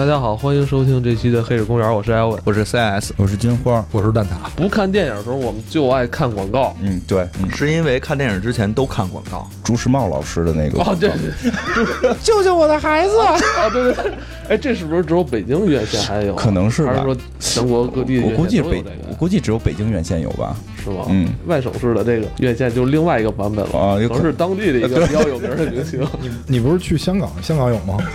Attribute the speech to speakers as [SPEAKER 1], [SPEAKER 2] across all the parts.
[SPEAKER 1] 大家好，欢迎收听这期的《黑水公园》，我是艾文，
[SPEAKER 2] 我是 CS，
[SPEAKER 3] 我是金花，
[SPEAKER 4] 我是蛋挞。
[SPEAKER 1] 不看电影的时候，我们就爱看广告。
[SPEAKER 3] 嗯，对，
[SPEAKER 2] 是因为看电影之前都看广告。
[SPEAKER 3] 朱时茂老师的那个
[SPEAKER 1] 哦，对对，救 救我的孩子！啊，对对，哎，这是不是只有北京院线还有？
[SPEAKER 3] 可能是
[SPEAKER 1] 还是说全国各地？
[SPEAKER 3] 我估计北，我估计只有北京院线有吧？
[SPEAKER 1] 是吗？
[SPEAKER 3] 嗯，
[SPEAKER 1] 外省市的这个院线就是另外一个版本了
[SPEAKER 3] 啊，
[SPEAKER 1] 可能是当地的一个 比较有名的明星。
[SPEAKER 4] 你你不是去香港？香港有吗？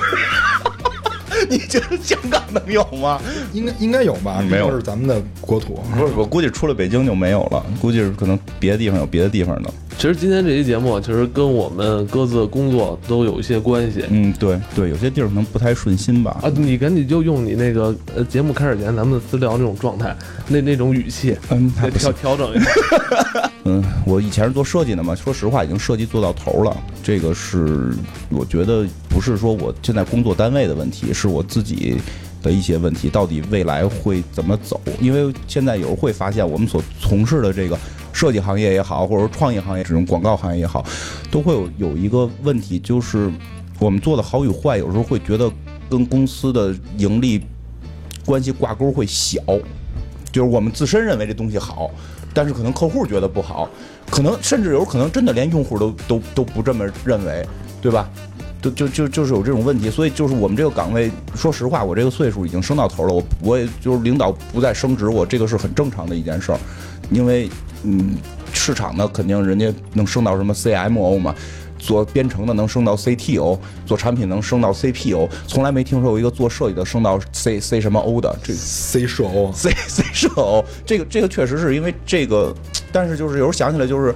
[SPEAKER 3] 你觉得香港能有吗？
[SPEAKER 4] 应该应该有吧，
[SPEAKER 3] 没有
[SPEAKER 4] 是咱们的国土。
[SPEAKER 3] 不是，我估计出了北京就没有了，估计是可能别的地方有别的地方的。
[SPEAKER 1] 其实今天这期节目其实跟我们各自的工作都有一些关系。
[SPEAKER 3] 嗯，对对，有些地儿可能不太顺心吧。
[SPEAKER 1] 啊，你赶紧就用你那个呃节目开始前咱们私聊那种状态，那那种语气，
[SPEAKER 3] 嗯，
[SPEAKER 1] 调调整一下。
[SPEAKER 3] 嗯，我以前是做设计的嘛，说实话已经设计做到头了。这个是我觉得不是说我现在工作单位的问题，是我自己的一些问题。到底未来会怎么走？因为现在有时候会发现，我们所从事的这个设计行业也好，或者说创意行业这种广告行业也好，都会有有一个问题，就是我们做的好与坏，有时候会觉得跟公司的盈利关系挂钩会小，就是我们自身认为这东西好。但是可能客户觉得不好，可能甚至有可能真的连用户都都都不这么认为，对吧？就就就就是有这种问题，所以就是我们这个岗位，说实话，我这个岁数已经升到头了，我我也就是领导不再升职我，这个是很正常的一件事儿，因为嗯，市场呢肯定人家能升到什么 CMO 嘛。做编程的能升到 CTO，做产品能升到 CPO，从来没听说过一个做设计的升到 C C 什么 O 的，这
[SPEAKER 4] C 社 O
[SPEAKER 3] C C 社 O，这个这个确实是因为这个，但是就是有时候想起来就是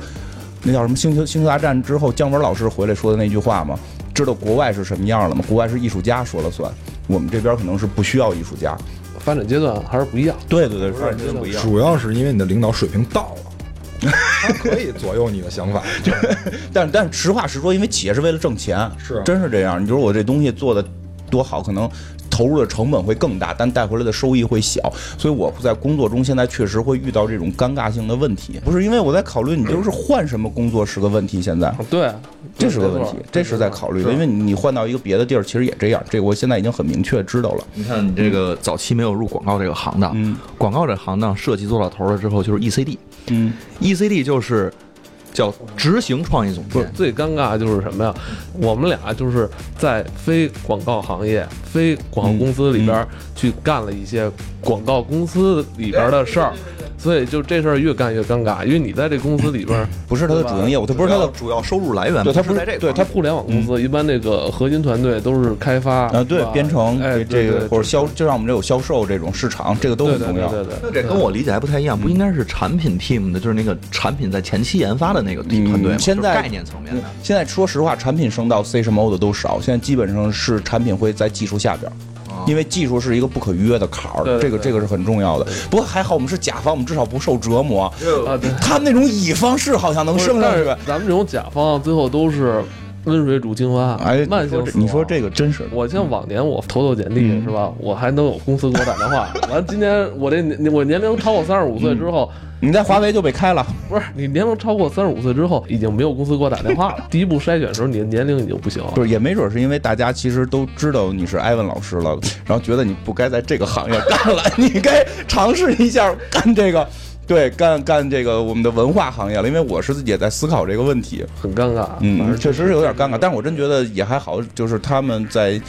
[SPEAKER 3] 那叫什么星球星球大战之后姜文老师回来说的那句话嘛，知道国外是什么样了吗？国外是艺术家说了算，我们这边可能是不需要艺术家，
[SPEAKER 1] 发展阶段还是不一样。
[SPEAKER 3] 对对对，发展阶段不一样，
[SPEAKER 4] 主要是因为你的领导水平到了。他可以左右你的想法，
[SPEAKER 3] 但但实话实说，因为企业是为了挣钱，
[SPEAKER 4] 是
[SPEAKER 3] 真是这样。你说我这东西做的多好，可能投入的成本会更大，但带回来的收益会小。所以我在工作中现在确实会遇到这种尴尬性的问题。不是因为我在考虑，你就是换什么工作是个问题。现在
[SPEAKER 1] 对，
[SPEAKER 3] 这是个问题，这是在考虑的。因为你你换到一个别的地儿，其实也这样。这我现在已经很明确知道了。
[SPEAKER 2] 你看你这个早期没有入广告这个行当，
[SPEAKER 3] 嗯，
[SPEAKER 2] 广告这行当设计做到头了之后，就是 ECD。
[SPEAKER 3] 嗯
[SPEAKER 2] ，ECD 就是叫执行创意总监。
[SPEAKER 1] 最尴尬就是什么呀？我们俩就是在非广告行业、非广告公司里边去干了一些广告公司里边的事儿。所以就这事儿越干越尴尬，因为你在这公司里边
[SPEAKER 3] 不是他的主营业务，他不是他的
[SPEAKER 2] 主要收入来源，
[SPEAKER 3] 对他不
[SPEAKER 2] 是在这
[SPEAKER 3] 对他
[SPEAKER 1] 互联网公司一般那个核心团队都是开发
[SPEAKER 3] 啊，对编程，
[SPEAKER 1] 哎，
[SPEAKER 3] 这个或者销，就像我们这有销售这种市场，这个都很重要。
[SPEAKER 1] 对对对，
[SPEAKER 2] 那这跟我理解还不太一样，不应该是产品 team 的，就是那个产品在前期研发的那个团队吗？
[SPEAKER 3] 现在
[SPEAKER 2] 概念层面的，
[SPEAKER 3] 现在说实话，产品升到 C 什么 O 的都少，现在基本上是产品会在技术下边。因为技术是一个不可逾越的坎儿，这个这个是很重要的。不过还好，我们是甲方，我们至少不受折磨。
[SPEAKER 1] 啊，
[SPEAKER 3] 他们那种乙方是好像能升上去，
[SPEAKER 1] 咱们这种甲方最后都是温水煮青蛙，
[SPEAKER 3] 哎，
[SPEAKER 1] 慢性
[SPEAKER 3] 你说这个真是。
[SPEAKER 1] 我像往年我投投简历是吧，我还能有公司给我打电话。完，今年我这我年龄超过三十五岁之后。
[SPEAKER 3] 你在华为就被开了，
[SPEAKER 1] 不是你年龄超过三十五岁之后，已经没有公司给我打电话了。第一步筛选的时候，你的年龄已经不行了。
[SPEAKER 3] 不是，也没准是因为大家其实都知道你是艾文老师了，然后觉得你不该在这个行业干了，你该尝试一下干这个，对，干干这个我们的文化行业了。因为我是自己也在思考这个问题，
[SPEAKER 1] 很尴尬，
[SPEAKER 3] 嗯，确实是有点尴尬。但是我真觉得也还好，就是他们在。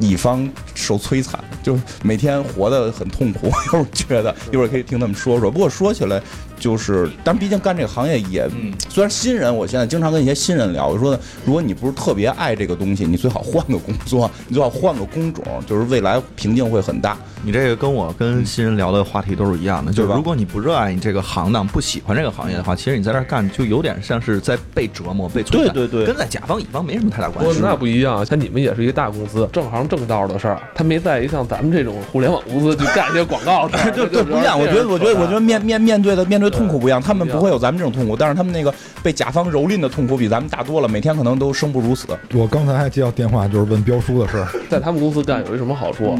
[SPEAKER 3] 乙方受摧残，就每天活得很痛苦。我觉得一会儿可以听他们说说。不过说起来，就是，但毕竟干这个行业也，虽然新人，我现在经常跟一些新人聊，我说，如果你不是特别爱这个东西，你最好换个工作，你最好换个工种，就是未来瓶颈会很大。
[SPEAKER 2] 你这个跟我跟新人聊的话题都是一样的，就是如果你不热爱你这个行当，不喜欢这个行业的话，其实你在这干就有点像是在被折磨、被摧
[SPEAKER 3] 残。对对对，
[SPEAKER 2] 跟在甲方乙方没什么太大关系。
[SPEAKER 1] 那不一样，像你们也是一个大公司，正行正道的事儿，他没在于像咱们这种互联网公司去干一些广告。
[SPEAKER 3] 对对，不一样。我觉得，我觉得，我觉得面面面对的面对痛苦不一样，他们不会有咱们这种痛苦，但是他们那个被甲方蹂躏的痛苦比咱们大多了，每天可能都生不如死。
[SPEAKER 4] 我刚才还接到电话，就是问标书的事儿，
[SPEAKER 1] 在他们公司干有一什么好处？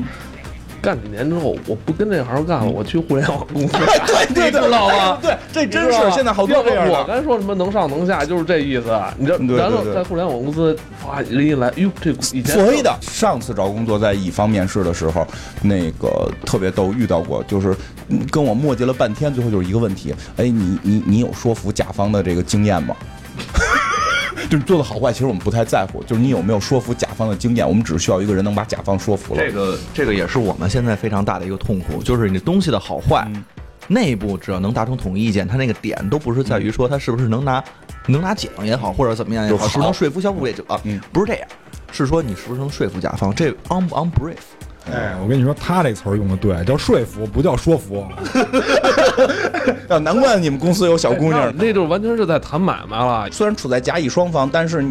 [SPEAKER 1] 干几年之后，我不跟这行干了，我去互联网公司，
[SPEAKER 3] 对对对，
[SPEAKER 1] 知道吗？
[SPEAKER 3] 对，这真是现在好多这样
[SPEAKER 1] 我
[SPEAKER 3] 的。
[SPEAKER 1] 刚才说什么能上能下，就是这意思。你知道，
[SPEAKER 3] 对对
[SPEAKER 1] 然后在互联网公司，哇，人一来，哟，这以前
[SPEAKER 3] 所谓的上次找工作在乙方面试的时候，那个特别逗，遇到过，就是嗯跟我磨叽了半天，最后就是一个问题，哎，你你你有说服甲方的这个经验吗？就是做的好坏，其实我们不太在乎，就是你有没有说服甲方的经验，我们只需要一个人能把甲方说服了。
[SPEAKER 2] 这个这个也是我们现在非常大的一个痛苦，就是你东西的好坏，内部只要能达成统一意见，它那个点都不是在于说它是不是能拿能拿奖也好，或者怎么样也好，是能说服消费者，
[SPEAKER 3] 嗯
[SPEAKER 2] 不是这样，是说你是不是能说服甲方，这 on 不 on brief。
[SPEAKER 4] 哎，我跟你说，他这词儿用的对，叫说服，不叫说服。
[SPEAKER 3] 啊，难怪你们公司有小姑娘。
[SPEAKER 1] 那就完全是在谈买卖了。
[SPEAKER 3] 虽然处在甲乙双方，但是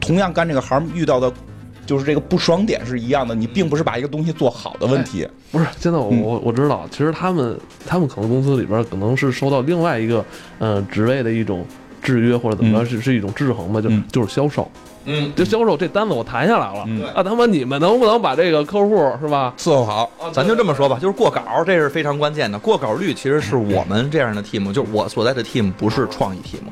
[SPEAKER 3] 同样干这个行遇到的，就是这个不爽点是一样的。你并不是把一个东西做好的问题。
[SPEAKER 1] 不是，现在我
[SPEAKER 3] 嗯
[SPEAKER 1] 我我知道，其实他们他们可能公司里边可能是受到另外一个呃职位的一种制约或者怎么着，
[SPEAKER 3] 嗯
[SPEAKER 1] 是是一种制衡吧，就
[SPEAKER 3] 嗯
[SPEAKER 1] 就是销售。
[SPEAKER 2] 嗯，
[SPEAKER 1] 这销售这单子我谈下来了，
[SPEAKER 3] 嗯
[SPEAKER 1] 啊他妈你们能不能把这个客户是吧？
[SPEAKER 3] 伺候好，
[SPEAKER 2] 咱就这么说吧，就是过稿，这是非常关键的。过稿率其实是我们这样的 team，就是我所在的 team 不是创意 team，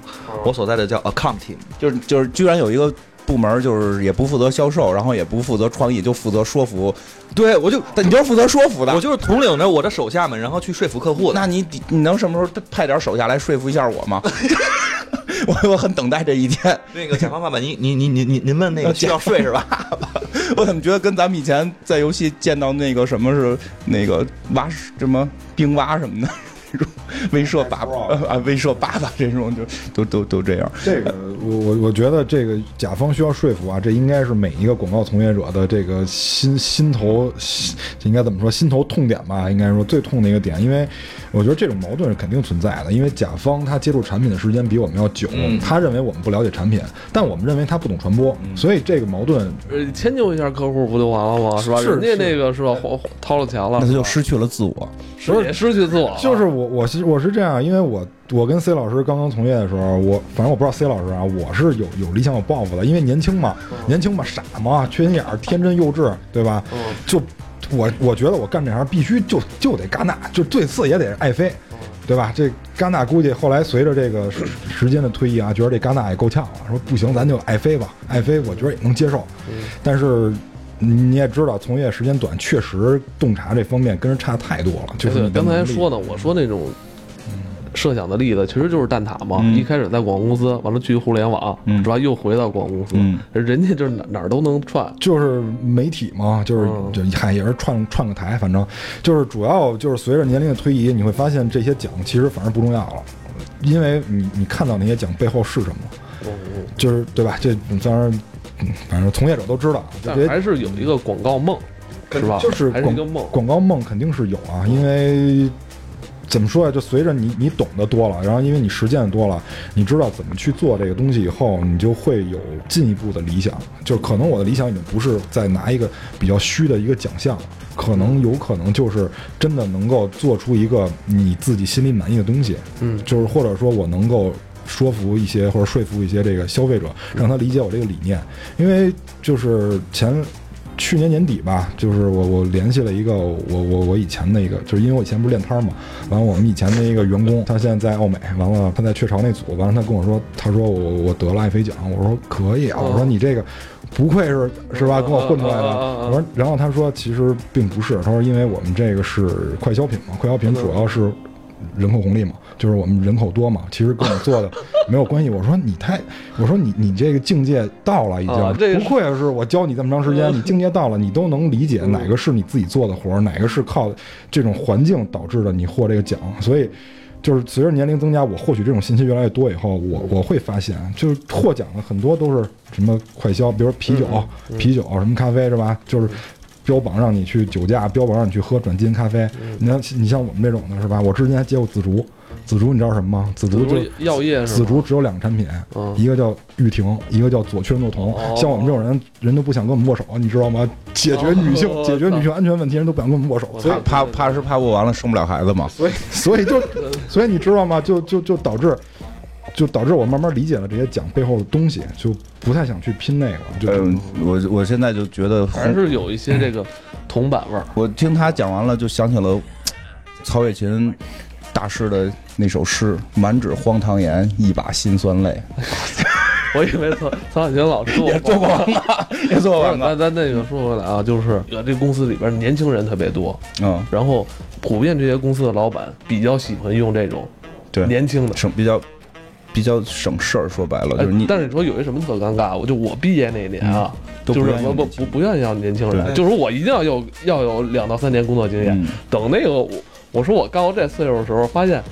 [SPEAKER 2] 我所在的叫 account team。
[SPEAKER 3] 就是就是，居然有一个部门就是也不负责销售，然后也不负责创意，就负责说服。
[SPEAKER 2] 对，我就
[SPEAKER 3] 但你就是负责说服的。
[SPEAKER 2] 我就是统领着我的手下们，然后去说服客户的。
[SPEAKER 3] 那你你能什么时候派点手下来说服一下我吗？我我很等待这一天。
[SPEAKER 2] 那个甲方爸爸，你你你你你您问那个需要税是吧？
[SPEAKER 3] 我怎么觉得跟咱们以前在游戏见到那个什么是那个蛙什么冰蛙什么的这种威慑爸爸啊威慑爸爸这种就都都都这样。
[SPEAKER 4] 这个，我我我觉得这个甲方需要说服啊，这应该是每一个广告从业者的这个心心头，心应该怎么说，心头痛点吧，应该说最痛的一个点，因为我觉得这种矛盾是肯定存在的，因为甲方他接触产品的时间比我们要久，
[SPEAKER 2] 嗯
[SPEAKER 4] 他认为我们不了解产品，但我们认为他不懂传播，所以这个矛盾
[SPEAKER 1] 呃，迁就一下客户不就完了吗？是吧？
[SPEAKER 4] 是
[SPEAKER 1] 人家那个是吧，掏了钱了，
[SPEAKER 3] 那他就失去了自我。
[SPEAKER 1] 是也失去自我了，
[SPEAKER 4] 就是我我我是我是这样，因为我我跟 C 老师刚刚从业的时候，我反正我不知道 C 老师啊，我是有有理想有抱负的，因为年轻嘛，年轻嘛，傻嘛，缺心眼儿，天真幼稚，对吧？
[SPEAKER 1] 嗯
[SPEAKER 4] 就我我觉得我干这行必须就就得戛纳，就最次也得爱妃，对吧？这戛纳估计后来随着这个时时间的推移啊，觉得这戛纳也够呛了，说不行，咱就爱妃吧，爱妃我觉得也能接受，但是。你也知道，从业时间短，确实洞察这方面跟人差太多了。就是，你
[SPEAKER 1] 刚才说的，我说那种设想的例子，其实就是蛋挞嘛。
[SPEAKER 3] 嗯
[SPEAKER 1] 一开始在广告公司，完了去互联网，
[SPEAKER 3] 嗯
[SPEAKER 1] 是吧？又回到广告公司，
[SPEAKER 3] 嗯
[SPEAKER 1] 人家就是哪哪儿都能串。
[SPEAKER 4] 就是媒体嘛，就是
[SPEAKER 1] 嗯
[SPEAKER 4] 就嗨也是串串个台，反正就是主要就是随着年龄的推移，你会发现这些奖其实反而不重要了，因为你你看到那些奖背后是什么，
[SPEAKER 1] 嗯
[SPEAKER 4] 就是对吧？这当然，嗯反正从业者都知道，就
[SPEAKER 1] 但
[SPEAKER 4] 得
[SPEAKER 1] 还是有一个广告梦，是吧？
[SPEAKER 4] 就是广
[SPEAKER 1] 还是一个梦。
[SPEAKER 4] 广告梦肯定是有啊，因为怎么说呀？就随着你你懂得多了，然后因为你实践的多了，你知道怎么去做这个东西以后，你就会有进一步的理想。就是可能我的理想已经不是在拿一个比较虚的一个奖项了，可能有可能就是真的能够做出一个你自己心里满意的东西。
[SPEAKER 1] 嗯
[SPEAKER 4] 就是或者说我能够说服一些或者说服一些这个消费者，让他理解我这个理念。因为就是前去年年底吧，就是我我联系了一个我我我以前的一个，就是因为我以前不是练摊儿嘛，完了我们以前的一个员工，他现在在奥美，完了他在雀巢那组，完了他跟我说，他说我我得了爱妃奖，我说可以啊，我说你这个。不愧是是吧？跟我混出来的。我说，然后他说，其实并不是。他说，因为我们这个是快消品嘛，快消品主要是人口红利嘛，就是我们人口多嘛，其实跟我做的 没有关系。我说你太，我说你你这个境界到了已经，
[SPEAKER 1] 啊
[SPEAKER 4] 不愧是我教你这么长时间，你境界到了，你都能理解哪个是你自己做的活儿，哪个是靠这种环境导致的你获这个奖，所以。就是随着年龄增加，我获取这种信息越来越多以后，我我会发现，就是获奖的很多都是什么快消，比如说啤酒、啤酒什么咖啡是吧？就是标榜让你去酒驾，标榜让你去喝转基因咖啡。你像你像我们这种的是吧？我之前还接过紫竹，紫竹你知道什么吗？紫竹就
[SPEAKER 1] 药业是？
[SPEAKER 4] 紫竹只有两个产品，
[SPEAKER 1] 嗯
[SPEAKER 4] 一个叫玉婷，一个叫左雀诺酮。
[SPEAKER 1] 哦
[SPEAKER 4] 像我们这种人，人都不想跟我们握手，你知道吗？解决女性、
[SPEAKER 1] 哦
[SPEAKER 4] 解决女性安全问题，人都不想跟我们握手，所以
[SPEAKER 3] 怕怕怕是怕握完了生不了孩子嘛？
[SPEAKER 4] 所以所以就 所以你知道吗？就就就导致。就导致我慢慢理解了这些奖背后的东西，就不太想去拼那个了。就、
[SPEAKER 3] 嗯，我我现在就觉得
[SPEAKER 1] 还是有一些这个铜板味儿。
[SPEAKER 3] 我听他讲完了，就想起了曹雪芹大师的那首诗：“满纸荒唐言，一把辛酸泪。
[SPEAKER 1] 我以为曹曹雪芹老师”
[SPEAKER 3] 也做过广告，也做过广告
[SPEAKER 1] 咱。咱那个说回来啊，就是这公司里边年轻人特别多，
[SPEAKER 3] 嗯，
[SPEAKER 1] 然后普遍这些公司的老板比较喜欢用这种
[SPEAKER 3] 对，
[SPEAKER 1] 年轻的。
[SPEAKER 3] 省比较比较省事儿。说白了，
[SPEAKER 1] 哎
[SPEAKER 3] 就是你
[SPEAKER 1] 但是你说有一什么特尴尬？我就我毕业那年啊，就是我不
[SPEAKER 3] 愿意用年轻
[SPEAKER 1] 不不愿意要年轻人，就是我一定要有要有两到三年工作经验。
[SPEAKER 3] 嗯
[SPEAKER 1] 等那个我我说我干到这岁数的时候，发现。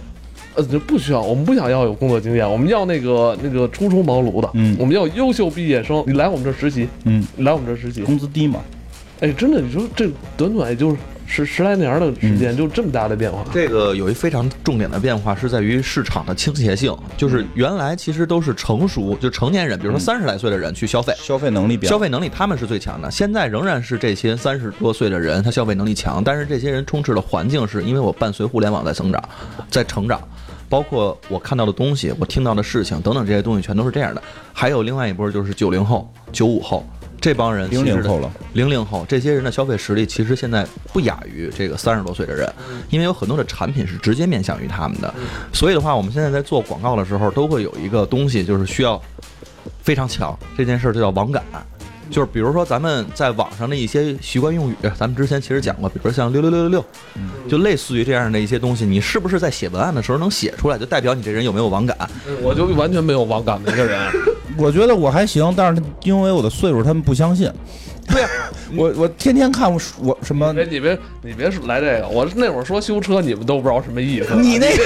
[SPEAKER 1] 呃，就不需要，我们不想要有工作经验，我们要那个那个初出茅庐的，
[SPEAKER 3] 嗯
[SPEAKER 1] 我们要优秀毕业生。你来我们这儿实习，
[SPEAKER 3] 嗯，
[SPEAKER 1] 你来我们这儿实习，
[SPEAKER 3] 工资低嘛，
[SPEAKER 1] 哎，真的，你说这短短也就是十十来年的时
[SPEAKER 3] 嗯
[SPEAKER 1] 间，就这么大的变化。
[SPEAKER 2] 这个有一非常重点的变化，是在于市场的倾斜性，就是原来其实都是成熟，就成年人，比如说三十来岁的人去消费。
[SPEAKER 3] 消费能力比较
[SPEAKER 2] 消费能力他们是最强的，现在仍然是这些三十多岁的人，他消费能力强，但是这些人充斥的环境是因为我伴随互联网在增长，在成长，包括我看到的东西，我听到的事情等等这些东西全都是这样的。还有另外一波就是九零后、九五后这帮人，
[SPEAKER 3] 零零后了，
[SPEAKER 2] 零零后这些人的消费实力其实现在不亚于这个三十多岁的人，因为有很多的产品是直接面向于他们的，所以的话，我们现在在做广告的时候都会有一个东西，就是需要非常强，这件事儿就叫网感。就是比如说咱们在网上的一些习惯用语，咱们之前其实讲过，比如说像六六六六六，就类似于这样的一些东西，你是不是在写文案的时候能写出来，就代表你这人有没有网感。
[SPEAKER 1] 我就完全没有网感的一个人。
[SPEAKER 3] 我觉得我还行，但是因为我的岁数，他们不相信。
[SPEAKER 2] 对呀、
[SPEAKER 3] 我我天天看我我什么
[SPEAKER 1] 别你别你别来这个，我那会儿说修车，你们都不知道什么意思。
[SPEAKER 3] 你那
[SPEAKER 1] 个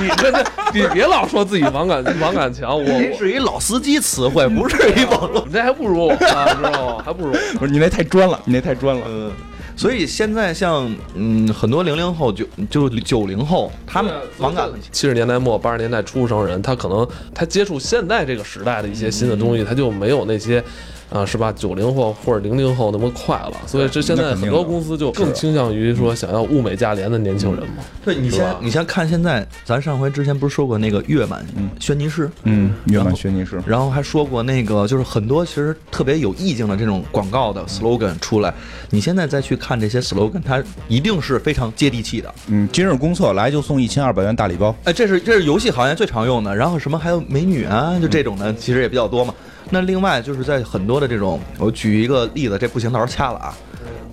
[SPEAKER 1] 你你这这你别老说自己网感网感强，我
[SPEAKER 2] 是一老司机词汇，不是一网络
[SPEAKER 1] 你这还不如我啊，知道吗？还不如我。
[SPEAKER 3] 不是你那太专了，你那太专了。
[SPEAKER 2] 嗯，所以现在像嗯很多零零后九就九零后，他们反感。
[SPEAKER 1] 七十年代末八十年代初生人，他可能他接触现在这个时代的一些新的东西，他就没有那些。啊，是吧？九零后或者零零后那么快了，所以这现在很多公司就更倾向于说想要物美价廉的年轻人嘛。
[SPEAKER 2] 对你先你先看现在，咱上回之前不是说过那个月满轩尼诗，
[SPEAKER 3] 嗯，月满轩尼诗，
[SPEAKER 2] 然后还说过那个就是很多其实特别有意境的这种广告的 slogan 出来，你现在再去看这些 slogan，它一定是非常接地气的。
[SPEAKER 3] 嗯，今日公测来就送一千二百元大礼包。
[SPEAKER 2] 哎，这是这是游戏行业最常用的，然后什么还有美女啊，就这种的其实也比较多嘛。那另外就是在很多的这种，我举一个例子，这不行，到时候掐了啊。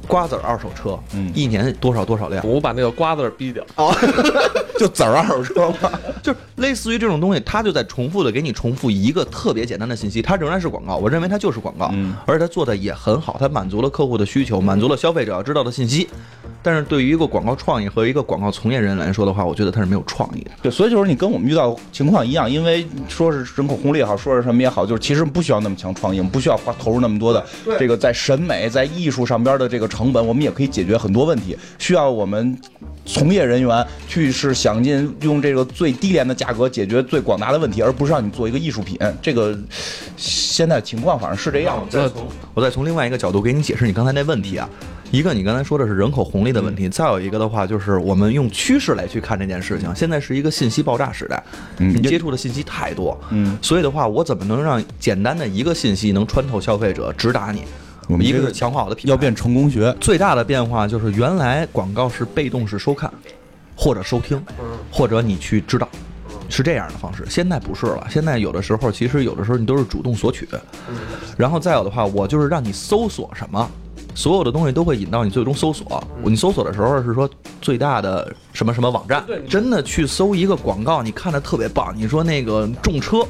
[SPEAKER 2] 瓜子儿二手车，
[SPEAKER 3] 嗯
[SPEAKER 2] 一年多少多少辆，
[SPEAKER 1] 我把那个瓜子儿逼掉。
[SPEAKER 3] 就籽儿二手车嘛。
[SPEAKER 2] 就是类似于这种东西，它就在重复的给你重复一个特别简单的信息，它仍然是广告，我认为它就是广告，
[SPEAKER 3] 嗯
[SPEAKER 2] 而且它做的也很好，它满足了客户的需求，满足了消费者要知道的信息。但是对于一个广告创意和一个广告从业人来说的话，我觉得他是没有创意的。
[SPEAKER 3] 对，所以就是你跟我们遇到情况一样，因为说是人口红利也好，说是什么也好，就是其实不需要那么强创意，不需要花投入那么多的这个在审美、在艺术上边的这个成本，我们也可以解决很多问题。需要我们从业人员去是想尽用这个最低廉的价格解决最广大的问题，而不是让你做一个艺术品。这个现在情况反正是这样。
[SPEAKER 2] 我再从我再从另外一个角度给你解释你刚才那问题啊。一个你刚才说的是人口红利的问题，再有一个的话就是我们用趋势来去看这件事情。现在是一个信息爆炸时代，
[SPEAKER 3] 嗯
[SPEAKER 2] 你接触的信息太多，
[SPEAKER 3] 嗯，
[SPEAKER 2] 所以的话，我怎么能让简单的一个信息能穿透消费者，直达你？
[SPEAKER 3] 我们一个
[SPEAKER 2] 是强化我的品牌，
[SPEAKER 3] 要变成功学，
[SPEAKER 2] 最大的变化就是原来广告是被动式收看，或者收听，或者你去知道，是这样的方式。现在不是了，现在有的时候其实有的时候你都是主动索取，然后再有的话，我就是让你搜索什么。所有的东西都会引到你最终搜索。你搜索的时候是说最大的什么什么网站，真的去搜一个广告，你看着特别棒。你说那个重车，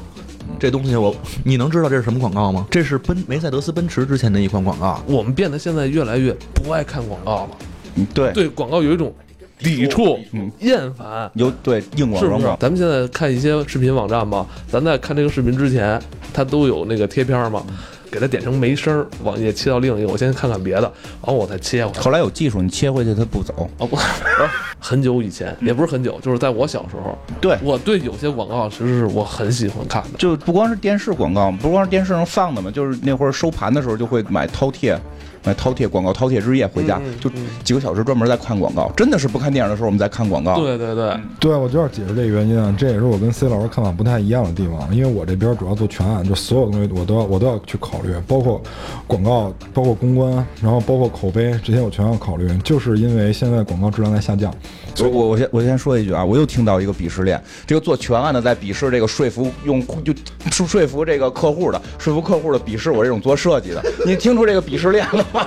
[SPEAKER 2] 这东西我你能知道这是什么广告吗？这是奔梅赛德斯奔驰之前的一款广告。
[SPEAKER 1] 我们变得现在越来越不爱看广告了，
[SPEAKER 3] 嗯，对，
[SPEAKER 1] 对广告有一种抵触、
[SPEAKER 3] 嗯
[SPEAKER 1] 厌烦。
[SPEAKER 3] 有对硬广
[SPEAKER 1] 是不是？，咱们现在看一些视频网站吧，咱在看这个视频之前，它都有那个贴片嘛，给它点成没声儿，网页切到另一个，我先看看别的，然后我再切回来。
[SPEAKER 3] 后来有技术，你切回去它不走。
[SPEAKER 1] 哦不，很久以前，也不是很久，就是在我小时候，
[SPEAKER 3] 对，
[SPEAKER 1] 我对有些广告其实是我很喜欢看的。
[SPEAKER 3] 就不光是电视广告，不光是电视上放的嘛，就是那会儿收盘的时候就会买饕餮，买饕餮广告饕餮之夜回家，就几个小时专门在看广告。真的是不看电影的时候我们在看广告。
[SPEAKER 1] 对对对，
[SPEAKER 4] 对，我就要解释这个原因啊，这也是我跟 C 老师看法不太一样的地方，因为我这边主要做全案，就所有东西我都要我都要去考虑。包括广告，包括公关，然后包括口碑，这些我全要考虑。就是因为现在广告质量在下降，
[SPEAKER 3] 我我我先我先说一句啊，我又听到一个鄙视链，这个做全案的在鄙视这个说服用就说说服这个客户的，说服客户的鄙视我这种做设计的，你听出这个鄙视链了吗？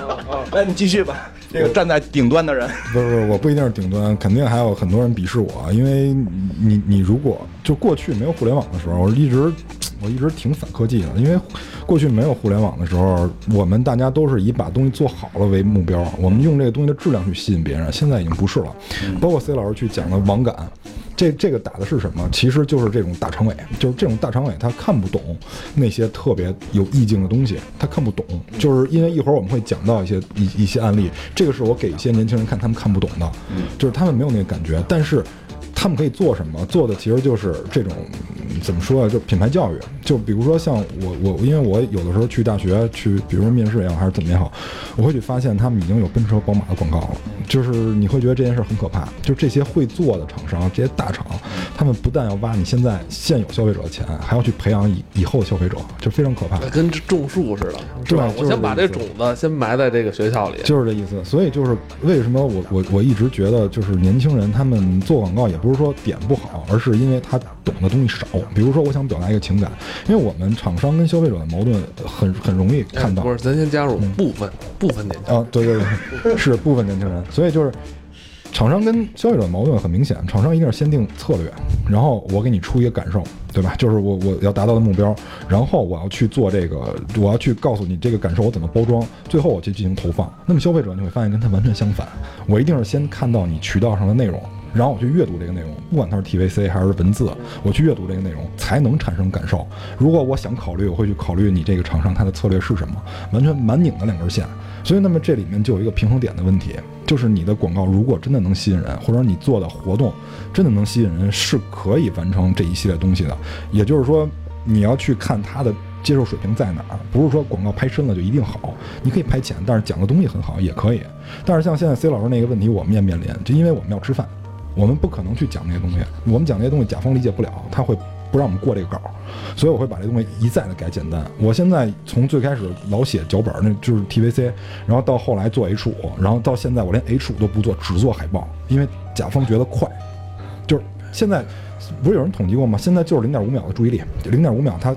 [SPEAKER 3] 来，你继续吧。这个站在顶端的人，
[SPEAKER 4] 不是不是，我不一定是顶端，肯定还有很多人鄙视我，因为你你如果就过去没有互联网的时候，我一直我一直挺反科技的，因为过去没有互联网的时候，我们大家都是以把东西做好了为目标，我们用这个东西的质量去吸引别人，现在已经不是了。包括 C 老师去讲的网感，这这个打的是什么？其实就是这种大长尾，就是这种大长尾，他看不懂那些特别有意境的东西，他看不懂，就是因为一会儿我们会讲到一些一一些案例，这个是我给一些年轻人看，他们看不懂的，就是他们没有那个感觉，但是。他们可以做什么？做的其实就是这种，怎么说啊？就品牌教育。就比如说像我我，因为我有的时候去大学去，比如说面试也好，还是怎么也好，我会去发现他们已经有奔驰宝马的广告了。就是你会觉得这件事很可怕。就这些会做的厂商，这些大厂，他们不但要挖你现在现有消费者的钱，还要去培养以以后消费者，就非常可怕。
[SPEAKER 1] 跟种树似的，是吧？
[SPEAKER 4] 对
[SPEAKER 1] 我先把这种子先埋在这个学校里，
[SPEAKER 4] 就是这意思，所以就是为什么我我我一直觉得，就是年轻人他们做广告也不是说点不好，而是因为他懂的东西少。比如说，我想表达一个情感，因为我们厂商跟消费者的矛盾很很容易看到
[SPEAKER 1] 不。是，咱先加入部分部分年轻人。
[SPEAKER 4] 啊，对对对，是部分年轻人，所以就是厂商跟消费者的矛盾很明显，厂商一定是先定策略，然后我给你出一个感受，对吧？就是我我要达到的目标，然后我要去做这个，我要去告诉你这个感受我怎么包装，最后我去进行投放。那么消费者你会发现跟他完全相反，我一定是先看到你渠道上的内容。然后我去阅读这个内容，不管它是 TVC 还是文字，我去阅读这个内容才能产生感受。如果我想考虑，我会去考虑你这个厂商它的策略是什么，完全蛮拧的两根线。所以，那么这里面就有一个平衡点的问题，就是你的广告如果真的能吸引人，或者你做的活动真的能吸引人，是可以完成这一系列东西的。也就是说，你要去看它的接受水平在哪儿，不是说广告拍深了就一定好，你可以拍浅，但是讲的东西很好也可以。但是像现在 C 老师那个问题，我们也面临，就因为我们要吃饭，我们不可能去讲那些东西，我们讲那些东西甲方理解不了，他会不让我们过这个稿，所以我会把这东西一再的改简单。我现在从最开始老写脚本，那就是 TVC，然后到后来做 H 五，然后到现在我连 H 五都不做，只做海报，因为甲方觉得快，就是现在。不是有人统计过吗？现在就是零点五秒的注意力，零点五秒他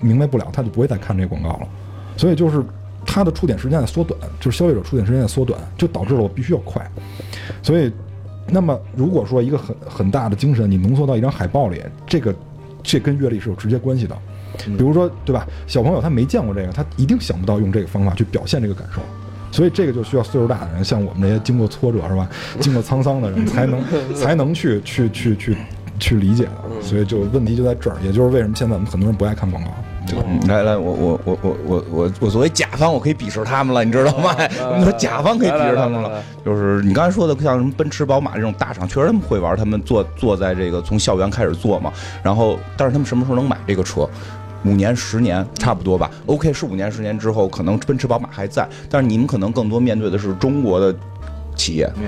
[SPEAKER 4] 明白不了，他就不会再看这个广告了。所以就是它的触点时间在缩短，就是消费者触点时间在缩短，就导致了我必须要快。所以，那么如果说一个很很大的精神你浓缩到一张海报里，这个这跟阅历是有直接关系的。比如说，对吧？小朋友他没见过这个，他一定想不到用这个方法去表现这个感受。所以这个就需要岁数大的人，像我们这些经过挫折是吧，经过沧桑的人，才能 才能去去去去去理解的。所以就问题就在这儿，也就是为什么现在我们很多人不爱看广告。
[SPEAKER 3] 嗯来来，我我我我我我我作为甲方，我可以鄙视他们了，你知道吗？我们说甲方可以鄙视他们了就是你刚才说的，像什么奔驰、宝马这种大厂，确实他们会玩，他们做做在这个从校园开始做嘛。然后，但是他们什么时候能买这个车？五年、十年差不多吧。OK，是五年、十年之后，可能奔驰、宝马还在，但是你们可能更多面对的是中国的企业。
[SPEAKER 2] 嗯，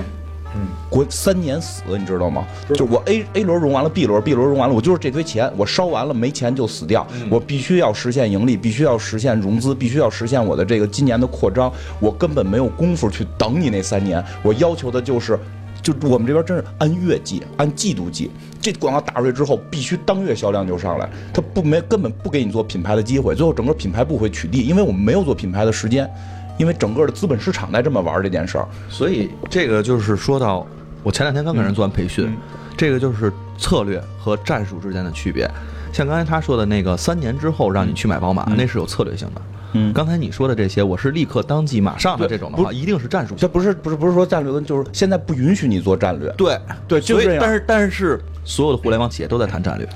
[SPEAKER 3] 国三年死，你知道吗？就我 A A 轮融完了，B 轮 B 轮融完了，我就是这堆钱，我烧完了没钱就死掉。我必须要实现盈利，必须要实现融资，必须要实现我的这个今年的扩张。我根本没有功夫去等你那三年，我要求的就是。就我们这边真是按月计，按季度计。这广告打出去之后，必须当月销量就上来，他不没根本不给你做品牌的机会，最后整个品牌部会取缔，因为我们没有做品牌的时间，因为整个的资本市场在这么玩这件事儿。
[SPEAKER 2] 所以这个就是说到，我前两天刚给人做完培训，这个就是策略和战术之间的区别。像刚才他说的那个三年之后让你去买宝马，那是有策略性的。
[SPEAKER 3] 嗯
[SPEAKER 2] 刚才你说的这些，我是立刻当即马上的这种的话，一定是战术性。
[SPEAKER 3] 这不是不是不是说战略跟，就是现在不允许你做战略，
[SPEAKER 2] 对
[SPEAKER 3] 对就这样
[SPEAKER 2] 所以但是但是所有的互联网企业都在谈战略，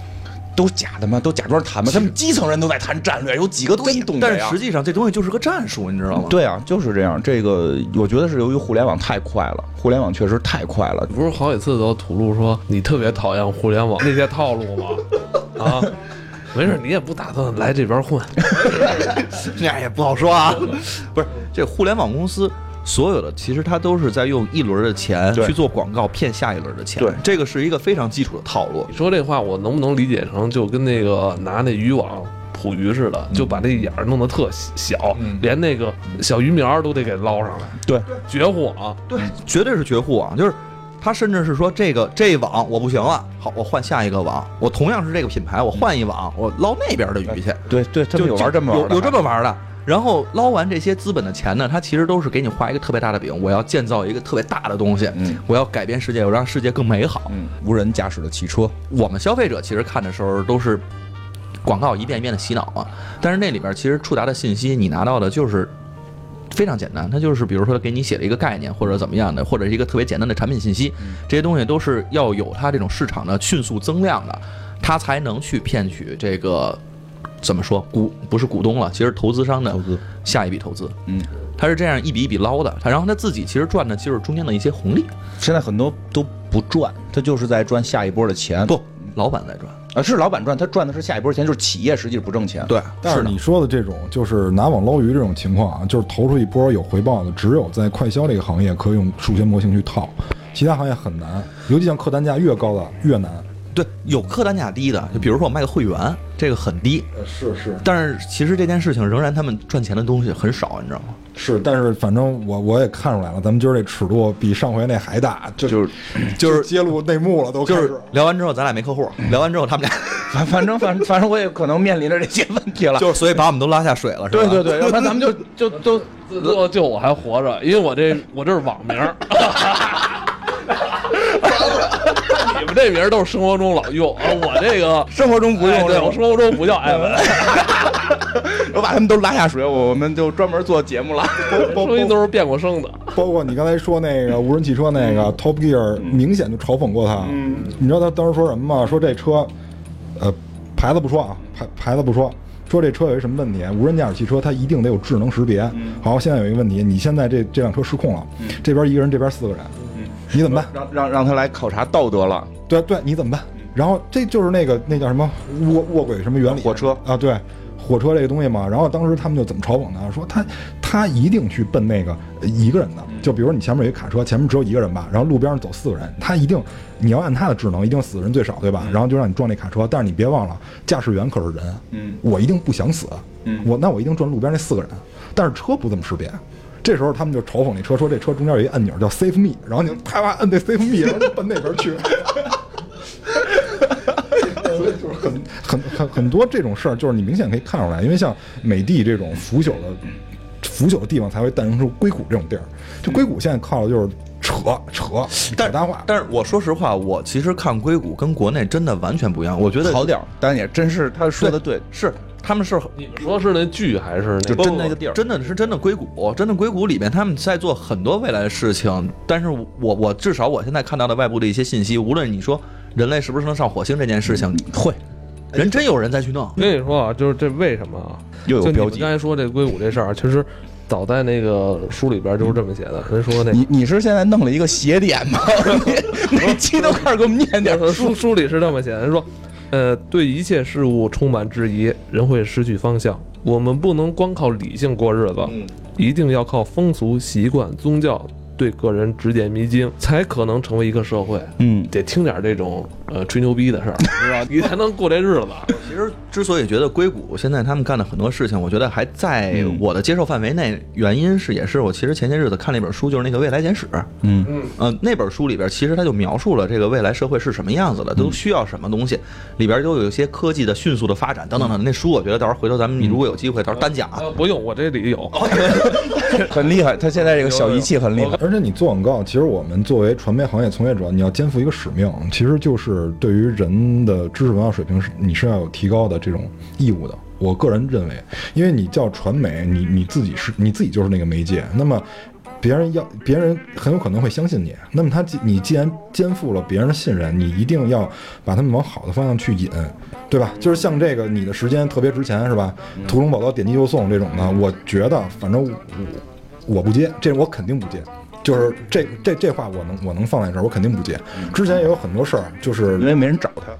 [SPEAKER 3] 都假的吗？都假装谈吗？他们基层人都在谈战略，有几个真懂的呀
[SPEAKER 2] 但是实？际上这东西就是个战术，你知道吗？
[SPEAKER 3] 对啊，就是这样。这个我觉得是由于互联网太快了，互联网确实太快了。
[SPEAKER 1] 不是好几次都吐露说你特别讨厌互联网那些套路吗？啊，没事，你也不打算来这边混，
[SPEAKER 2] 那也不好说啊。不是，这互联网公司所有的其实它都是在用一轮的钱去做广告骗下一轮的钱。
[SPEAKER 3] 对。
[SPEAKER 2] 这个是一个非常基础的套路。
[SPEAKER 1] 你说这话我能不能理解成就跟那个拿那渔网捕鱼似的，就把那眼儿弄得特小，
[SPEAKER 2] 嗯。
[SPEAKER 1] 连那个小鱼苗都得给捞上来，
[SPEAKER 3] 对，
[SPEAKER 1] 绝户啊！
[SPEAKER 2] 对，绝对是绝户啊，就是他甚至是说这个这网我不行了，好，我换下一个网，我同样是这个品牌，我换一网，我捞那边的鱼去，
[SPEAKER 3] 对对，他们有
[SPEAKER 2] 就
[SPEAKER 3] 玩这么玩的，
[SPEAKER 2] 有有这么玩的。然后捞完这些资本的钱呢，它其实都是给你画一个特别大的饼，我要建造一个特别大的东西，
[SPEAKER 3] 嗯。
[SPEAKER 2] 我要改变世界，我让世界更美好。
[SPEAKER 3] 嗯，无人驾驶的汽车，
[SPEAKER 2] 我们消费者其实看的时候都是广告一遍一遍的洗脑嘛，但是那里边其实触达的信息你拿到的就是非常简单，它就是比如说给你写了一个概念或者怎么样的，或者是一个特别简单的产品信息，这些东西都是要有它这种市场的迅速增量的，它才能去骗取这个怎么说股不是股东了，其实投资商的
[SPEAKER 3] 投资
[SPEAKER 2] 下一笔投资，
[SPEAKER 3] 嗯，
[SPEAKER 2] 他是这样一笔一笔捞的，他然后他自己其实赚的就是中间的一些红利，
[SPEAKER 3] 现在很多都不赚，他就是在赚下一波的钱。
[SPEAKER 2] 不，老板在赚，
[SPEAKER 3] 啊，是老板赚，他赚的是下一波钱，就是企业实际不挣钱。
[SPEAKER 2] 对，
[SPEAKER 4] 但是你说的这种就是拿网捞鱼这种情况啊，就是投出一波有回报的，只有在快销这个行业可以用数学模型去套，其他行业很难，尤其像客单价越高的越难。
[SPEAKER 2] 对，有客单价低的，就比如说我卖个会员，这个很低，
[SPEAKER 4] 呃，是是
[SPEAKER 2] 但是其实这件事情仍然他们赚钱的东西很少，你知道吗？
[SPEAKER 4] 是，但是反正我我也看出来了，咱们今儿这尺度比上回那还大，就
[SPEAKER 3] 就是
[SPEAKER 4] 就是揭露内幕了，都开始
[SPEAKER 2] 就是聊完之后咱俩没客户，聊完之后他们俩
[SPEAKER 3] 反 反正反反正我也可能面临着这些问题了。
[SPEAKER 2] 就是所以把我们都拉下水了，是吧？
[SPEAKER 3] 对对对，要不然咱们就就都
[SPEAKER 1] 就就我还活着，因为我这我这是网名儿。你们这名儿都是生活中老用啊，我这个
[SPEAKER 3] 生活中不用
[SPEAKER 1] 哎对我生活中不叫艾文，
[SPEAKER 3] 我把他们都拉下水，我我们就专门做节目了。
[SPEAKER 4] 包
[SPEAKER 1] 声音都是变过声的。
[SPEAKER 4] 包括你刚才说那个无人汽车那个 Top Gear，明显就嘲讽过他。
[SPEAKER 3] 嗯
[SPEAKER 4] 你知道他当时说什么吗？说这车，呃，牌子不说啊，牌牌子不说，说这车有一什么问题？无人驾驶汽车它一定得有智能识别。好，现在有一个问题，你现在这这辆车失控了，这边一个人，这边四个人，你怎么办？
[SPEAKER 3] 让让让他来考察道德了。
[SPEAKER 4] 对对，你怎么办？然后这就是那个那叫什么卧卧轨什么原理？
[SPEAKER 3] 火车
[SPEAKER 4] 啊，对，火车这个东西嘛。然后当时他们就怎么嘲讽他，说他他一定去奔那个呃一个人的，就比如你前面有一卡车，前面只有一个人吧，然后路边上走四个人，他一定你要按他的智能，一定死的人最少，对吧？然后就让你撞那卡车，但是你别忘了，驾驶员可是人，
[SPEAKER 3] 嗯
[SPEAKER 4] 我一定不想死，
[SPEAKER 3] 嗯
[SPEAKER 4] 我那我一定撞路边那四个人，但是车不这么识别。这时候他们就嘲讽那车，说这车中间有一按钮叫 Save Me，然后你啪啪摁那 Save Me，然后就奔那边去。所以就是很很很很多这种事儿，就是你明显可以看出来，因为像美的这种腐朽的腐朽的地方，才会诞生出硅谷这种地儿。就硅谷现在靠的就是扯扯扯大话，
[SPEAKER 2] 但是我说实话，我其实看硅谷跟国内真的完全不一样。我觉得
[SPEAKER 3] 好点儿，但也真是他说的对，
[SPEAKER 2] 是他们是
[SPEAKER 1] 你们说是那剧还是那
[SPEAKER 3] 就
[SPEAKER 1] 个
[SPEAKER 3] 真那个地儿
[SPEAKER 2] 真的是真的硅谷，真的硅谷里面他们在做很多未来的事情。但是我我至少我现在看到的外部的一些信息，无论你说人类是不是能上火星这件事情，
[SPEAKER 3] 会
[SPEAKER 2] 人真有人在去弄。
[SPEAKER 1] 我跟你说啊，就是这为什么啊？
[SPEAKER 3] 又有标记
[SPEAKER 1] 刚才说这硅谷这事儿，其实早在那个书里边就是这么写的。人说那
[SPEAKER 3] 你你是现在弄了一个邪点吗？你每期都开始给我们念点
[SPEAKER 1] 就是书书里是这么写的，人说，呃，对一切事物充满质疑，人会失去方向。我们不能光靠理性过日子，
[SPEAKER 3] 嗯
[SPEAKER 1] 一定要靠风俗习惯、宗教对个人指点迷津，才可能成为一个社会。
[SPEAKER 3] 嗯，
[SPEAKER 1] 得听点这种呃吹牛逼的事儿，是吧？你才能过这日子。
[SPEAKER 2] 其实之所以觉得硅谷现在他们干的很多事情，我觉得还在
[SPEAKER 3] 嗯
[SPEAKER 2] 我的接受范围内，原因是也是我其实前些日子看了一本书，就是那个《未来简史》。
[SPEAKER 3] 嗯
[SPEAKER 1] 嗯，
[SPEAKER 2] 呃，那本书里边其实他就描述了这个未来社会是什么样子的，都需要什么东西，里边都有一些科技的迅速的发展等等等。那书我觉得到时候回头咱们如果有机会，到时候单讲啊。
[SPEAKER 1] 呃，不用，我这里有。
[SPEAKER 3] 很厉害，他现在这个小仪器很厉害。
[SPEAKER 4] 而且你做广告，其实我们作为传媒行业从业者，你要肩负一个使命，其实就是对于人的知识文化水平是你是要有提高的这种义务的。我个人认为，因为你叫传媒，你你自己是你自己就是那个媒介，那么别人要别人很有可能会相信你。那么他既你既然肩负了别人的信任，你一定要把他们往好的方向去引，对吧？就是像这个你的时间特别值钱是吧？屠龙宝刀点击就送这种的，我觉得反正我我不接，这我肯定不接。就是这这这话我能我能放在这儿，我肯定不接。之前也有很多事儿，就是
[SPEAKER 3] 因为没人找他，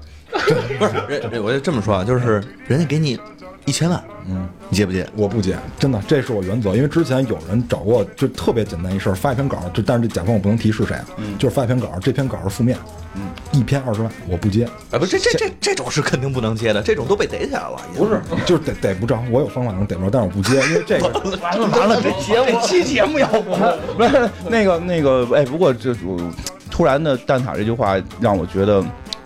[SPEAKER 2] 不是，我就这么说啊，就是人家给你一千万，
[SPEAKER 3] 嗯，
[SPEAKER 2] 你接不接？
[SPEAKER 4] 我不接，真的，这是我原则。因为之前有人找过，就特别简单一事儿，发一篇稿，就但是这甲方我不能提是谁啊，就是发一篇稿，这篇稿是负面，嗯，一篇二十万，我不接，
[SPEAKER 2] 啊，不，这这这这种是肯定不能接的，这种都被逮起来了。
[SPEAKER 4] 不是，就是逮逮不着，我有方法能逮着，但是我不接，因为这个
[SPEAKER 2] 完了完了，这节目
[SPEAKER 3] 这期节目要不 不是那个那个哎，不过这我突然的蛋挞这句话让我觉得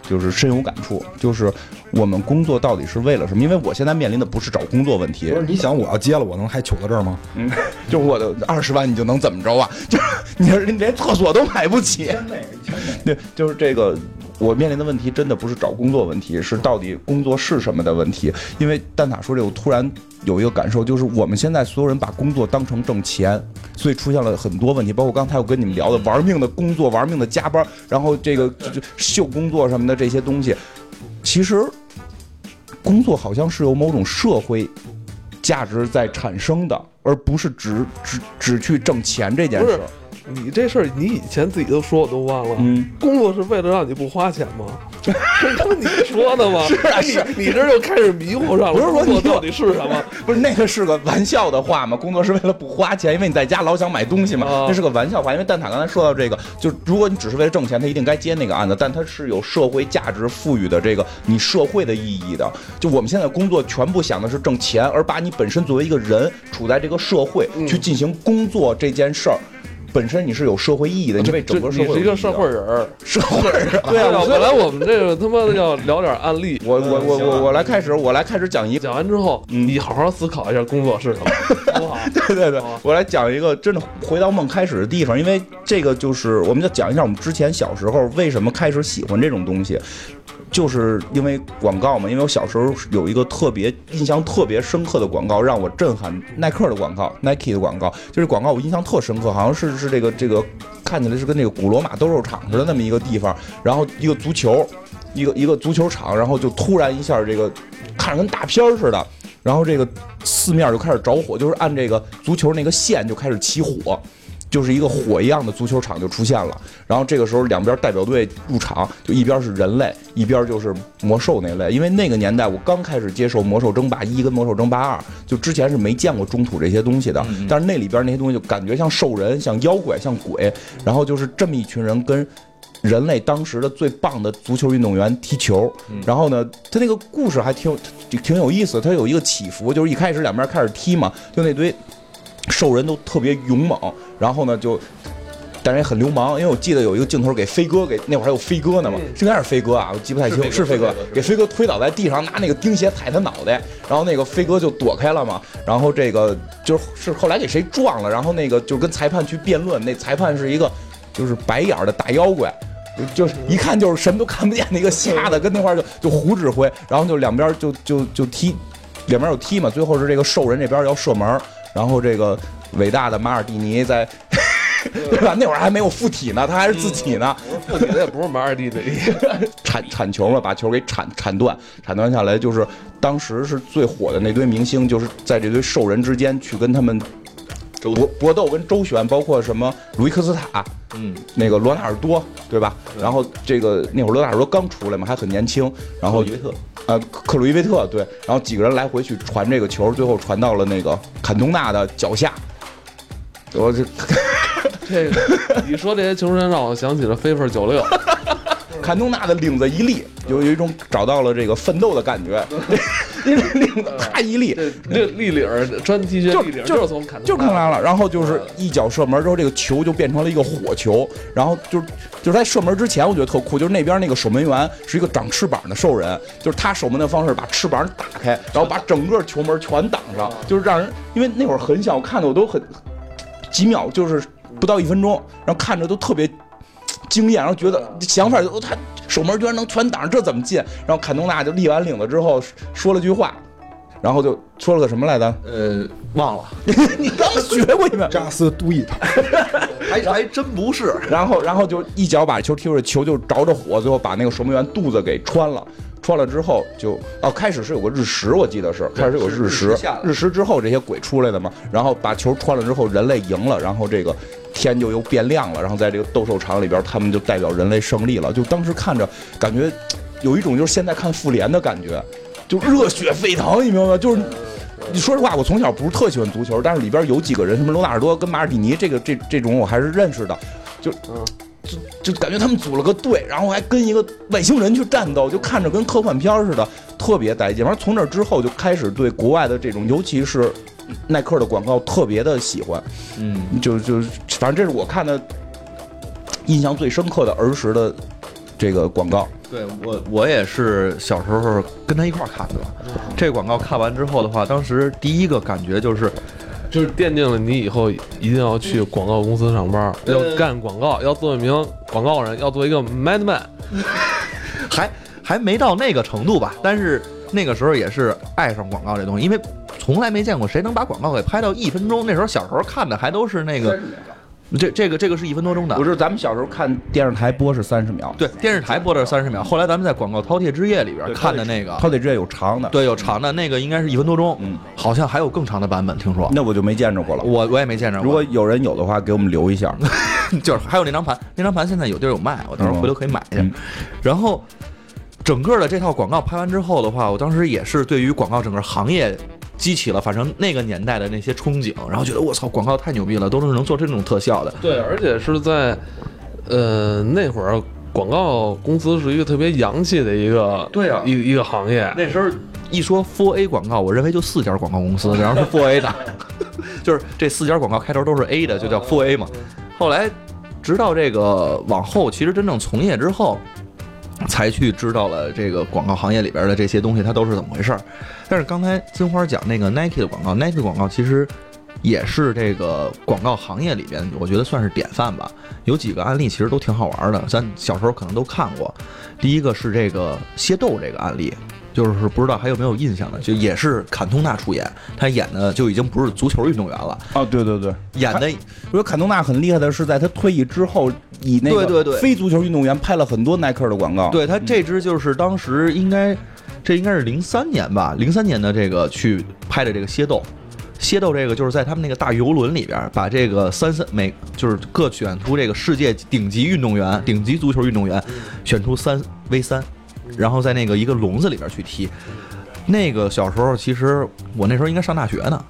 [SPEAKER 3] 就是深有感触，就是我们工作到底是为了什么？因为我现在面临的不是找工作问题
[SPEAKER 4] 不，是你想我要接了，我能还糗到这儿吗？
[SPEAKER 3] 嗯，就我的二十万你就能怎么着啊？就是你你连厕所都买不起，对，就是这个。我面临的问题真的不是找工作问题，是到底工作是什么的问题。因为蛋挞说这个，我突然有一个感受，就是我们现在所有人把工作当成挣钱，所以出现了很多问题。包括刚才我跟你们聊的玩命的工作、玩命的加班，然后这个就就秀工作什么的这些东西，其实工作好像是有某种社会价值在产生的，而不是只只只去挣钱这件事儿。
[SPEAKER 1] 你这事儿，你以前自己都说，我都忘了。
[SPEAKER 3] 嗯，
[SPEAKER 1] 工作是为了让你不花钱吗？这他妈你说的吗？
[SPEAKER 3] 是啊是
[SPEAKER 1] 你你这又开始迷糊上了。
[SPEAKER 3] 不是说你
[SPEAKER 1] 到底是什么？
[SPEAKER 3] 不是那个是个玩笑的话吗？工作是为了不花钱，因为你在家老想买东西嘛，
[SPEAKER 1] 啊
[SPEAKER 3] 那是个玩笑话。因为蛋挞刚才说到这个，就如果你只是为了挣钱，他一定该接那个案子，但它是有社会价值赋予的这个你社会的意义的。就我们现在工作全部想的是挣钱，而把你本身作为一个人处在这个社会、去进行工作这件事儿。本身你是有社会意义的，你为整个社会
[SPEAKER 1] 你是一个社会人儿。
[SPEAKER 3] 社会人，对
[SPEAKER 1] 对
[SPEAKER 3] 啊，
[SPEAKER 1] 本来我们这个他妈的要聊点案例。
[SPEAKER 3] 我我我我我来开始，我来开始讲一
[SPEAKER 1] 讲完之后，
[SPEAKER 3] 嗯
[SPEAKER 1] 你好好思考一下工作是什么，好不好？
[SPEAKER 3] 对对对我来讲一个真的回到梦开始的地方，因为这个就是我们就讲一下我们之前小时候为什么开始喜欢这种东西，就是因为广告嘛。因为我小时候有一个特别印象特别深刻的广告让我震撼，耐克的广告，Nike 的广告，就是广告我印象特深刻，好像是是这个这个看起来是跟那个古罗马斗兽场似的那么一个地方，然后一个足球，一个一个足球场，然后就突然一下这个看着跟大片似的。然后这个四面就开始着火，就是按这个足球那个线就开始起火，就是一个火一样的足球场就出现了。然后这个时候两边代表队入场，就一边是人类，一边就是魔兽那类。因为那个年代我刚开始接受魔兽争霸一跟魔兽争霸二，就之前是没见过中土这些东西的。但是那里边那些东西就感觉像兽人、像妖怪、像鬼，然后就是这么一群人跟。人类当时的最棒的足球运动员踢球，然后呢，他那个故事还挺挺挺有意思，他有一个起伏，就是一开始两边开始踢嘛，就那堆兽人都特别勇猛，然后呢就。但是也很流氓，因为我记得有一个镜头给飞哥给那会儿还有飞哥呢嘛，应该是飞哥啊，我记不太清，是飞哥，给飞哥推倒在地上，拿那个钉鞋踩他脑袋，然后那个飞哥就躲开了嘛，然后这个就是是后来给谁撞了，然后那个就跟裁判去辩论，那裁判是一个就是白眼儿的大妖怪，就就是一看就是什么都看不见的一个瞎的，跟那块儿就就胡指挥，然后就两边就就就踢，两边有踢嘛，最后是这个兽人这边要射门，然后这个伟大的马尔蒂尼在。对吧？那会儿还没有附体呢，他还是自己呢，
[SPEAKER 1] 附体的也不是马尔蒂尼，
[SPEAKER 3] 铲铲球嘛，把球给铲铲断，铲断下来就是当时是最火的那堆明星，就是在这堆兽人之间去跟他们搏搏斗，跟周旋，包括什么鲁伊克斯塔，
[SPEAKER 2] 嗯，
[SPEAKER 3] 那个罗纳尔多，对吧？然后这个那会儿罗纳尔多刚出来嘛，还很年轻，然后
[SPEAKER 2] 克鲁伊维特
[SPEAKER 3] 呃克鲁伊维特对，然后几个人来回去传这个球，最后传到了那个坎通纳的脚下。我这
[SPEAKER 1] 这个你说这些球员让我想起了 FIFA 九六，
[SPEAKER 3] 坎通纳的领子一立，有有一种找到了这个奋斗的感觉。因为领子啪一立，
[SPEAKER 1] 立立领儿穿 T 恤
[SPEAKER 3] 就
[SPEAKER 1] 立领儿
[SPEAKER 3] 就
[SPEAKER 1] 就是从坎
[SPEAKER 3] 就看来了，然后就是
[SPEAKER 1] 嗯
[SPEAKER 3] 一脚射门之后，这个球就变成了一个火球，然后就是就是在射门之前，我觉得特酷，就是那边那个守门员是一个长翅膀的兽人，就是他守门的方式把翅膀打开，然后把整个球门全挡上，就是让人因为那会儿很小，看的我都很几秒，就是不到一分钟，然后看着都特别惊艳，然后觉得想法就他守门居然能全挡上，这怎么进？然后坎通纳就立完领子之后说了句话。然后就说了个什么来着？
[SPEAKER 2] 呃，忘了，
[SPEAKER 3] 你刚学过一遍
[SPEAKER 4] ，Just do it，
[SPEAKER 2] 还还真不是。
[SPEAKER 3] 然后然后就一脚把球踢出去，球就着着火，最后把那个守门员肚子给穿了。穿了之后就哦，开始是有个日食，我记得是开始有日
[SPEAKER 2] 日
[SPEAKER 3] 食日食之后这些鬼出来的嘛，然后把球穿了之后，人类赢了，然后这个天就又变亮了，然后在这个斗兽场里边，他们就代表人类胜利了。就当时看着感觉有一种就是现在看复联的感觉，就热血沸腾，你明白吗？就是。你说实话，我从小不是特喜欢足球，但是里边有几个人，什么罗纳尔多跟马尔蒂尼，这个这这种我还是认识的，就就就感觉他们组了个队，然后还跟一个外星人去战斗，就看着跟科幻片似的，特别带劲。完从那之后就开始对国外的这种，尤其是耐克的广告特别的喜欢，
[SPEAKER 2] 嗯，
[SPEAKER 3] 就就反正这是我看的印象最深刻的儿时的这个广告。
[SPEAKER 2] 对我我也是小时候跟他一块儿看的。这个广告看完之后的话，当时第一个感觉就是，
[SPEAKER 1] 就是奠定了你以后一定要去广告公司上班，要干广告，要做一名广告人，要做一个 madman。
[SPEAKER 2] 还还没到那个程度吧，但是那个时候也是爱上广告这东西，因为从来没见过谁能把广告给拍到一分钟。那时候小时候看的还都是那个，这这个这个是一分多钟的
[SPEAKER 3] 不。是，咱们小时候看电视台播是三十秒，
[SPEAKER 2] 对，电视台播的是三十秒，后来咱们在广告饕餮之夜里边看的那个，
[SPEAKER 3] 饕餮之夜有长的。
[SPEAKER 2] 对，有长的那个应该是一分多钟，
[SPEAKER 3] 嗯，
[SPEAKER 2] 好像还有更长的版本，听说
[SPEAKER 3] 那我就没见着过了。
[SPEAKER 2] 我我也没见着过。
[SPEAKER 3] 如果有人有的话，给我们留一下。
[SPEAKER 2] 就是还有那张盘，那张盘现在有地儿有卖，我到时候回头可以买一下。
[SPEAKER 3] 嗯
[SPEAKER 2] 然后整个的这套广告拍完之后的话，我当时也是对于广告整个行业激起了反正那个年代的那些憧憬，然后觉得我操，广告太牛逼了，都是能做这种特效的。
[SPEAKER 1] 对，而且是在呃那会儿，广告公司是一个特别洋气的一个
[SPEAKER 2] 对啊
[SPEAKER 1] 一个一个行业。
[SPEAKER 2] 那时候一说 Four A 广告，我认为就四家广告公司，然后是 Four A 的，就是这四家广告开头都是 A 的，就叫 Four A 嘛。后来直到这个往后，其实真正从业之后，才去知道了这个广告行业里边的这些东西它都是怎么回事儿。但是刚才金花讲那个 Nike 的广告，Nike 的广告其实也是这个广告行业里边，我觉得算是典范吧。有几个案例其实都挺好玩的，咱小时候可能都看过。第一个是这个械斗这个案例，就是不知道还有没有印象的，就也是坎通纳出演，他演的就已经不是足球运动员了，
[SPEAKER 3] 哦，对对对，
[SPEAKER 2] 演的
[SPEAKER 3] 我觉得坎通纳很厉害的是，在他退役之后，以那个
[SPEAKER 2] 对对对
[SPEAKER 3] 非足球运动员拍了很多耐克的广告。
[SPEAKER 2] 对他这支就是当时应该，这应该是零三年吧，零三年的这个去拍的这个械斗。械斗这个就是在他们那个大游轮里边，把这个三三每就是各选出这个世界顶级运动员、顶级足球运动员，选出三 v 三，然后在那个一个笼子里边去踢。那个小时候，其实我那时候应该上大学呢。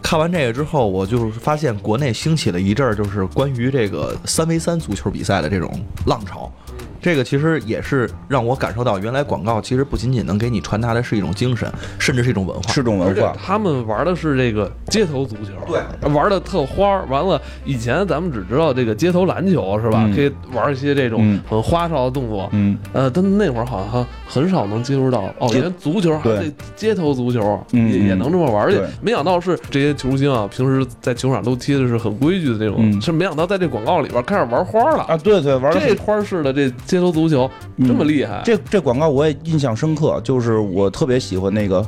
[SPEAKER 2] 看完这个之后，我就发现国内兴起了一阵儿，就是关于这个三 v 三足球比赛的这种浪潮。这个其实也是让我感受到，原来广告其实不仅仅能给你传达的是一种精神，甚至是一种文化。
[SPEAKER 3] 是种文化。
[SPEAKER 1] 他们玩的是这个街头足球，
[SPEAKER 2] 对，
[SPEAKER 1] 玩的特花儿。完了，以前咱们只知道这个街头篮球是吧？
[SPEAKER 3] 嗯
[SPEAKER 1] 可以玩一些这种
[SPEAKER 3] 嗯
[SPEAKER 1] 很花哨的动作。
[SPEAKER 3] 嗯，
[SPEAKER 1] 呃，但那会儿好像很少能接触到哦，
[SPEAKER 3] 街
[SPEAKER 1] 原来足球还
[SPEAKER 3] 对
[SPEAKER 1] 这街头足球也也能这么玩，而且没想到是这些球星啊，平时在球场都踢的是很规矩的那种，
[SPEAKER 3] 嗯
[SPEAKER 1] 是没想到在这广告里边开始玩花了。
[SPEAKER 3] 啊，对对，玩的
[SPEAKER 1] 这花式的这街头足球
[SPEAKER 3] 嗯
[SPEAKER 1] 这么厉害，
[SPEAKER 3] 这这广告我也印象深刻，就是我特别喜欢那个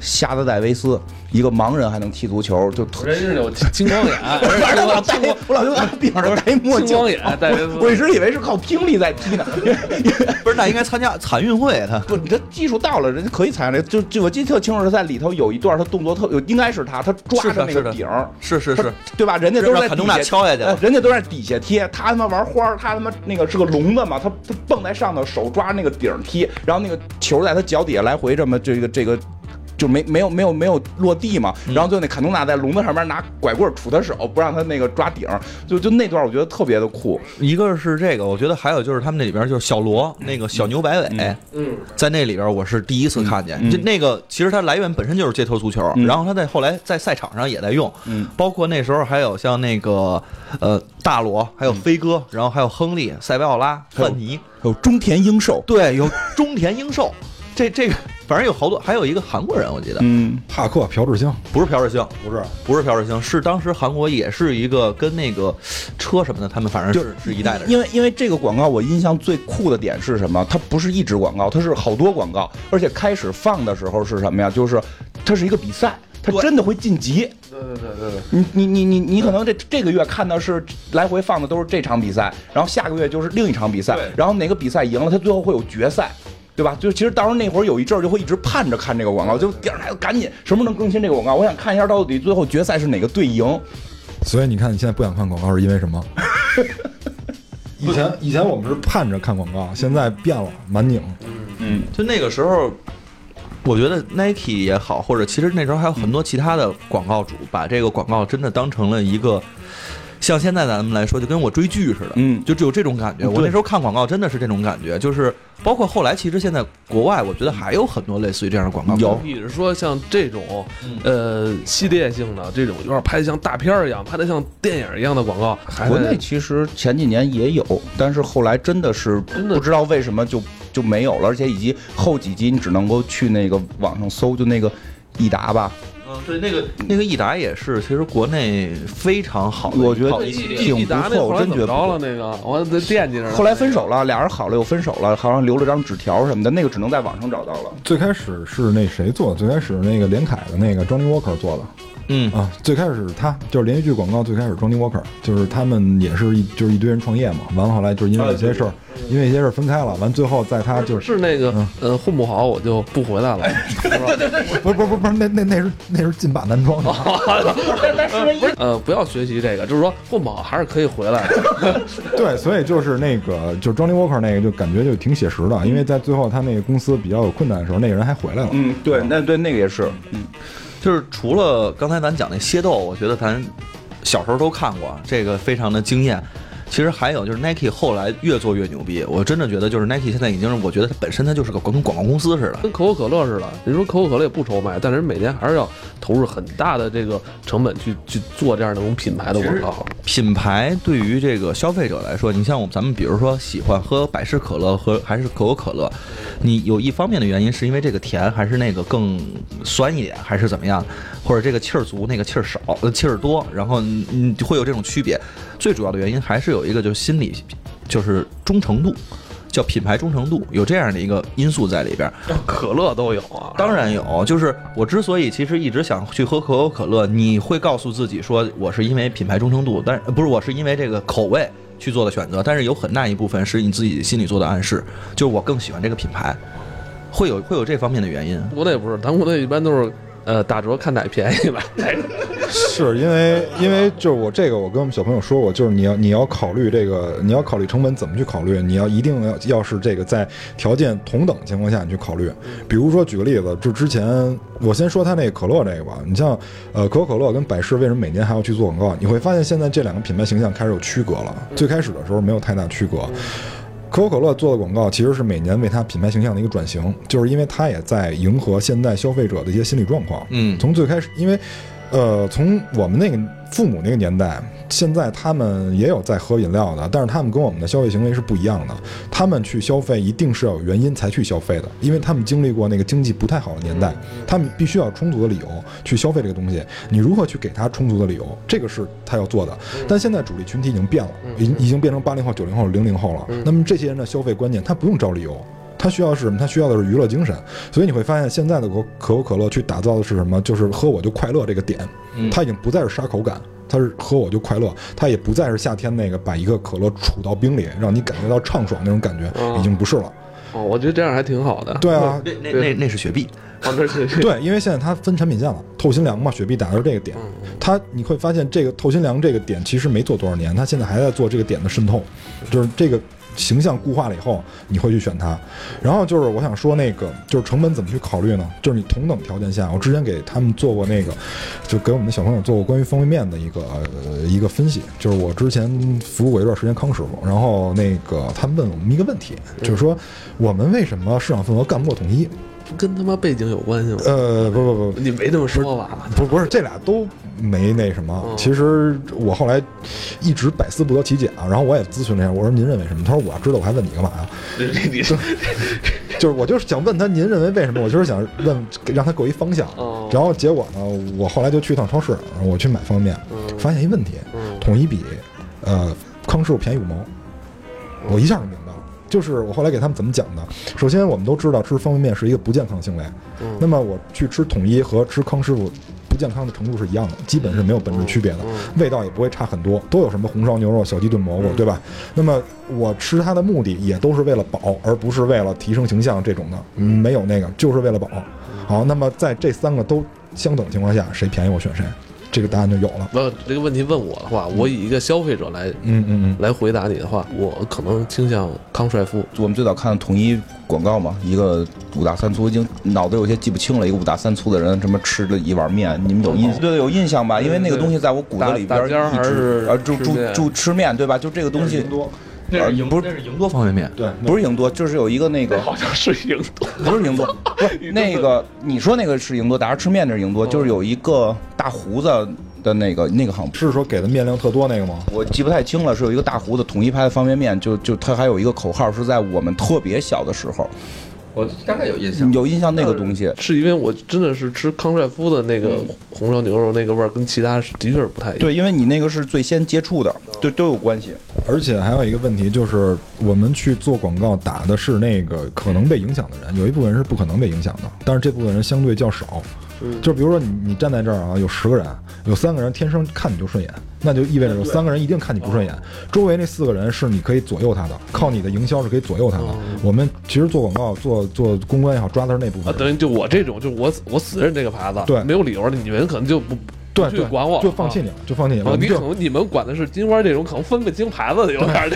[SPEAKER 3] 瞎子戴维斯，一个盲人还能踢足球，就特。
[SPEAKER 1] 人家是有 青光眼，
[SPEAKER 3] 我老戴，我老觉得他顶上戴墨镜
[SPEAKER 1] 青光眼戴维斯
[SPEAKER 3] 我一直以为是靠听力在踢呢。
[SPEAKER 2] 不是，那应该参加残运会，他
[SPEAKER 3] 不，你这技术到了，人家可以参加。就就我记得特清楚，是在里头有一段他动作特有，应该是他，他抓着那个顶，
[SPEAKER 2] 是是是，
[SPEAKER 3] 对吧？人家都是在底
[SPEAKER 2] 敲下去
[SPEAKER 3] 人家都在底下贴，他他妈玩花儿，他他妈那个是个聋子嘛，他他蹦在上头，手抓那个顶踢，然后那个球在他脚底下来回这么这个这个。就没没有没有没有落地嘛，然后最后那坎通纳在笼子上面拿拐棍杵他手，不让他那个抓顶儿，就就那段我觉得特别的酷。
[SPEAKER 2] 一个是这个，我觉得还有就是他们那里边就是小罗那个小牛摆尾，
[SPEAKER 1] 嗯，
[SPEAKER 2] 在那里边我是第一次看见，
[SPEAKER 3] 嗯。
[SPEAKER 2] 就那个其实它来源本身就是街头足球，
[SPEAKER 3] 嗯
[SPEAKER 2] 然后他在后来在赛场上也在用，
[SPEAKER 3] 嗯。
[SPEAKER 2] 包括那时候还有像那个呃大罗，还有飞哥，然后还有亨利、塞维奥拉、范尼，
[SPEAKER 3] 还有中田英寿，
[SPEAKER 2] 对，有中田英寿，这这个反正有好多，还有一个韩国人，我记得、
[SPEAKER 3] 嗯，
[SPEAKER 4] 帕克、朴智星
[SPEAKER 2] 不是朴智星，
[SPEAKER 4] 不是
[SPEAKER 2] 不是朴智星，是当时韩国也是一个跟那个车什么的，他们反正是是一代的人。
[SPEAKER 3] 因为因为这个广告我印象最酷的点是什么？它不是一支广告，它是好多广告，而且开始放的时候是什么呀？就是它是一个比赛，它真的会晋级。
[SPEAKER 1] 对对对对对。
[SPEAKER 3] 你你你你你可能这这个月看的是来回放的都是这场比赛，然后下个月就是另一场比赛，然后哪个比赛赢了，它最后会有决赛。对吧？就其实到时候那会儿有一阵儿就会一直盼着看这个广告，就电视台赶紧什么时候能更新这个广告，我想看一下到底最后决赛是哪个队赢。
[SPEAKER 4] 所以你看，你现在不想看广告是因为什么？以前以前我们是盼着看广告，现在变了，蛮拧。
[SPEAKER 3] 嗯，
[SPEAKER 2] 就那个时候，我觉得 Nike 也好，或者其实那时候还有很多其他的广告主，把这个广告真的当成了一个。像现在咱们来说，就跟我追剧似的，
[SPEAKER 3] 嗯。
[SPEAKER 2] 就只有这种感觉。我那时候看广告真的是这种感觉，就是包括后来，其实现在国外，我觉得还有很多类似于这样的广告。
[SPEAKER 3] 有。
[SPEAKER 1] 比如说像这种
[SPEAKER 2] 嗯。
[SPEAKER 1] 呃系列性的这种，有点拍的像大片儿一样，拍的像电影一样的广告，
[SPEAKER 3] 国内其实前几年也有，但是后来真的是
[SPEAKER 1] 真的
[SPEAKER 3] 不知道为什么就就没有了，而且以及后几集你只能够去那个网上搜，就那个益达吧，
[SPEAKER 2] 嗯，对，那个那个益达也是，其实国内非常好的
[SPEAKER 3] 我觉得
[SPEAKER 1] 一
[SPEAKER 3] 挺不错我真觉得
[SPEAKER 1] 怎么着了？那个我得惦记着。
[SPEAKER 3] 后来分手了，俩人好了又分手了，好像留了张纸条什么的，那个只能在网上找到了。
[SPEAKER 4] 最开始是那谁做的？最开始那个连凯的那个 Johnny Walker 做的
[SPEAKER 2] 嗯
[SPEAKER 4] 啊。最开始是他就是连续剧广告，最开始 Johnny Walker 就是他们也是一就是一堆人创业嘛。完了后来就是因为一些事儿，因为一些事儿分开了。完最后在他就是
[SPEAKER 1] 是那个
[SPEAKER 3] 嗯
[SPEAKER 1] 呃混不好我就不回来了，是吧
[SPEAKER 4] 不是不是不是不是那那那是那是劲把男装的。
[SPEAKER 1] 呃不要学习这个，就是说混不好还是可以回来的。
[SPEAKER 4] 对，所以就是那个，就是 Johnny Walker 那个，就感觉就挺写实的，因为在最后他那个公司比较有困难的时候，那个人还回来了。
[SPEAKER 3] 嗯，对，那对那个也是，嗯，
[SPEAKER 2] 就是除了刚才咱讲那械斗，我觉得咱小时候都看过，这个非常的惊艳。其实还有就是 Nike 后来越做越牛逼，我真的觉得就是 Nike 现在已经是，我觉得它本身它就是个跟广告公司似的。
[SPEAKER 1] 跟可口可乐似的，你说可口可乐也不愁卖，但是每年还是要投入很大的这个成本去去做这样的一种品牌的广告。
[SPEAKER 2] 品牌对于这个消费者来说，你像我们咱们比如说喜欢喝百事可乐和还是可口可乐，你有一方面的原因是因为这个甜还是那个更酸一点，还是怎么样，或者这个气儿足那个气儿少，呃气儿多，然后嗯嗯会有这种区别。最主要的原因还是有一个就是心理，就是忠诚度。叫品牌忠诚度，有这样的一个因素在里边儿。
[SPEAKER 1] 可乐都有啊，
[SPEAKER 2] 当然有，就是我之所以其实一直想去喝可口可乐，你会告诉自己说我是因为品牌忠诚度，但不是我是因为这个口味去做的选择，但是有很大一部分是你自己心里做的暗示，就是我更喜欢这个品牌，会有会有这方面的原因。
[SPEAKER 1] 国内不是，咱国内一般都是呃打折看奶便宜吧。
[SPEAKER 4] 是因为因为就是我这个，我跟我们小朋友说过，就是你要你要考虑这个，你要考虑成本怎么去考虑，你要一定要要是这个在条件同等情况下你去考虑。比如说举个例子，就之前我先说他那个可乐这个吧，你像呃可口可乐跟百事为什么每年还要去做广告？你会发现现在这两个品牌形象开始有区隔了，最开始的时候没有太大区隔。可口可乐做的广告其实是每年为它品牌形象的一个转型，就是因为它也在迎合现在消费者的一些心理状况。
[SPEAKER 2] 嗯
[SPEAKER 4] 从最开始，因为呃，从我们那个父母那个年代，现在他们也有在喝饮料的，但是他们跟我们的消费行为是不一样的。他们去消费一定是要有原因才去消费的，因为他们经历过那个经济不太好的年代，他们必须要有充足的理由去消费这个东西。你如何去给他充足的理由，这个是他要做的。但现在主力群体已经变了，已已经变成八零后、九零后、零零后了。那么这些人的消费观念，他不用找理由。他需要是什么？它需要的是娱乐精神，所以你会发现现在的可可口可乐去打造的是什么？就是喝我就快乐这个点，它已经不再是杀口感，它是喝我就快乐，它也不再是夏天那个把一个可乐杵到冰里，让你感觉到畅爽那种感觉，已经不是了。
[SPEAKER 1] 哦，我觉得这样还挺好的。
[SPEAKER 4] 对啊，
[SPEAKER 2] 那那那那是雪碧，
[SPEAKER 4] 对，因为现在它分产品线了，透心凉嘛，雪碧打的是这个点，它你会发现这个透心凉这个点其实没做多少年，它现在还在做这个点的渗透，就是这个形象固化了以后，你会去选它。然后就是我想说那个，就是成本怎么去考虑呢？就是你同等条件下，我之前给他们做过那个，就给我们的小朋友做过关于方便面的一个呃一个分析，就是我之前服务过一段时间康师傅，然后那个他们问我们一个问题，就是说我们为什么市场份额干不过统一？
[SPEAKER 1] 跟他妈背景有关系吗？
[SPEAKER 4] 呃，不不不，
[SPEAKER 1] 你没这么说吧？
[SPEAKER 4] 不不是，这俩都没那什么。
[SPEAKER 1] 嗯
[SPEAKER 4] 其实我后来一直百思不得其解啊，然后我也咨询了一下，我说您认为什么？他说我要知道我还问你干嘛呀？
[SPEAKER 1] 你你说
[SPEAKER 4] 就是我就是想问他您认为为什么？我就是想问让他给我一方向。
[SPEAKER 1] 哦
[SPEAKER 4] 然后结果呢，我后来就去一趟超市，我去买方便面，
[SPEAKER 1] 嗯
[SPEAKER 4] 发现一问题，
[SPEAKER 1] 嗯
[SPEAKER 4] 统一比呃康师傅便宜五毛，我一下就明。就是我后来给他们怎么讲的。首先，我们都知道吃方便面是一个不健康行为，
[SPEAKER 1] 嗯
[SPEAKER 4] 那么我去吃统一和吃康师傅不健康的程度是一样的，基本是没有本质区别的，
[SPEAKER 1] 嗯
[SPEAKER 4] 味道也不会差很多，都有什么红烧牛肉、小鸡炖蘑菇，对吧？那么我吃它的目的也都是为了饱，而不是为了提升形象这种的，嗯没有那个，就是为了饱。好，那么在这三个都相等情况下，谁便宜我选谁。这个答案就有了。
[SPEAKER 1] 不，这个问题问我的话，我以一个消费者来
[SPEAKER 4] 嗯嗯嗯，
[SPEAKER 1] 来回答你的话，我可能倾向康帅傅。
[SPEAKER 3] 我们最早看的统一广告嘛，一个五大三粗，已经脑子有些记不清了。一个五大三粗的人，什么吃了一碗面，你们有印对有印象吧？因为那个东西在我骨子里边
[SPEAKER 1] 还是
[SPEAKER 3] 啊，就
[SPEAKER 1] 就
[SPEAKER 3] 就吃面对吧？就这个东西
[SPEAKER 4] 多
[SPEAKER 2] 那是赢
[SPEAKER 3] 不是
[SPEAKER 2] 那是赢多方便面，
[SPEAKER 4] 对，
[SPEAKER 3] 不是赢多，就是有一个那个
[SPEAKER 1] 好像是赢多，
[SPEAKER 3] 不是赢多，不是那个你说那个是赢多，打着吃面那是赢多，就是有一个大胡子的那个那个好像
[SPEAKER 4] 是说给的面量特多那个吗？
[SPEAKER 3] 我记不太清了，是有一个大胡子统一拍的方便面，就就他还有一个口号是在我们特别小的时候，
[SPEAKER 2] 我大概有印象。
[SPEAKER 3] 有印象那个东西。
[SPEAKER 1] 是因为我真的是吃康帅夫的那个红烧牛肉那个味儿，跟其他的确是不太一样。
[SPEAKER 3] 对，因为你那个是最先接触的，对，都有关系。
[SPEAKER 4] 而且还有一个问题就是，我们去做广告打的是那个可能被影响的人，有一部分人是不可能被影响的，但是这部分人相对较少。就比如说你你站在这儿啊，有十个人，有三个人天生看你就顺眼，那就意味着有三个人一定看你不顺眼，周围那四个人是你可以左右他的，靠你的营销是可以左右他的。我们其实做广告、做做公关也好，抓的是那部
[SPEAKER 1] 啊，
[SPEAKER 4] 分人。
[SPEAKER 1] 等于就我这种，就我我死认这个牌子，
[SPEAKER 4] 对
[SPEAKER 1] 没有理由的，你们可能就不
[SPEAKER 4] 对对，
[SPEAKER 1] 不去管我，
[SPEAKER 4] 就放弃你了，就放弃你了。
[SPEAKER 1] 你可能你们管的是金花这种，可能分个金牌子的，有点儿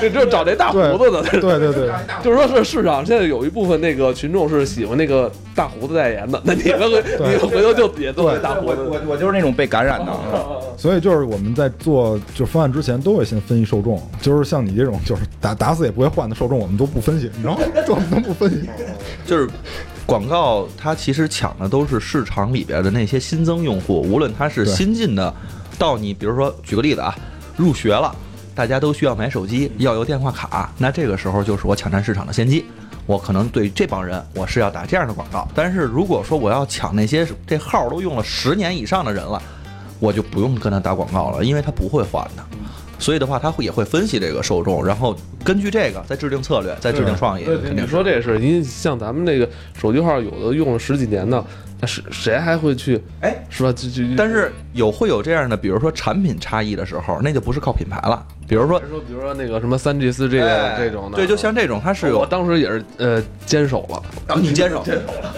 [SPEAKER 1] 这，这找这大胡子的。
[SPEAKER 4] 对对对，
[SPEAKER 1] 就是说是市场现在有一部分那个群众是喜欢那个大胡子代言的，那你们回你们回头就也都是大胡子。
[SPEAKER 3] 我我我就是那种被感染的。
[SPEAKER 4] 所以就是我们在做就方案之前都会先分析受众，就是像你这种就是打打死也不会换的受众，我们都不分析，你知道吗？这我们都不分析。
[SPEAKER 2] 就是广告，它其实抢的都是市场里边的那些新增用户，无论他是新进的，到你比如说举个例子啊，入学了，大家都需要买手机，要有电话卡，那这个时候就是我抢占市场的先机。我可能对这帮人，我是要打这样的广告。但是如果说我要抢那些这号都用了十年以上的人了，我就不用跟他打广告了，因为他不会换的。所以的话，他会也会分析这个受众，然后根据这个再制定策略，再制定创意，
[SPEAKER 1] 对，
[SPEAKER 2] 肯定
[SPEAKER 1] 你说这是，因为像咱们那个手机号，有的用了十几年的，那是谁还会去？
[SPEAKER 2] 哎，
[SPEAKER 1] 是吧？就就
[SPEAKER 2] 但是有会有这样的，比如说产品差异的时候，那就不是靠品牌了。比如说
[SPEAKER 1] 说，比如说那个什么三 G、四 G
[SPEAKER 2] 哎
[SPEAKER 1] 这种的，
[SPEAKER 2] 对，就像这种，它是有
[SPEAKER 1] 我当时也是呃坚守了，
[SPEAKER 2] 然后你坚守，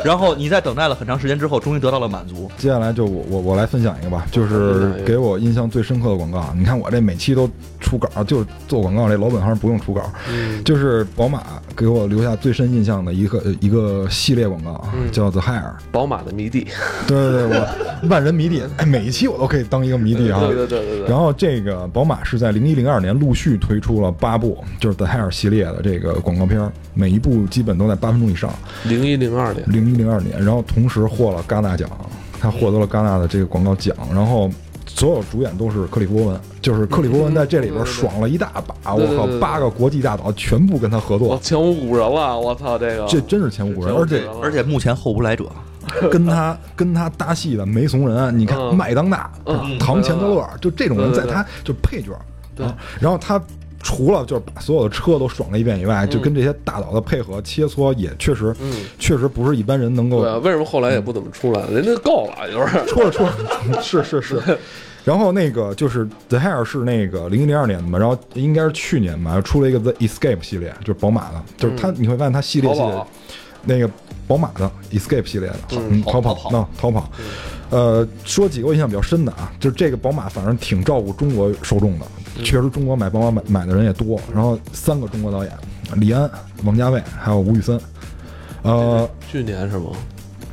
[SPEAKER 2] 然后你在等待了很长时间之后，终于得到了满足。
[SPEAKER 4] 接下来就我我我来分享一个吧，就是给我印象最深刻的广告。你看我这每期都出稿，就是做广告这老本行不用出稿，
[SPEAKER 1] 嗯
[SPEAKER 4] 就是宝马给我留下最深印象的一个一个系列广告叫 The Hire。
[SPEAKER 1] 宝马的迷弟，
[SPEAKER 4] 对对对，我 万人迷弟，哎，每一期我都可以当一个迷弟啊。
[SPEAKER 1] 对对对对对。
[SPEAKER 4] 然后这个宝马是在零一零二年陆续推出了八部，就是 The Hair 系列的这个广告片，每一部基本都在八分钟以上。
[SPEAKER 1] 零一零二年，
[SPEAKER 4] 零一零二年，然后同时获了戛纳奖，他获得了戛纳的这个广告奖，然后。所有主演都是克里夫·欧文，就是克里夫·欧文在这里边爽了一大把，我靠八个国际大导全部跟他合作，
[SPEAKER 1] 前无古人了，我操这个，
[SPEAKER 4] 这真是前无古人，而且
[SPEAKER 2] 而且目前后无来者，
[SPEAKER 4] 跟他跟他搭戏的没怂人，你看
[SPEAKER 1] 嗯。
[SPEAKER 4] 麦当娜、
[SPEAKER 1] 嗯
[SPEAKER 4] 唐钱德勒，就这种人在他就配角，然后他。除了就是把所有的车都爽了一遍以外，就跟这些大佬的配合切磋也确实，
[SPEAKER 1] 嗯。
[SPEAKER 4] 确实不是一般人能够
[SPEAKER 1] 对啊，为什么后来也不怎么出来？人家够了，就是
[SPEAKER 4] 出了出了，是 是是。然后那个就是 The Hair 是那个零一零二年的嘛，然后应该是去年嘛，出了一个 The Escape 系列，就是宝马的，就是它、你会发现它系列系列那个宝马的 Escape 系列的，
[SPEAKER 1] 嗯
[SPEAKER 4] 嗯，逃跑。
[SPEAKER 2] 逃跑
[SPEAKER 4] 那逃跑。呃，说几个我印象比较深的啊，就是这个宝马反正挺照顾中国受众的，确实中国买宝马买买的人也多。然后三个中国导演，李安、王家卫还有吴宇森，呃，
[SPEAKER 1] 去年是吗？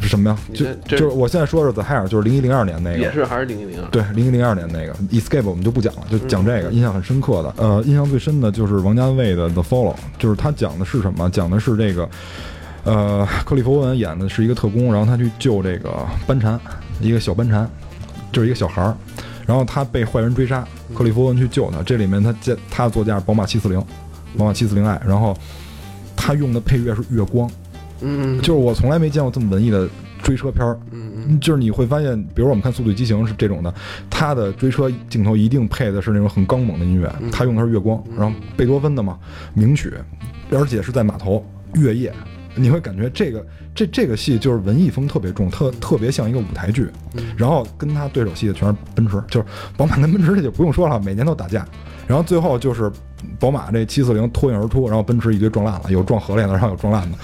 [SPEAKER 4] 是什么呀？就就是我现在说的是 The Hair，就是零一零二年那个，
[SPEAKER 1] 也是还是零一零二？
[SPEAKER 4] 对，零一零二年那个 Escape 我们就不讲了，就讲这个，印象很深刻的。呃，印象最深的就是王家卫的 The Follow，就是他讲的是什么？讲的是这个，呃，克利夫·欧文演的是一个特工，然后他去救这个班禅，一个小班禅，就是一个小孩儿，然后他被坏人追杀，克利夫·恩去救他。这里面他驾他的座驾是宝马七四零，宝马七四零 i，然后他用的配乐是月光，
[SPEAKER 1] 嗯，
[SPEAKER 4] 就是我从来没见过这么文艺的追车片儿。
[SPEAKER 1] 嗯
[SPEAKER 4] 嗯，就是你会发现，比如我们看《速度与激情》是这种的，他的追车镜头一定配的是那种很刚猛的音乐，他用的是月光，然后贝多芬的嘛名曲，而且是在码头月夜，你会感觉这个这这个戏就是文艺风特别重，特特别像一个舞台剧。然后跟他对手戏的全是奔驰，就是宝马跟奔驰这就不用说了，每年都打架。然后最后就是宝马这七四零脱颖而出，然后奔驰一堆撞烂了，有撞河里的，然后有撞烂的。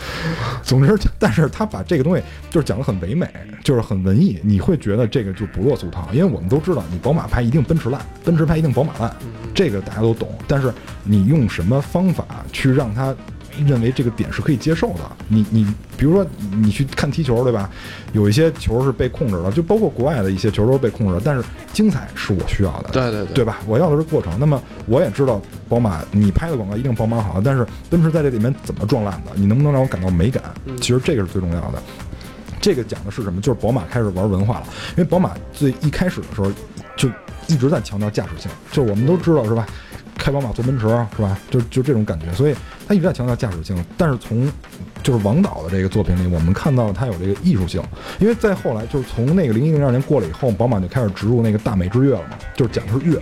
[SPEAKER 4] 总之，但是他把这个东西就是讲的很唯美，就是很文艺，你会觉得这个就不落俗套，因为我们都知道，你宝马拍一定奔驰烂，奔驰拍一定宝马烂，这个大家都懂。但是你用什么方法去让他认为这个点是可以接受的？你你比如说你去看踢球，对吧？有一些球是被控制了，就包括国外的一些球都是被控制了，但是精彩是我需要的，
[SPEAKER 1] 对对对
[SPEAKER 4] 对吧？我要的是过程。那么我也知道宝马你拍的广告一定宝马好，但是奔驰在这里面怎么撞烂的？你能不能让我感到美感？其实这个是最重要的。这个讲的是什么？就是宝马开始玩文化了，因为宝马最一开始的时候就一直在强调驾驶性，就是我们都知道是吧？开宝马坐奔驰是吧？就就这种感觉，所以他一直在强调驾驶性。但是从就是王导的这个作品里，我们看到了他有这个艺术性，因为再后来就是从那个零一零二年过了以后，宝马就开始植入那个大美之乐了嘛，就是讲的是乐，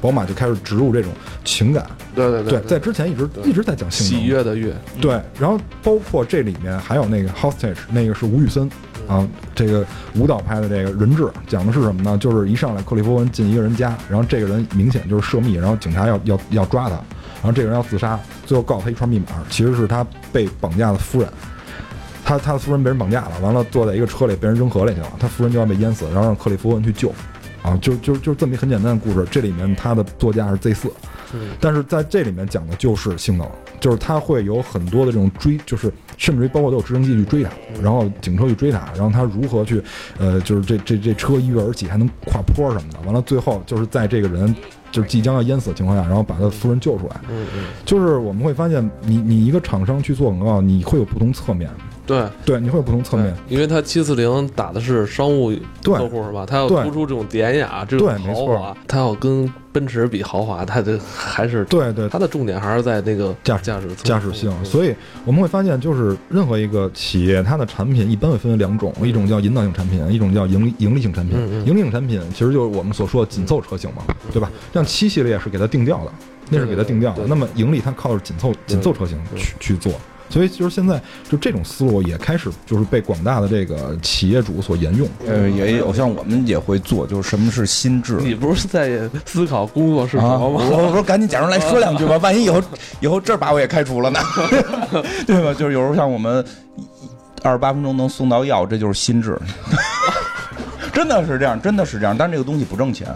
[SPEAKER 4] 宝马就开始植入这种情感。
[SPEAKER 1] 对对
[SPEAKER 4] 对，在之前一直一直在讲性
[SPEAKER 1] 喜悦的悦，
[SPEAKER 4] 对，然后包括这里面还有那个 Hostage，那个是吴宇森啊，这个舞蹈拍的这个人质，讲的是什么呢？就是一上来克利夫文进一个人家，然后这个人明显就是涉密，然后警察要要要抓他，然后这个人要自杀，最后告诉他一串密码，其实是他被绑架的夫人，他他的夫人被人绑架了，完了坐在一个车里被人扔河里去了，他夫人就要被淹死，然后让克利夫文去救，啊，就就就这么一很简单的故事，这里面他的座驾是 Z 四。但是在这里面讲的就是性能，就是他会有很多的这种追，就是甚至于包括都有直升机去追他，然后警车去追他，然后他如何去，呃，就是这这这车一跃而起还能跨坡什么的，完了最后就是在这个人就是即将要淹死的情况下，然后把他的夫人救出来。
[SPEAKER 1] 嗯嗯，
[SPEAKER 4] 就是我们会发现，你你一个厂商去做广告，你会有不同侧面，
[SPEAKER 1] 对
[SPEAKER 4] 对，你会有不同侧面。
[SPEAKER 1] 因为它七四零打的是商务
[SPEAKER 4] 对
[SPEAKER 1] 客户是吧？它要突出这种典雅，这种豪华，它要跟奔驰比豪华，它的还是
[SPEAKER 4] 对对，
[SPEAKER 1] 它的重点还是在那个
[SPEAKER 4] 驾驶
[SPEAKER 1] 驾驶
[SPEAKER 4] 驾驶性，所以我们会发现，就是任何一个企业，它的产品一般会分为两种，一种叫引导性产品，一种叫盈利盈利性产品。盈利性产品其实就是我们所说的紧凑车型嘛，对吧？像七系列是给它定调的，那是给它定调的。那么盈利它靠着紧凑紧凑车型去去做。所以就是现在就这种思路也开始就是被广大的这个企业主所沿用。
[SPEAKER 3] 呃，也有像我们也会做，就是什么是心智。
[SPEAKER 1] 你不是在思考工作是什
[SPEAKER 3] 啊！
[SPEAKER 1] 么吗？
[SPEAKER 3] 我我说赶紧假装来说两句吧，万一以后以后这儿把我也开除了呢，对吧？就是有时候像我们二十八分钟能送到药，这就是心智，真的是这样，真的是这样。但是这个东西不挣钱，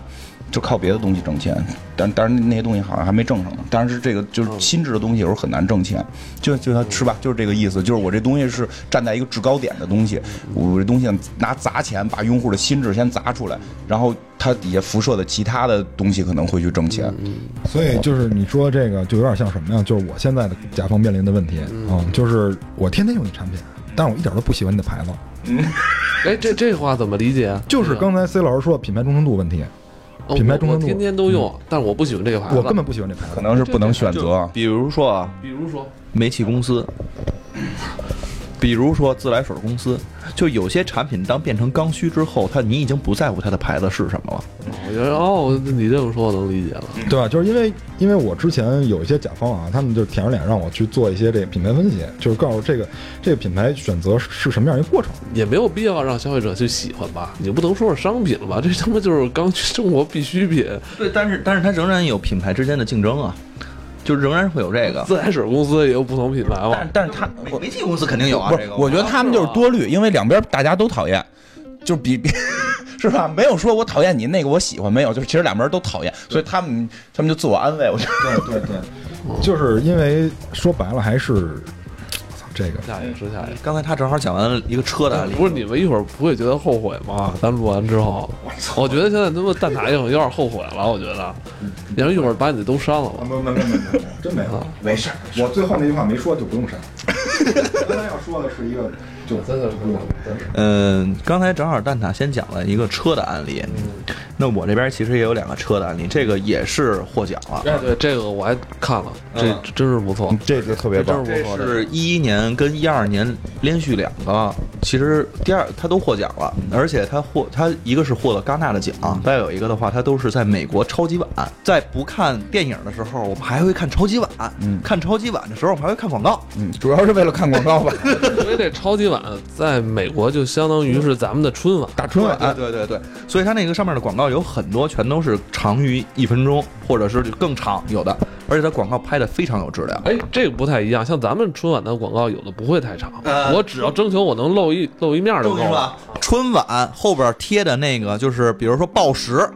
[SPEAKER 3] 就靠别的东西挣钱。但但是那些东西好像还没挣上呢。但是这个就是心智的东西，有时候很难挣钱。就就它是吧？就是这个意思。就是我这东西是站在一个制高点的东西，我这东西拿砸钱把用户的心智先砸出来，然后它底下辐射的其他的东西可能会去挣钱。
[SPEAKER 4] 所以就是你说这个就有点像什么呀？就是我现在的甲方面临的问题啊、就是我天天用你产品，但是我一点都不喜欢你的牌子。
[SPEAKER 1] 哎，这这话怎么理解啊？
[SPEAKER 4] 就是刚才 C 老师说的品牌忠诚度问题，
[SPEAKER 1] 哦
[SPEAKER 4] 品牌忠诚度
[SPEAKER 1] 我我天天都用，但是我不喜欢这个牌子，
[SPEAKER 4] 我根本不喜欢这牌子。
[SPEAKER 3] 可能是不能选择。
[SPEAKER 2] 比如说啊，
[SPEAKER 1] 比如说，
[SPEAKER 2] 煤气公司，比如说自来水公司，就有些产品当变成刚需之后，它你已经不在乎它的牌子是什么了。
[SPEAKER 1] 我觉得哦，你这么说我能理解了。
[SPEAKER 4] 对吧？就是因为因为我之前有一些甲方啊，他们就舔着脸让我去做一些这个品牌分析，就是告诉这个这个品牌选择是什么样一个过程。
[SPEAKER 1] 也没有必要让消费者去喜欢吧？你不能说是商品了吧？这他妈就是刚需生活必需品。
[SPEAKER 2] 对，但是但是它仍然有品牌之间的竞争啊，就仍然会有这个。
[SPEAKER 1] 自来水公司也有不同品牌嘛
[SPEAKER 3] 但。但是他
[SPEAKER 2] 煤煤气公司肯定有啊，
[SPEAKER 3] 不是，我觉得他们就是多虑，因为两边大家都讨厌，就比比 是吧？没有说我讨厌你，那个我喜欢，没有，就是其实两边都讨厌，所以他们他们就自我安慰，我觉得。
[SPEAKER 4] 对对对，就是因为说白了还是，操这个
[SPEAKER 1] 下一个说下一个。
[SPEAKER 2] 刚才他正好讲完了一个车的案例，
[SPEAKER 1] 不是你们一会儿不会觉得后悔吗？咱录完之后，我觉得现在他妈蛋挞有有点后悔了。我觉得，要不一会儿把你都删了吧。
[SPEAKER 4] 没没没没没，真没有，
[SPEAKER 3] 没事，
[SPEAKER 4] 我最后那句话没说就不用删。刚才要说的是一个，就
[SPEAKER 1] 真的。
[SPEAKER 2] 嗯，刚才正好蛋挞先讲了一个车的案例，那我这边其实也有两个车的案例，这个也是获奖了。
[SPEAKER 1] 哎，对，这个我还看了，这
[SPEAKER 2] 嗯
[SPEAKER 1] 真是不错，
[SPEAKER 3] 这个特别棒
[SPEAKER 1] 这真是。
[SPEAKER 2] 一一年跟一二年连续两个，其实第二他都获奖了，而且他获他一个是获了戛纳的奖，再有一个的话，他都是在美国超级碗。在不看电影的时候，我们还会看超级碗；
[SPEAKER 3] 嗯
[SPEAKER 2] 看超级碗的时候，我们还会看广告。
[SPEAKER 3] 嗯，主要是为了看广告吧。
[SPEAKER 1] 因为这超级碗在美国就相当于是咱们的春晚，
[SPEAKER 3] 大春晚，
[SPEAKER 2] 对对对对，所以它那个上面的广告有很多全都是长于一分钟，或者是更长有的，而且它广告拍的非常有质量。
[SPEAKER 1] 哎，这个不太一样。像咱们春晚的广告，有的不会太长，
[SPEAKER 2] 呃
[SPEAKER 1] 我只要征求我能露一露一面就够了。
[SPEAKER 2] 春晚后边贴的那个就是，比如说报时，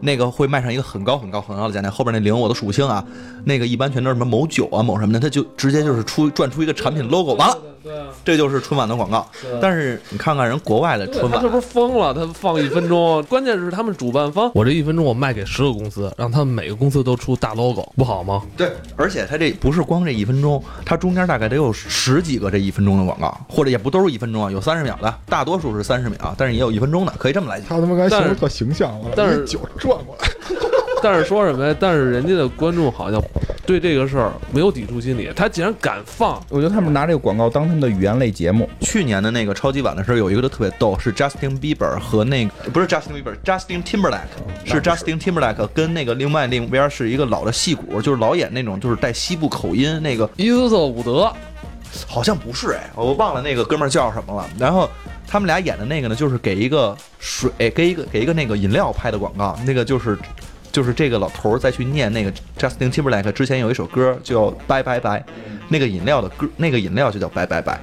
[SPEAKER 2] 那个会卖上一个很高很高很高的价钱，后边那零我都数不清啊。那个一般全都是什么某酒啊某什么的，它就直接就是出转出一个产品 logo，完了，
[SPEAKER 1] 对啊，
[SPEAKER 2] 这就是春晚的广告。但是你看看人国外的春晚
[SPEAKER 1] 他这，不是疯了？他放一分钟，关键是他们主办方，我这一分钟我卖给十个公司，让他们每个公司都出大 logo，不好吗？
[SPEAKER 2] 对，而且他这不是光这一分钟，他中间大概得有十几个这一分钟的广告，或者也不都是一分钟啊，有三十秒的，大多数是三十秒，但是也有一分钟的，可以这么来讲。
[SPEAKER 4] 他他妈刚才形
[SPEAKER 1] 但是
[SPEAKER 4] 容特形象了，
[SPEAKER 1] 但是
[SPEAKER 4] 酒转过来，
[SPEAKER 1] 但是说什么呀？但是人家的观众好像对这个事儿没有抵触心理，他竟然敢放，
[SPEAKER 3] 我觉得他们拿这个广告当他们的语言类节目。
[SPEAKER 2] 去年的那个超级碗的时候，有一个都特别逗，是 Justin Bieber 和那个不是 Justin Bieber，Justin Timberlake 是 Justin Timberlake 跟那个另外另一边是一个老的戏骨，就是老演那种就是带西部口音那个，
[SPEAKER 1] 伊斯特伍德，
[SPEAKER 2] 好像不是哎，我忘了那个哥们儿叫什么了。然后他们俩演的那个呢，就是给一个水给一个给一个那个饮料拍的广告，那个就是。就是这个老头儿再去念那个 Justin Timberlake 之前有一首歌叫《拜拜拜》，那个饮料的歌，那个饮料就叫拜拜拜。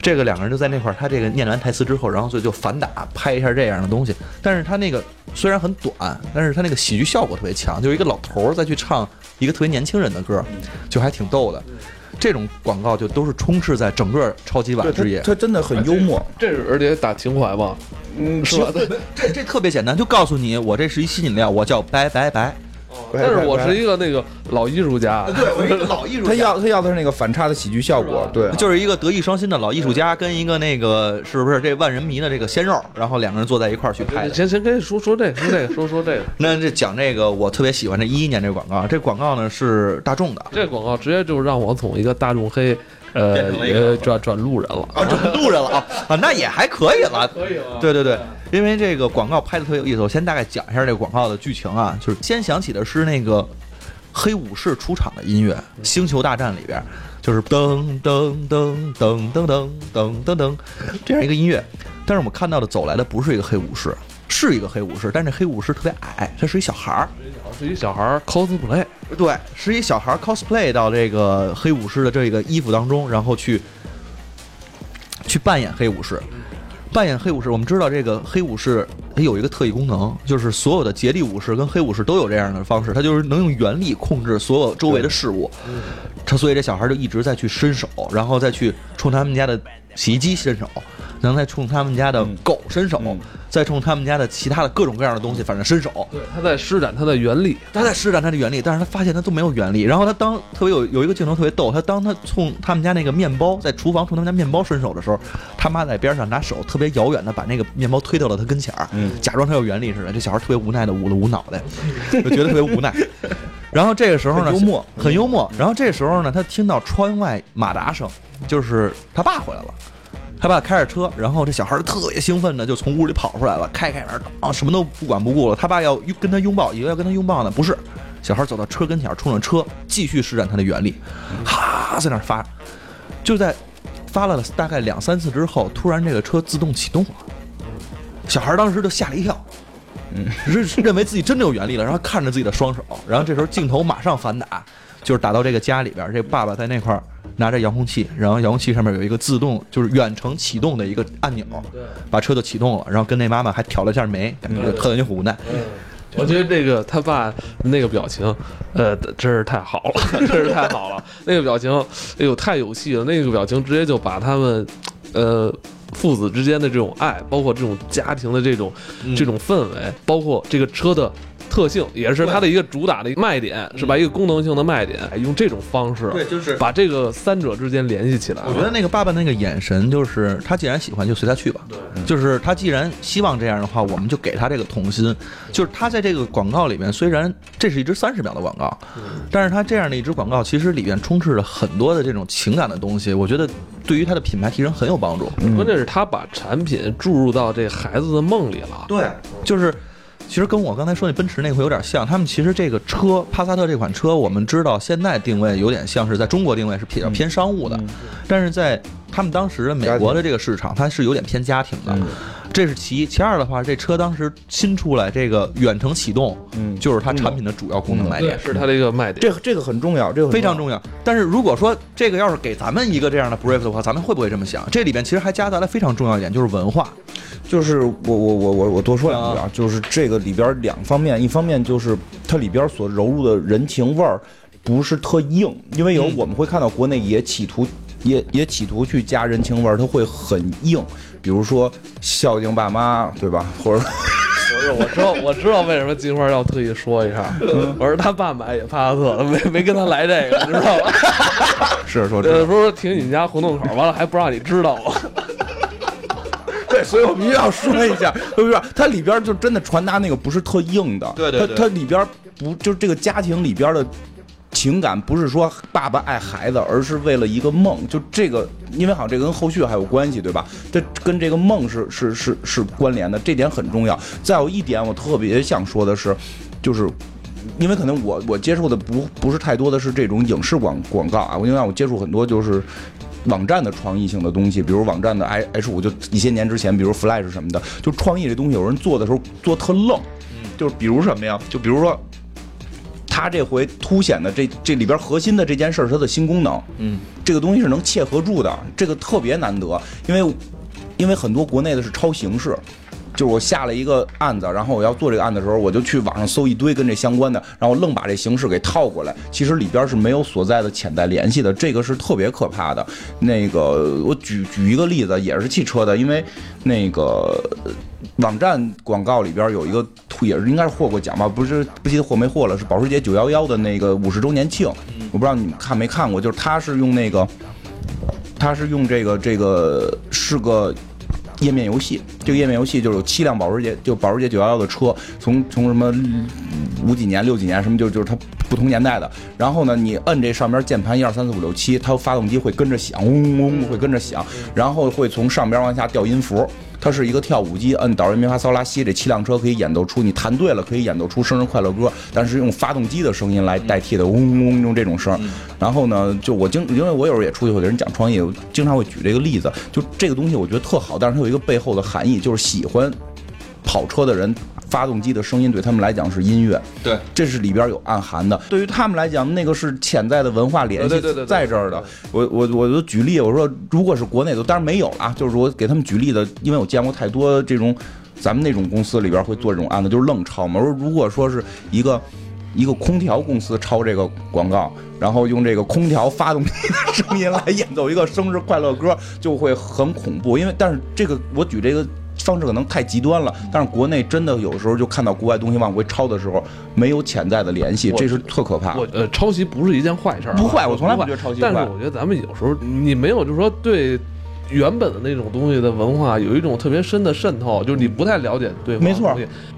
[SPEAKER 2] 这个两个人就在那块儿，他这个念完台词之后，然后所以就反打拍一下这样的东西。但是他那个虽然很短，但是他那个喜剧效果特别强，就是一个老头儿再去唱一个特别年轻人的歌，就还挺逗的。这种广告就都是充斥在整个超级碗
[SPEAKER 3] 对
[SPEAKER 2] 之夜
[SPEAKER 3] 他，。真的很幽默。
[SPEAKER 1] 这是而且打情怀吧？
[SPEAKER 3] 嗯，
[SPEAKER 1] 是吧？
[SPEAKER 2] 这这特别简单，就告诉你我这是一新饮料，我叫拜拜拜。
[SPEAKER 1] 但是我是一个那个老艺术家，
[SPEAKER 2] 对，我一个老艺术家。
[SPEAKER 3] 他要他要的是那个反差的喜剧效果。对，
[SPEAKER 2] 就是一个德艺双馨的老艺术家，跟一个那个是不是这万人迷的这个鲜肉，然后两个人坐在一块儿去拍的。
[SPEAKER 1] 行行，跟你说说这个，说这个，说说这个，
[SPEAKER 2] 那这讲这个，我特别喜欢这一一年这个广告，这广告呢是大众的，
[SPEAKER 1] 这广告直接就让我从一个大众黑，呃 呃转转路人了。
[SPEAKER 2] 啊，转路人了啊啊，那也还可以了。
[SPEAKER 1] 可以了，
[SPEAKER 2] 对对对，因为这个广告拍的特别有意思，我先大概讲一下这个广告的剧情啊，就是先响起的是那个黑武士出场的音乐，《星球大战》里边就是噔噔噔噔噔噔噔噔噔这样一个音乐，但是我们看到的走来的不是一个黑武士，是一个黑武士，但是黑武士特别矮，他是一小孩儿，
[SPEAKER 1] 是一小孩儿 cosplay，
[SPEAKER 2] 对，是一小孩儿 cosplay 到这个黑武士的这个衣服当中，然后去去扮演黑武士。扮演黑武士，我们知道这个黑武士它有一个特异功能，就是所有的杰地武士跟黑武士都有这样的方式，他就是能用原力控制所有周围的事物。他所以这小孩就一直在去伸手，然后再去冲他们家的洗衣机伸手，然后再冲他们家的狗伸手，再冲他们家的其他的各种各样的东西，反正伸手。
[SPEAKER 1] 对，他在施展他的原力，
[SPEAKER 2] 他在施展他的原力，但是他发现他都没有原力。然后他当特别有有一个镜头特别逗，他当他冲他们家那个面包在厨房冲他们家面包伸手的时候，他妈在边上拿手特别遥远的把那个面包推到了他跟前儿，嗯假装他有原力似的。这小孩特别无奈的捂了捂脑袋，就觉得特别无奈。然后这个时候呢，
[SPEAKER 3] 很幽默
[SPEAKER 2] 很幽默。然后这时候呢，他听到窗外马达声，就是他爸回来了。他爸开着车，然后这小孩儿特别兴奋的就从屋里跑出来了，开开门啊，什么都不管不顾了。他爸要跟他拥抱，以为要跟他拥抱呢，不是。小孩走到车跟前，冲着车继续施展他的原力，哈，在那发。就在发了大概两三次之后，突然这个车自动启动了。小孩当时就吓了一跳，嗯，认认为自己真的有原力了，然后看着自己的双手，然后这时候镜头马上反打，就是打到这个家里边，这爸爸在那块儿拿着遥控器，然后遥控器上面有一个自动就是远程启动的一个按钮，把车就启动了，然后跟那妈妈还挑了一下眉，感觉特别无奈。
[SPEAKER 1] 我觉得这个他爸那个表情，呃，真是太好了，真是太好了。那个表情，哎呦，太有戏了。那个表情直接就把他们，呃，父子之间的这种爱，包括这种家庭的这种、这种氛围，包括这个车的特特性，也是它的一个主打的卖点，是吧？一个功能性的卖点，哎用这种方式，
[SPEAKER 2] 对，就是
[SPEAKER 1] 把这个三者之间联系起来。
[SPEAKER 2] 我觉得那个爸爸那个眼神，就是他既然喜欢，就随他去吧。对，就是他既然希望这样的话，我们就给他这个童心。就是他在这个广告里面，虽然这是一支三十秒的广告，但是他这样的一支广告，其实里面充斥着很多的这种情感的东西。我觉得对于他的品牌提升很有帮助。
[SPEAKER 1] 关键是他把产品注入到这孩子的梦里了。
[SPEAKER 2] 对，就是。其实跟我刚才说那奔驰那会有点像，他们其实这个车帕萨特这款车，我们知道现在定位有点像是在中国定位是比较偏商务的，但是在他们当时美国的这个市场，它是有点偏家庭的，这是其一。其二的话，这车当时新出来这个远程启动，嗯，就是它产品的主要功能卖点，
[SPEAKER 1] 是它的一个卖点。
[SPEAKER 3] 这个这个很重要，这个
[SPEAKER 2] 非常重要。但是如果说这个要是给咱们一个这样的 brief 的话，咱们会不会这么想？这里边其实还夹杂了非常重要一点，就是文化。
[SPEAKER 3] 就是我我我我我多说两句啊，就是这个里边两方面，一方面就是它里边所揉入的人情味儿不是特硬，因为有我们会看到国内也企图也也企图去加人情味儿，它会很硬，比如说孝敬爸妈，对吧？或者
[SPEAKER 1] 不是，我知道我知道为什么金花要特意说一下，我说他爸买也帕萨特，没没跟他来这个，你知道吧？
[SPEAKER 3] 是说
[SPEAKER 1] 呃，不是停你家胡同口，完了还不让你知道吗？
[SPEAKER 3] 对，所以我必须要说一下，是不是？它里边就真的传达那个不是特硬的，
[SPEAKER 2] 对对
[SPEAKER 3] 它它里边不就是这个家庭里边的情感，不是说爸爸爱孩子，而是为了一个梦。就这个，因为好像这跟后续还有关系，对吧？这跟这个梦是是是是关联的，这点很重要。再有一点，我特别想说的是，就是因为可能我我接触的不不是太多的是这种影视广广告啊，我因为我接触很多就是。网站的创意性的东西，比如网站的 i H 五，就一些年之前，比如 Flash 什么的，就创意这东西，有人做的时候做特愣，就是比如什么呀？就比如说，他这回凸显的这这里边核心的这件事儿，它的新功能，
[SPEAKER 2] 嗯，
[SPEAKER 3] 这个东西是能切合住的，这个特别难得，因为因为很多国内的是抄形式。就是我下了一个案子，然后我要做这个案子的时候，我就去网上搜一堆跟这相关的，然后愣把这形式给套过来。其实里边是没有所在的潜在联系的，这个是特别可怕的。那个我举举一个例子，也是汽车的，因为那个网站广告里边有一个，也是应该是获过奖吧，不是不记得获没获了，是保时捷九幺幺的那个五十周年庆。我不知道你们看没看过，就是他是用那个，他是用这个这个是个。页面游戏，这个页面游戏就是有七辆保时捷，就保时捷九幺幺的车，从从什么五几年、六几年什么，就就是它不同年代的。然后呢，你摁这上边键盘一二三四五六七，它发动机会跟着响，嗡嗡会跟着响，然后会从上边往下掉音符。它是一个跳舞机，摁导人咪发骚拉西，这七辆车可以演奏出你弹对了，可以演奏出生日快乐歌，但是用发动机的声音来代替的，嗡嗡用这种声。然后呢，就我经，因为我有时候也出去会给人讲创业，我经常会举这个例子，就这个东西我觉得特好，但是它有一个背后的含义，就是喜欢跑车的人。发动机的声音对他们来讲是音乐，
[SPEAKER 2] 对，
[SPEAKER 3] 这是里边有暗含的。对于他们来讲，那个是潜在的文化联系在这儿的。我我我就举例，我说如果是国内的，当然没有啊。就是我给他们举例的，因为我见过太多这种咱们那种公司里边会做这种案子，就是愣抄嘛。我说如果说是一个一个空调公司抄这个广告，然后用这个空调发动机的声音来演奏一个生日快乐歌，就会很恐怖。因为但是这个我举这个。方式可能太极端了，但是国内真的有时候就看到国外东西往回抄的时候，没有潜在的联系，这是特可怕。
[SPEAKER 1] 我呃，抄袭不是一件坏事，
[SPEAKER 3] 不坏，我从来不觉得抄袭坏。
[SPEAKER 1] 但是我觉得咱们有时候你没有，就是说对。原本的那种东西的文化有一种特别深的渗透，就是你不太了解对方，
[SPEAKER 3] 没错，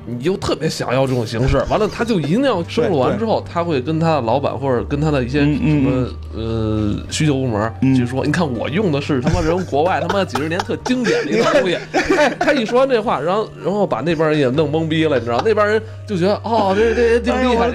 [SPEAKER 1] 你就特别想要这种形式，完了他就一定要收录完之后，他会跟他的老板或者跟他的一些什么呃需求部门去说，你看我用的是他妈人国外 他妈几十年特经典的一个东西，哎，他一说完这话，然后然后把那边人也弄懵逼了，你知道，那边人就觉得哦，这这挺厉害，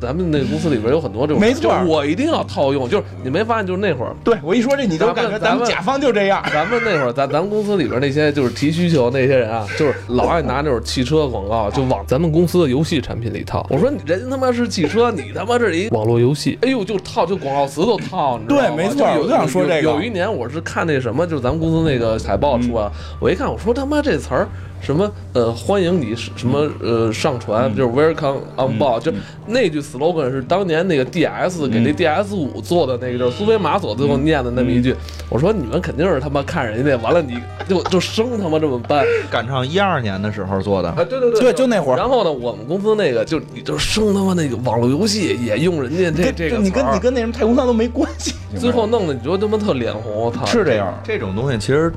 [SPEAKER 1] 咱们那个公司里边有很多这种，
[SPEAKER 3] 没错，
[SPEAKER 1] 我一定要套用，就是你没发现，就是那会儿，
[SPEAKER 3] 对我一说这，你就感觉咱们甲方就。这样，
[SPEAKER 1] 咱们那会儿，咱咱们公司里边那些就是提需求那些人啊，就是老爱拿那种汽车广告，就往咱们公司的游戏产品里套。我说，人家他妈是汽车，你他妈这一网络游戏，哎呦，就套，就广告词都套，你知道吗？
[SPEAKER 3] 对，没错，我就想说这个。
[SPEAKER 1] 有一年我是看那什么，就是咱们公司那个海报出来，我一看，我说他妈这词儿。什么呃欢迎你什么呃上传，就是 Welcome on board，就那句 slogan 是当年那个 DS 给那 DS 五做的那个，就是苏菲玛索最后念的那么一句。我说你们肯定是他妈看人家，完了你就就生他妈这么办。
[SPEAKER 2] 赶上一二年的时候做的，
[SPEAKER 1] 啊，对对对，
[SPEAKER 3] 对就那会儿。
[SPEAKER 1] 然后呢，我们公司那个就你就生他妈那个网络游戏也用人家这这个
[SPEAKER 3] 你跟你跟那什么太空舱都没关系。
[SPEAKER 1] 最后弄得你觉得他妈特脸红，我操！
[SPEAKER 3] 是这样，
[SPEAKER 2] 这种东西其实，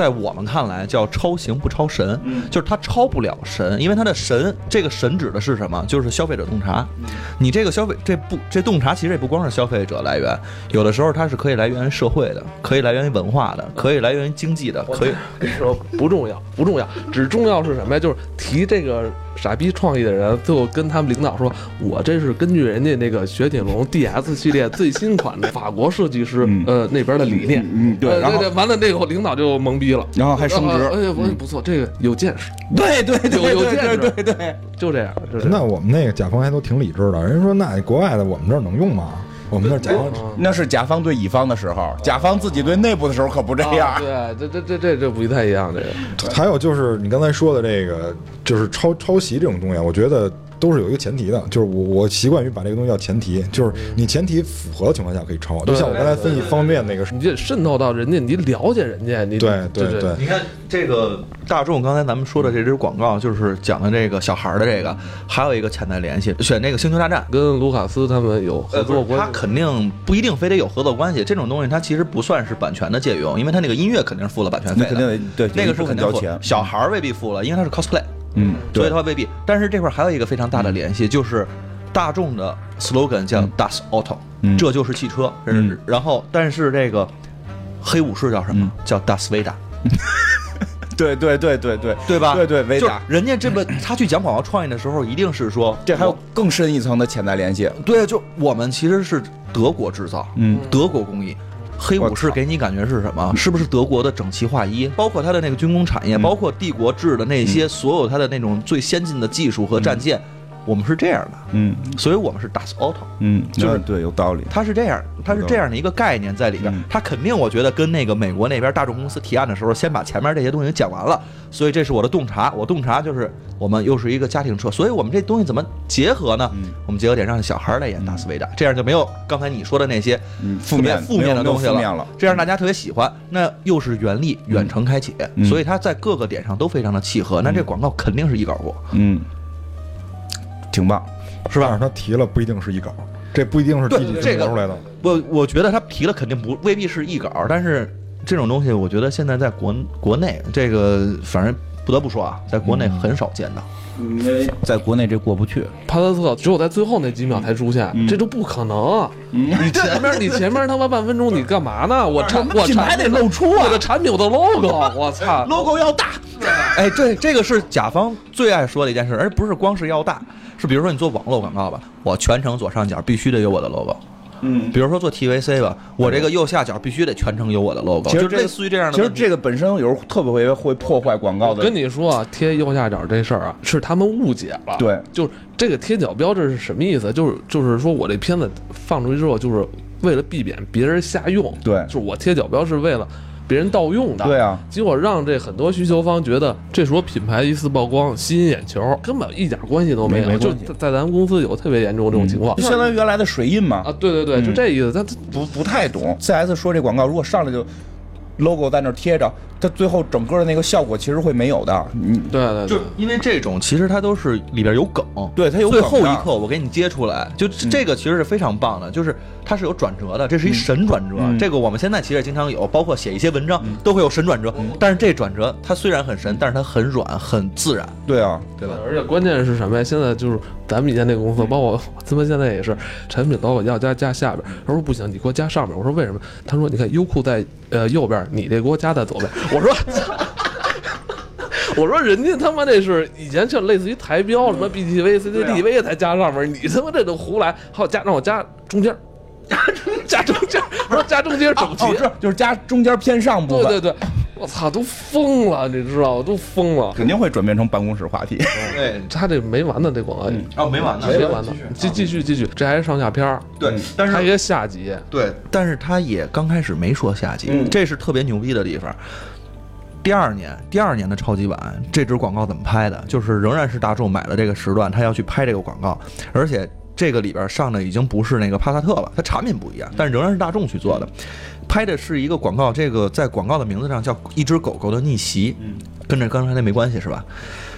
[SPEAKER 2] 在我们看来叫超行不超神，就是它超不了神，因为它的神，这个神指的是什么？就是消费者洞察。你这个消费这不这洞察其实也不光是消费者来源，有的时候它是可以来源于社会的，可以来源于文化的，可以来源于经济的，可以。
[SPEAKER 1] 跟你说不重要，不重要，只重要是什么呀？就是提这个傻逼创意的人，最后跟他们领导说，我这是根据人家那个雪铁龙 DS 系列最新款的法国设计师
[SPEAKER 3] 嗯
[SPEAKER 1] 呃那边的理念。
[SPEAKER 3] 嗯对然后
[SPEAKER 1] 呃对对，完了那个领导就懵逼了。
[SPEAKER 3] 然后还升职
[SPEAKER 1] 哎呀，不不错，这个有见识，
[SPEAKER 3] 对对对
[SPEAKER 1] 有有
[SPEAKER 3] 对
[SPEAKER 1] 见识
[SPEAKER 3] 对对对，
[SPEAKER 1] 就这样，就这样。
[SPEAKER 4] 那我们那个甲方还都挺理智的，人家说那国外的我们这儿能用吗？我们那儿甲方
[SPEAKER 3] 那是甲方对乙方的时候，甲方自己对内部的时候可不这样。
[SPEAKER 1] 对对，这这这这这不太一样，这个。
[SPEAKER 4] 还有就是你刚才说的这个，就是抄抄袭这种东西啊，我觉得都是有一个前提的，就是我我习惯于把这个东西叫前提，就是你前提符合的情况下可以抄，就像我刚才分析方便那个，
[SPEAKER 1] 你得渗透到人家，你了解人家，你
[SPEAKER 4] 对对对，
[SPEAKER 2] 你看这个大众，刚才咱们说的这支广告，就是讲的这个小孩儿的这个，还有一个潜在联系，选那个《星球大战》。
[SPEAKER 1] 跟卢卡斯他们有合作关系。
[SPEAKER 2] 他肯定不一定非得有合作关系，这种东西它其实不算是版权的借用，因为他那个音乐肯定是付了版权费的，
[SPEAKER 3] 那肯定得对
[SPEAKER 2] 那个是肯定付小孩儿未必付了，因为他是 cosplay，
[SPEAKER 3] 嗯，
[SPEAKER 2] 所以
[SPEAKER 3] 对
[SPEAKER 2] 他未必。但是这块还有一个非常大的联系，就是大众的 slogan 叫 Das Auto，、
[SPEAKER 3] 嗯
[SPEAKER 2] 这就是汽车。
[SPEAKER 3] 嗯
[SPEAKER 2] 然后，但是这个黑武士叫什么？
[SPEAKER 3] 嗯
[SPEAKER 2] 叫 Das Veda。
[SPEAKER 3] 对对对对对
[SPEAKER 2] 对吧？
[SPEAKER 3] 对对，
[SPEAKER 2] 人家这个他去讲广告创意的时候，一定是说
[SPEAKER 3] 这还有更深一层的潜在联系。
[SPEAKER 2] 对，就我们其实是德国制造，
[SPEAKER 3] 嗯
[SPEAKER 2] 德国工艺。黑武士给你感觉是什么？是不是德国的整齐划一？包括它的那个军工产业，
[SPEAKER 3] 嗯
[SPEAKER 2] 包括帝国制的那些所有它的那种最先进的技术和战舰，我们是这样的，
[SPEAKER 3] 嗯
[SPEAKER 2] 所以我们是 Das Auto。
[SPEAKER 3] 嗯，
[SPEAKER 2] 就是
[SPEAKER 3] 对，有道理。
[SPEAKER 2] 它是这样，它是这样的一个概念在里边
[SPEAKER 3] 嗯。
[SPEAKER 2] 它肯定，我觉得跟那个美国那边大众公司提案的时候，先把前面这些东西讲完了。所以这是我的洞察，我洞察就是我们又是一个家庭车，所以我们这东西怎么结合呢？
[SPEAKER 3] 嗯
[SPEAKER 2] 我们结合点让小孩来演达斯维达，这样就没有刚才你说的那些
[SPEAKER 3] 负面
[SPEAKER 2] 负面的东西
[SPEAKER 3] 了
[SPEAKER 2] 这样大家特别喜欢。那又是原力远程开启，
[SPEAKER 3] 嗯
[SPEAKER 2] 所以它在各个点上都非常的契合。那这广告肯定是一稿过，
[SPEAKER 3] 嗯，挺棒。
[SPEAKER 2] 是吧？
[SPEAKER 4] 但是他提了不一定是一稿，这不一定是第几
[SPEAKER 2] 对这个
[SPEAKER 4] 出来的。
[SPEAKER 2] 我我觉得他提了肯定不未必是一稿，但是这种东西，我觉得现在在国国内这个反正不得不说啊，在国内很少见到。
[SPEAKER 3] 因为在国内这过不去。
[SPEAKER 1] 帕萨特只有在最后那几秒才出现，
[SPEAKER 3] 嗯
[SPEAKER 1] 这都不可能。你前面你前面他妈半分钟你干嘛呢？我产我
[SPEAKER 3] 品牌得露出啊
[SPEAKER 1] 我的产品我的 logo，我操
[SPEAKER 3] logo 要大，
[SPEAKER 2] 哎，对，这个是甲方最爱说的一件事，而不是光是要大，是比如说你做网络广告吧，我全程左上角必须得有我的 logo。
[SPEAKER 3] 嗯，
[SPEAKER 2] 比如说做 TVC 吧，我这个右下角必须得全程有我的 logo，
[SPEAKER 3] 其实这
[SPEAKER 2] 就类似于这样的。
[SPEAKER 3] 其实这个本身有时候特别会会破坏广告的。
[SPEAKER 1] 跟你说啊，贴右下角这事儿啊，是他们误解了。
[SPEAKER 3] 对，
[SPEAKER 1] 就是这个贴角标志是什么意思？就是就是说我这片子放出去之后，就是为了避免别人瞎用。
[SPEAKER 3] 对
[SPEAKER 1] 就是我贴角标是为了别人盗用的。
[SPEAKER 3] 对啊，
[SPEAKER 1] 结果让这很多需求方觉得这是我品牌一次曝光，吸引眼球，根本一点关系都没有。就
[SPEAKER 3] 没没关系
[SPEAKER 1] 在在咱们公司有特别严重这种情况。
[SPEAKER 3] 就相当于原来的水印嘛
[SPEAKER 1] 啊，，对对对，就这意思。他
[SPEAKER 3] 不不太懂。CS 说这广告如果上来就 logo 在那贴着，它最后整个的那个效果其实会没有的。你
[SPEAKER 1] 对对对
[SPEAKER 2] 就，因为这种其实它都是里边有梗，
[SPEAKER 3] 对它有
[SPEAKER 2] 最后一刻我给你接出来，就这个其实是非常棒的，就是它是有转折的，这是一神转折。
[SPEAKER 3] 嗯
[SPEAKER 2] 这个我们现在其实也经常有，包括写一些文章都会有神转折，但是这转折它虽然很神，但是它很软很自然，
[SPEAKER 3] 对啊，
[SPEAKER 2] 对吧？
[SPEAKER 1] 而且关键是什么呀？现在就是咱们以前那个公司，包括我他妈现在也是，产品 logo 要加加下边。他说不行，你给我加上边。我说为什么？他说你看优酷在呃右边，你这给我加在左边。我说。我说人家他妈那是以前就类似于台标什么 BTV、CCTV 才加上面，你他妈这都胡来，还有加让我 加中间儿，加中间儿，我说加中间儿整齐
[SPEAKER 3] 哦，，是就是加中间偏上部分，
[SPEAKER 1] 对对对，我操，都疯了，你知道吗？都疯了。
[SPEAKER 3] 肯定会转变成办公室话题。
[SPEAKER 2] 对，
[SPEAKER 1] 他这没完呢，这广告语。
[SPEAKER 2] 哦，没完呢，
[SPEAKER 1] 没完呢，继继续继续，这还是上下篇儿，
[SPEAKER 2] 对，但是
[SPEAKER 1] 还有一个下集，
[SPEAKER 2] 对，但是他也刚开始没说下集，
[SPEAKER 3] 嗯
[SPEAKER 2] 这是特别牛逼的地方。第二年，第二年的超级碗这支广告怎么拍的？就是仍然是大众买了这个时段，他要去拍这个广告，而且这个里边上的已经不是那个帕萨特了，它产品不一样，但仍然是大众去做的。拍的是一个广告，这个在广告的名字上叫一只狗狗的逆袭，跟这刚才那没关系是吧？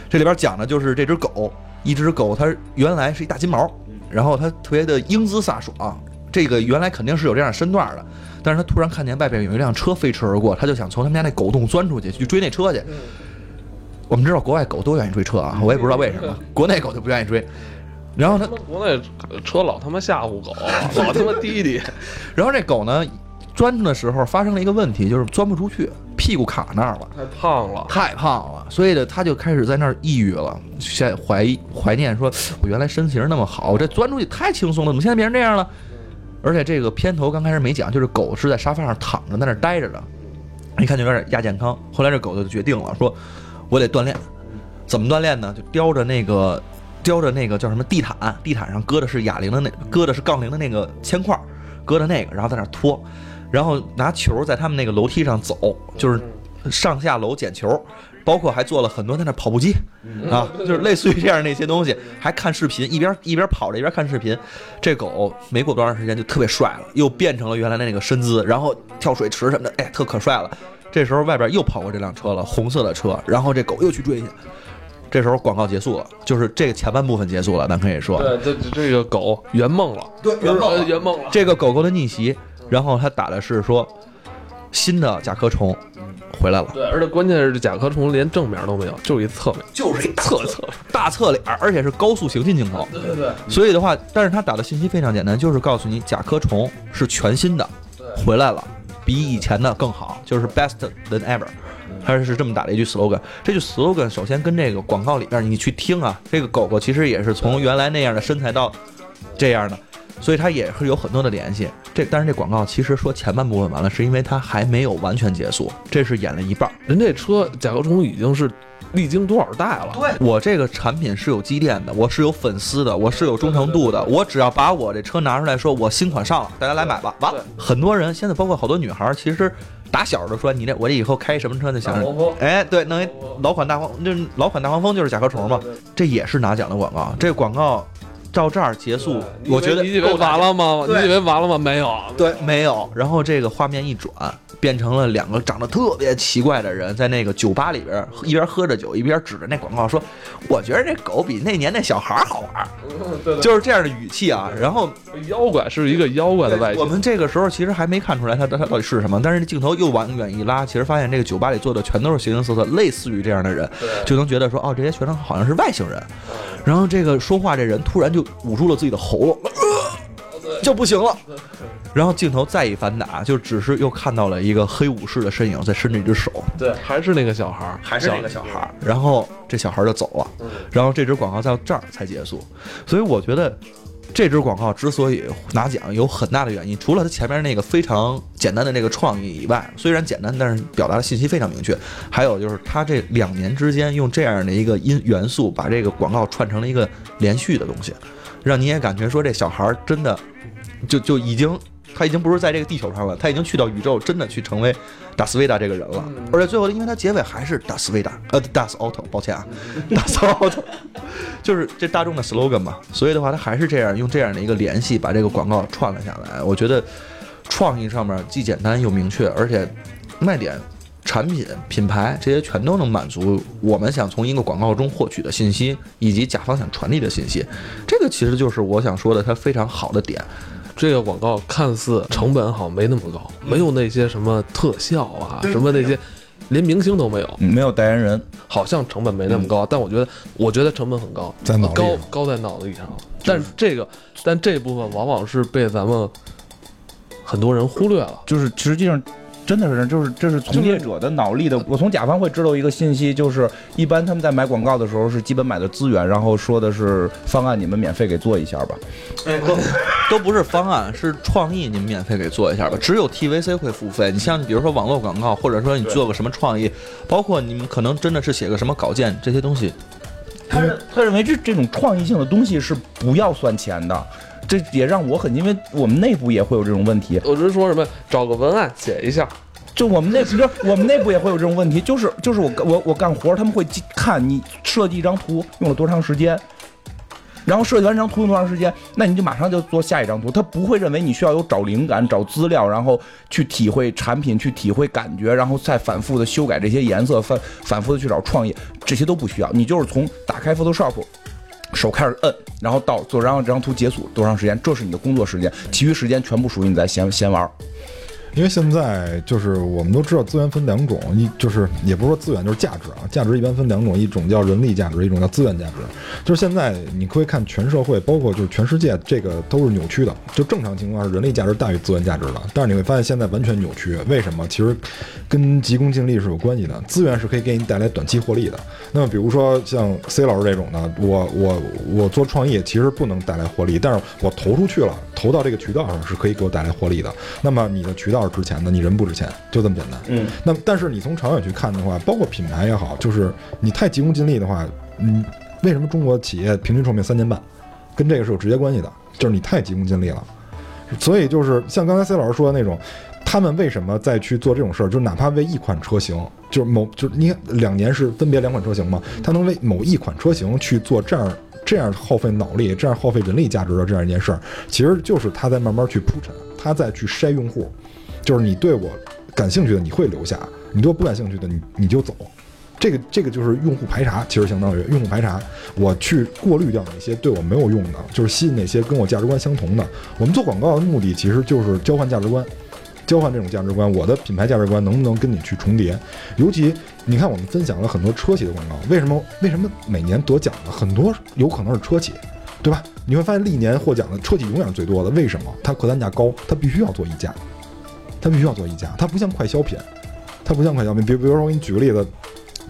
[SPEAKER 2] 这里边讲的就是这只狗，一只狗它原来是一大金毛，然后它特别的英姿飒爽，这个原来肯定是有这样身段的，但是他突然看见外边有一辆车飞驰而过，他就想从他们家那狗洞钻出去去追那车去。我们知道国外狗都愿意追车啊，我也不知道为什么，国内狗就不愿意追。然后他
[SPEAKER 1] 国内车老他妈吓唬狗，老他妈滴滴。
[SPEAKER 2] 然后这狗呢钻的时候发生了一个问题，就是钻不出去，屁股卡那儿了。
[SPEAKER 1] 太胖了，
[SPEAKER 2] 太胖了，所以呢，他就开始在那儿抑郁了，现怀怀念说，我原来身形那么好，我这钻出去太轻松了，怎么现在变成这样了？而且这个片头刚开始没讲，就是狗是在沙发上躺着，在那待着的，一看就有点亚健康。后来这狗就决定了，说我得锻炼，怎么锻炼呢？就叼着那个叼着那个叫什么地毯，地毯上搁的是哑铃的那搁的是杠铃的那个铅块，搁的那个，然后在那拖，然后拿球在他们那个楼梯上走，就是上下楼捡球，包括还做了很多在那跑步机啊，就是类似于这样那些东西，还看视频，一边一边跑着一边看视频。这狗没过多长时间就特别帅了，又变成了原来的那个身姿，然后跳水池什么的，哎，特可帅了。这时候外边又跑过这辆车了，红色的车，然后这狗又去追去。这时候广告结束了，就是这个前半部分结束了，咱可以说，
[SPEAKER 1] 对，这这个狗圆梦了，
[SPEAKER 2] 对圆梦
[SPEAKER 1] 圆梦了。
[SPEAKER 2] 这个狗狗的逆袭，然后他打的是说新的甲壳虫回来了。
[SPEAKER 1] 对，而且关键是这甲壳虫连正面都没有，就是一侧面，
[SPEAKER 2] 就是一
[SPEAKER 1] 侧侧。
[SPEAKER 2] 大侧脸，而且是高速行进镜头。
[SPEAKER 1] 对对对，
[SPEAKER 2] 所以的话，但是他打的信息非常简单，就是告诉你甲壳虫是全新的，回来了，比以前的更好，就是 best than ever。他是这么打的一句 slogan。这句 slogan 首先跟这个广告里边你去听啊，这个狗狗其实也是从原来那样的身材到这样的，所以它也是有很多的联系。这但是这广告其实说前半部分完了，是因为它还没有完全结束，这是演了一半儿。
[SPEAKER 1] 人这车甲壳虫已经是历经多少代了？
[SPEAKER 2] 对我这个产品是有积淀的，我是有粉丝的，我是有忠诚度的。我只要把我这车拿出来说，我新款上了，大家来买吧。完了，很多人现在包括好多女孩儿，其实打小就说你这我这以后开什么车就想着哎，对，弄一老款大黄，就是老款大黄蜂就是甲壳虫嘛，这也是拿奖的广告。这个广告照这儿结束，我觉得
[SPEAKER 1] 你以为完了吗？你以为完了吗？没有，
[SPEAKER 2] 对，没有。然后这个画面一转，变成了两个长得特别奇怪的人在那个酒吧里边一边喝着酒，一边指着那广告说：“我觉得这狗比那年那小孩好玩。”
[SPEAKER 1] 对
[SPEAKER 2] 就是这样的语气啊。然后
[SPEAKER 1] 妖怪是一个妖怪的外形。
[SPEAKER 2] 我们这个时候其实还没看出来它它它到底是什么，但是镜头又往远一拉，其实发现这个酒吧里坐的全都是形形色色类似于这样的人，就能觉得说哦，这些学生好像是外星人。然后这个说话这人突然就捂住了自己的喉咙，呃就不行了。然后镜头再一反打，就只是又看到了一个黑武士的身影在伸着一只手，
[SPEAKER 1] 对，还是那个小孩儿，
[SPEAKER 2] 还是那个小孩儿。然后这小孩儿就走了，
[SPEAKER 1] 嗯
[SPEAKER 2] 然后这支广告在这儿才结束。所以我觉得这支广告之所以拿奖，有很大的原因，除了它前面那个非常简单的那个创意以外，虽然简单，但是表达的信息非常明确。还有就是它这两年之间用这样的一个音元素，把这个广告串成了一个连续的东西，让你也感觉说这小孩儿真的就就已经。他已经不是在这个地球上了，他已经去到宇宙，真的去成为达斯维达这个人了。而且最后，因为他结尾还是达斯维达，呃，达斯奥特，抱歉啊，达斯奥特，就是这大众的 slogan 嘛。所以的话，他还是这样用这样的一个联系把这个广告串了下来。我觉得创意上面既简单又明确，而且卖点、产品、品牌这些全都能满足我们想从一个广告中获取的信息，以及甲方想传递的信息。这个其实就是我想说的，它非常好的点。
[SPEAKER 1] 这个广告看似成本好像没那么高，没有那些什么特效啊，什么那些，连明星都没有，
[SPEAKER 3] 没有代言人，
[SPEAKER 1] 好像成本没那么高，但我觉得，我觉得成本很高，高高在脑力上。但是这个，但这部分往往是被咱们很多人忽略了。
[SPEAKER 3] 就是实际上真的是就是这是从业者的脑力的。我从甲方会知道一个信息，就是一般他们在买广告的时候是基本买的资源，然后说的是方案你们免费给做一下吧。
[SPEAKER 2] 都都不是方案，是创意，你们免费给做一下吧。只有 TVC 会付费。你像比如说网络广告，或者说你做个什么创意，包括你们可能真的是写个什么稿件，这些东西，
[SPEAKER 3] 他认他认为这这种创意性的东西是不要算钱的，这也让我很，因为我们内部也会有这种问题。
[SPEAKER 1] 我只是说什么，找个文案写一下，
[SPEAKER 3] 就我们内，你知道我们内部也会有这种问题，就是就是我我我干活，他们会记看你设计一张图用了多长时间，然后设计完这张图用多长时间，那你就马上就做下一张图，他不会认为你需要有找灵感、找资料，然后去体会产品、去体会感觉，然后再反复的修改这些颜色，反反复的去找创意，这些都不需要，你就是从打开 Photoshop。手开始摁，然后到做，然后这张图解锁多长时间？这是你的工作时间，其余时间全部属于你在闲闲玩。
[SPEAKER 4] 因为现在就是我们都知道资源分两种，一就是也不是说资源就是价值啊，价值一般分两种，一种叫人力价值，一种叫资源价值。就是现在你可以看全社会，包括就是全世界，这个都是扭曲的。就正常情况是人力价值大于资源价值的，但是你会发现现在完全扭曲。为什么？其实跟急功近利是有关系的。资源是可以给你带来短期获利的。那么比如说像 C 老师这种的，我我我做创业其实不能带来获利，但是我投出去了，投到这个渠道上是可以给我带来获利的。那么你的渠道是值钱的，你人不值钱，就这么简单。
[SPEAKER 3] 嗯，
[SPEAKER 4] 那么但是你从长远去看的话，包括品牌也好，就是你太急功近利的话，嗯，为什么中国企业平均寿命三年半，跟这个是有直接关系的，就是你太急功近利了。所以就是像刚才 C 老师说的那种，他们为什么再去做这种事儿？就哪怕为一款车型，就是某就是你两年是分别两款车型嘛，他能为某一款车型去做这样这样耗费脑力、这样耗费人力价值的这样一件事儿，其实就是他在慢慢去铺陈，他在去筛用户，就是你对我感兴趣的你会留下，你对我不感兴趣的你你就走。这个这个就是用户排查，其实相当于用户排查，我去过滤掉哪些对我没有用的，就是吸引哪些跟我价值观相同的。我们做广告的目的其实就是交换价值观，交换这种价值观，我的品牌价值观能不能跟你去重叠？尤其你看，我们分享了很多车企的广告，为什么为什么每年得奖的很多有可能是车企，对吧？你会发现历年获奖的车企永远是最多的，为什么？它客单价高，它必须要做溢价，它必须要做溢价，它不像快消品，它不像快消品。比比如说，我给你举个例子。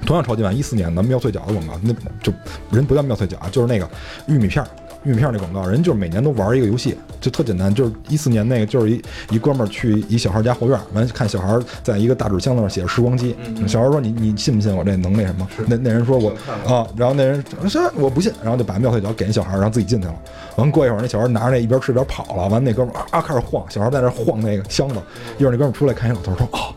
[SPEAKER 4] 同样超级碗，一四年的妙脆角的广告，那就人不叫妙脆角，就是那个玉米片儿，玉米片那广告，人就是每年都玩一个游戏，就特简单，就是一四年那个，就是一一哥们儿去一小孩家后院，完看小孩在一个大纸箱子上写着时光机，小孩说你你信不信我这能那什么？那那人说我啊，然后那人说我不信，然后就把妙脆角给那小孩，然后自己进去了。完过一会儿，那小孩拿着那一边吃一边跑了，完那哥们儿啊开始晃，小孩在那晃那个箱子，一会儿那哥们儿出来看一老头说哦。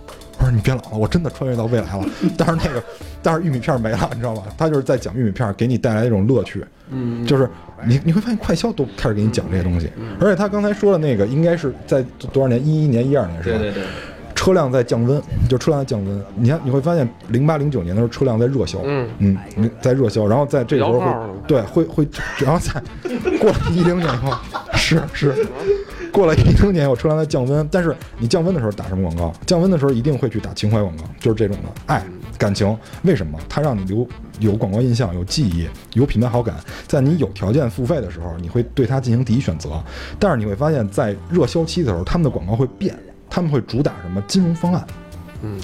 [SPEAKER 4] 你别老了，我真的穿越到未来了。但是那个，但是玉米片没了，你知道吧？他就是在讲玉米片给你带来一种乐趣。嗯，就是你你会发现快销都开始给你讲这些东西。而且他刚才说的那个，应该是在多少年？一一年、一二年是吧？
[SPEAKER 2] 对对对。
[SPEAKER 4] 车辆在降温，就车辆在降温。你看，你会发现零八零九年的时候，车辆在热销。
[SPEAKER 1] 嗯
[SPEAKER 4] 嗯，在热销，然后在这个时候会对会会，然后在过了一零年以后，是是。过了一零年，有车辆在降温，但是你降温的时候打什么广告？降温的时候一定会去打情怀广告，就是这种的爱感情。为什么？它让你留有广告印象、有记忆、有品牌好感。在你有条件付费的时候，你会对它进行第一选择。但是你会发现在热销期的时候，他们的广告会变，他们会主打什么金融方案。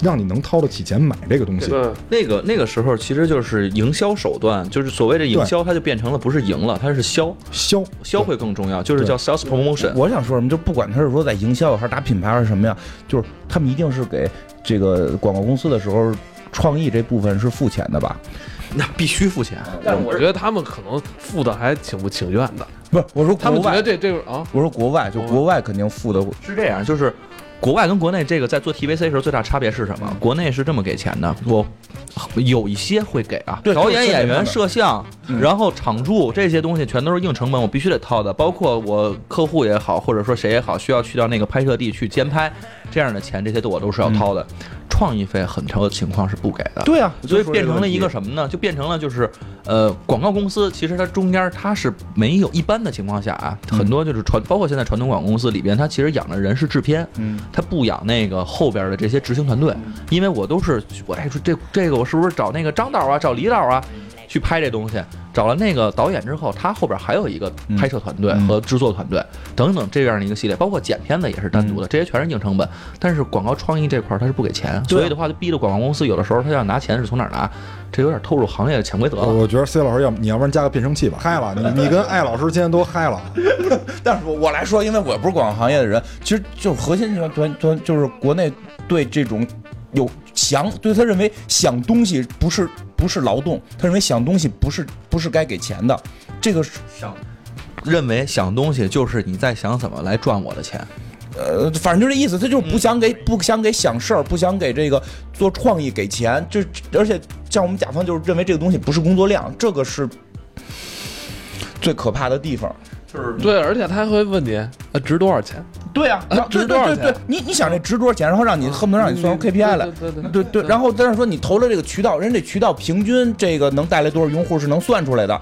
[SPEAKER 4] 让你能掏得起钱买这个东西。
[SPEAKER 1] 对，
[SPEAKER 2] 那个那个时候其实就是营销手段，就是所谓的营销，它就变成了不是赢了，它是销
[SPEAKER 4] 销
[SPEAKER 2] 销会更重要，就是叫 sales promotion。
[SPEAKER 3] 我想说什么，就不管他是说在营销还是打品牌还是什么呀，就是他们一定是给这个广告公司的时候，创意这部分是付钱的吧？
[SPEAKER 2] 那必须付钱。
[SPEAKER 1] 但是我觉得他们可能付的还挺不情愿的。
[SPEAKER 3] 不是，我说
[SPEAKER 1] 他们觉得这这个啊，
[SPEAKER 3] 我说国外就国外肯定付的
[SPEAKER 2] 是这样，就是。国外跟国内这个在做 TVC 时候最大差别是什么？国内是这么给钱的，我有一些会给啊，导演、演员、摄像，然后场驻这些东西全都是硬成本，我必须得掏的。包括我客户也好，或者说谁也好，需要去到那个拍摄地去监拍，这样的钱这些都我都是要掏的。创意费很多情况是不给的，
[SPEAKER 3] 对啊，
[SPEAKER 2] 所以变成了一个什么呢？就变成了就是，呃，广告公司其实它中间它是没有一般的情况下啊，很多就是传，包括现在传统广告公司里边，它其实养的人是制片，
[SPEAKER 3] 嗯，
[SPEAKER 2] 它不养那个后边的这些执行团队，因为我都是我哎说这这个我是不是找那个张导啊，找李导啊？去拍这东西，找了那个导演之后，他后边还有一个拍摄团队和制作团队等等这样的一个系列，包括剪片子也是单独的，这些全是硬成本。但是广告创意这块他是不给钱，所以的话就逼着广告公司有的时候他要拿钱是从哪儿拿，这有点透露行业的潜规则了。
[SPEAKER 4] 我觉得 C 老师要你要不然加个变声器吧，嗨了，你你跟 艾老师今天都嗨了。
[SPEAKER 3] 但是我来说，因为我不是广告行业的人，其实就是核心团团就是国内对这种有想对他认为想东西不是。不是劳动，他认为想东西不是不是该给钱的，这个是
[SPEAKER 2] 想认为想东西就是你在想怎么来赚我的钱，
[SPEAKER 3] 呃，反正就这意思，他就是不想给不想给想事儿，不想给这个做创意给钱，这而且像我们甲方就是认为这个东西不是工作量，这个是最可怕的地方。
[SPEAKER 2] 就是
[SPEAKER 1] 对，而且他还会问你，呃，值多少钱？
[SPEAKER 3] 对呀、
[SPEAKER 1] 啊值多少
[SPEAKER 3] 对对对，你你想这值多少钱，然后让你恨不得让你算出 KPI 来，
[SPEAKER 1] 对对
[SPEAKER 3] 对对，然后但是说你投了这个渠道，人这渠道平均这个能带来多少用户是能算出来的。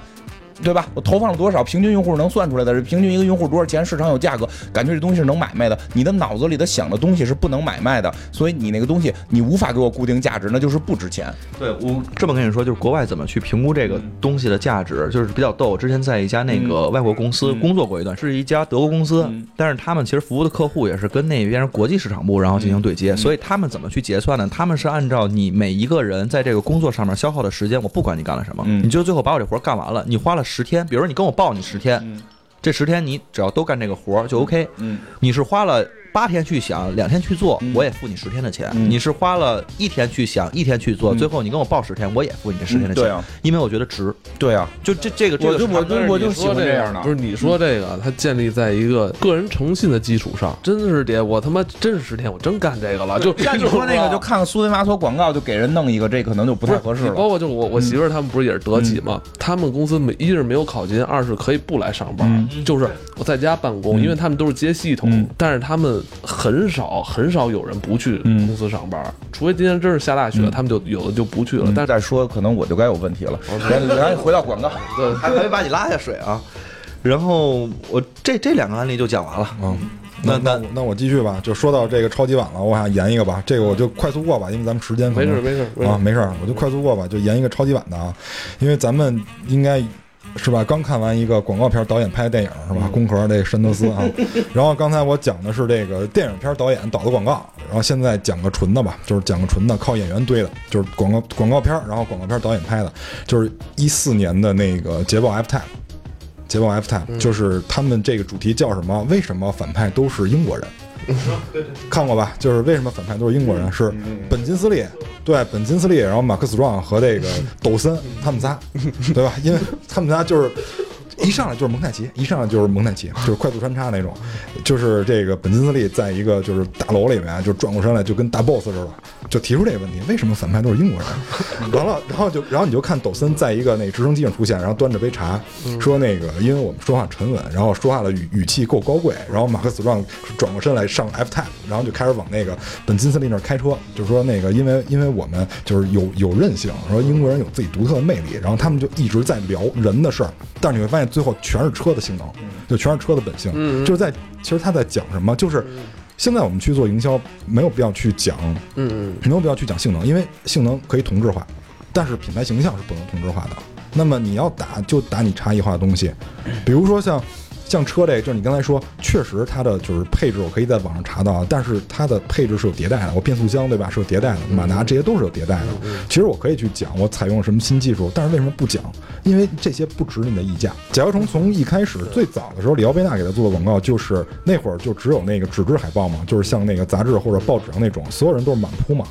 [SPEAKER 3] 对吧？我投放了多少，平均用户是能算出来的。这平均一个用户多少钱，市场有价格，感觉这东西是能买卖的。你的脑子里的想的东西是不能买卖的，所以你那个东西你无法给我固定价值，那就是不值钱。
[SPEAKER 2] 对我这么跟你说，就是国外怎么去评估这个东西的价值，就是比较逗。我之前在一家那个外国公司工作过一段，是一家德国公司
[SPEAKER 3] 嗯，
[SPEAKER 2] 但是他们其实服务的客户也是跟那边国际市场部然后进行对
[SPEAKER 3] 嗯
[SPEAKER 2] 接，所以他们怎么去结算呢？他们是按照你每一个人在这个工作上面消耗的时间，我不管你干了什么，
[SPEAKER 3] 嗯
[SPEAKER 2] 你就最后把我这活干完了，你花了十天，比如说你跟我报你十天，
[SPEAKER 3] 嗯
[SPEAKER 2] 这十天你只要都干这个活儿就 OK。
[SPEAKER 3] 嗯
[SPEAKER 2] 你是花了八天去想，两天去做，
[SPEAKER 3] 嗯
[SPEAKER 2] 我也付你十天的钱。
[SPEAKER 3] 嗯
[SPEAKER 2] 你是花了一天去想，一天去做，
[SPEAKER 3] 嗯
[SPEAKER 2] 最后你跟我报十天，我也付你这十天的钱。
[SPEAKER 3] 对啊，
[SPEAKER 2] 因为我觉得值。
[SPEAKER 3] 对啊，
[SPEAKER 2] 就这这个这个
[SPEAKER 3] 我就我就我就喜
[SPEAKER 1] 你说这
[SPEAKER 3] 欢这样的
[SPEAKER 1] 不是你说这个，它建立在一个个人诚信的基础上，真的是爹，我他妈真是十天，我真干这个了，就
[SPEAKER 3] 像 你说那个，就看看苏维玛索广告，就给人弄一个，这可能就不太合适了。
[SPEAKER 1] 包括就我我媳妇儿他们不是也是德企嘛，他们公司没一是没有考勤，二是可以不来上班，
[SPEAKER 3] 嗯
[SPEAKER 1] 就是我在家办公，
[SPEAKER 3] 嗯
[SPEAKER 1] 因为他们都是接系统，
[SPEAKER 3] 嗯
[SPEAKER 1] 但是他们很少很少有人不去
[SPEAKER 3] 嗯
[SPEAKER 1] 公司上班，除非今天真是下大雪，他们就有的就不去了，
[SPEAKER 3] 嗯
[SPEAKER 1] 但是
[SPEAKER 3] 再说，可能我就该有问题了。然后回到广告，
[SPEAKER 1] 对
[SPEAKER 2] 还没把你拉下水啊。然后我这这两个案例就讲完了。
[SPEAKER 4] 嗯，
[SPEAKER 2] 那那
[SPEAKER 4] 那那那我继续吧，就说到这个超级碗了，我想延一个吧，这个我就快速过吧，因为咱们时间
[SPEAKER 1] 没事没事没事
[SPEAKER 4] 啊，没事儿，我就快速过吧，就延一个超级碗的啊，因为咱们应该。是吧？刚看完一个广告片导演拍的电影是吧？宫壳这个山德斯啊，然后刚才我讲的是这个电影片导演导的广告，然后现在讲个纯的吧，就是讲个纯的靠演员堆的，就是广告广告片，然后广告片导演拍的，就是一四年的那个捷豹 F Type，捷豹 F Type 就是他们这个主题叫什么？为什么反派都是英国人？看过吧？就是为什么反派都是英国人？是本金斯利，对，本金斯利，然后马克斯壮和这个抖森他们仨，对吧？因为他们仨就是。一上来就是蒙太奇，一上来就是蒙太奇，就是快速穿插那种，就是这个本金斯利在一个就是大楼里面就转过身来，就跟大 boss 似的，就提出这个问题：为什么反派都是英国人？完了，然后就然后你就看抖森在一个那直升机上出现，然后端着杯茶，说那个因为我们说话沉稳，然后说话的语语气够高贵，然后马克思壮转过身来上 F type，然后就开始往那个本金斯利那儿开车，就说那个因为因为我们就是有有韧性，说英国人有自己独特的魅力，然后他们就一直在聊人的事儿，但是你会发现最后全是车的性能，就全是车的本性，就是在其实他在讲什么，就是现在我们去做营销，没有必要去讲
[SPEAKER 1] 嗯
[SPEAKER 4] 没有必要去讲性能，因为性能可以同质化，但是品牌形象是不能同质化的。那么你要打就打你差异化的东西，比如说像像车这个，就是你刚才说，确实它的就是配置我可以在网上查到，但是它的配置是有迭代的，我变速箱对吧是有迭代的，马达这些都是有迭代的。其实我可以去讲我采用了什么新技术，但是为什么不讲？因为这些不值你的溢价。甲壳虫从一开始最早的时候，里奥贝纳给他做的广告就是那会儿就只有那个纸质海报嘛，就是像那个杂志或者报纸上那种，所有人都是满铺嘛。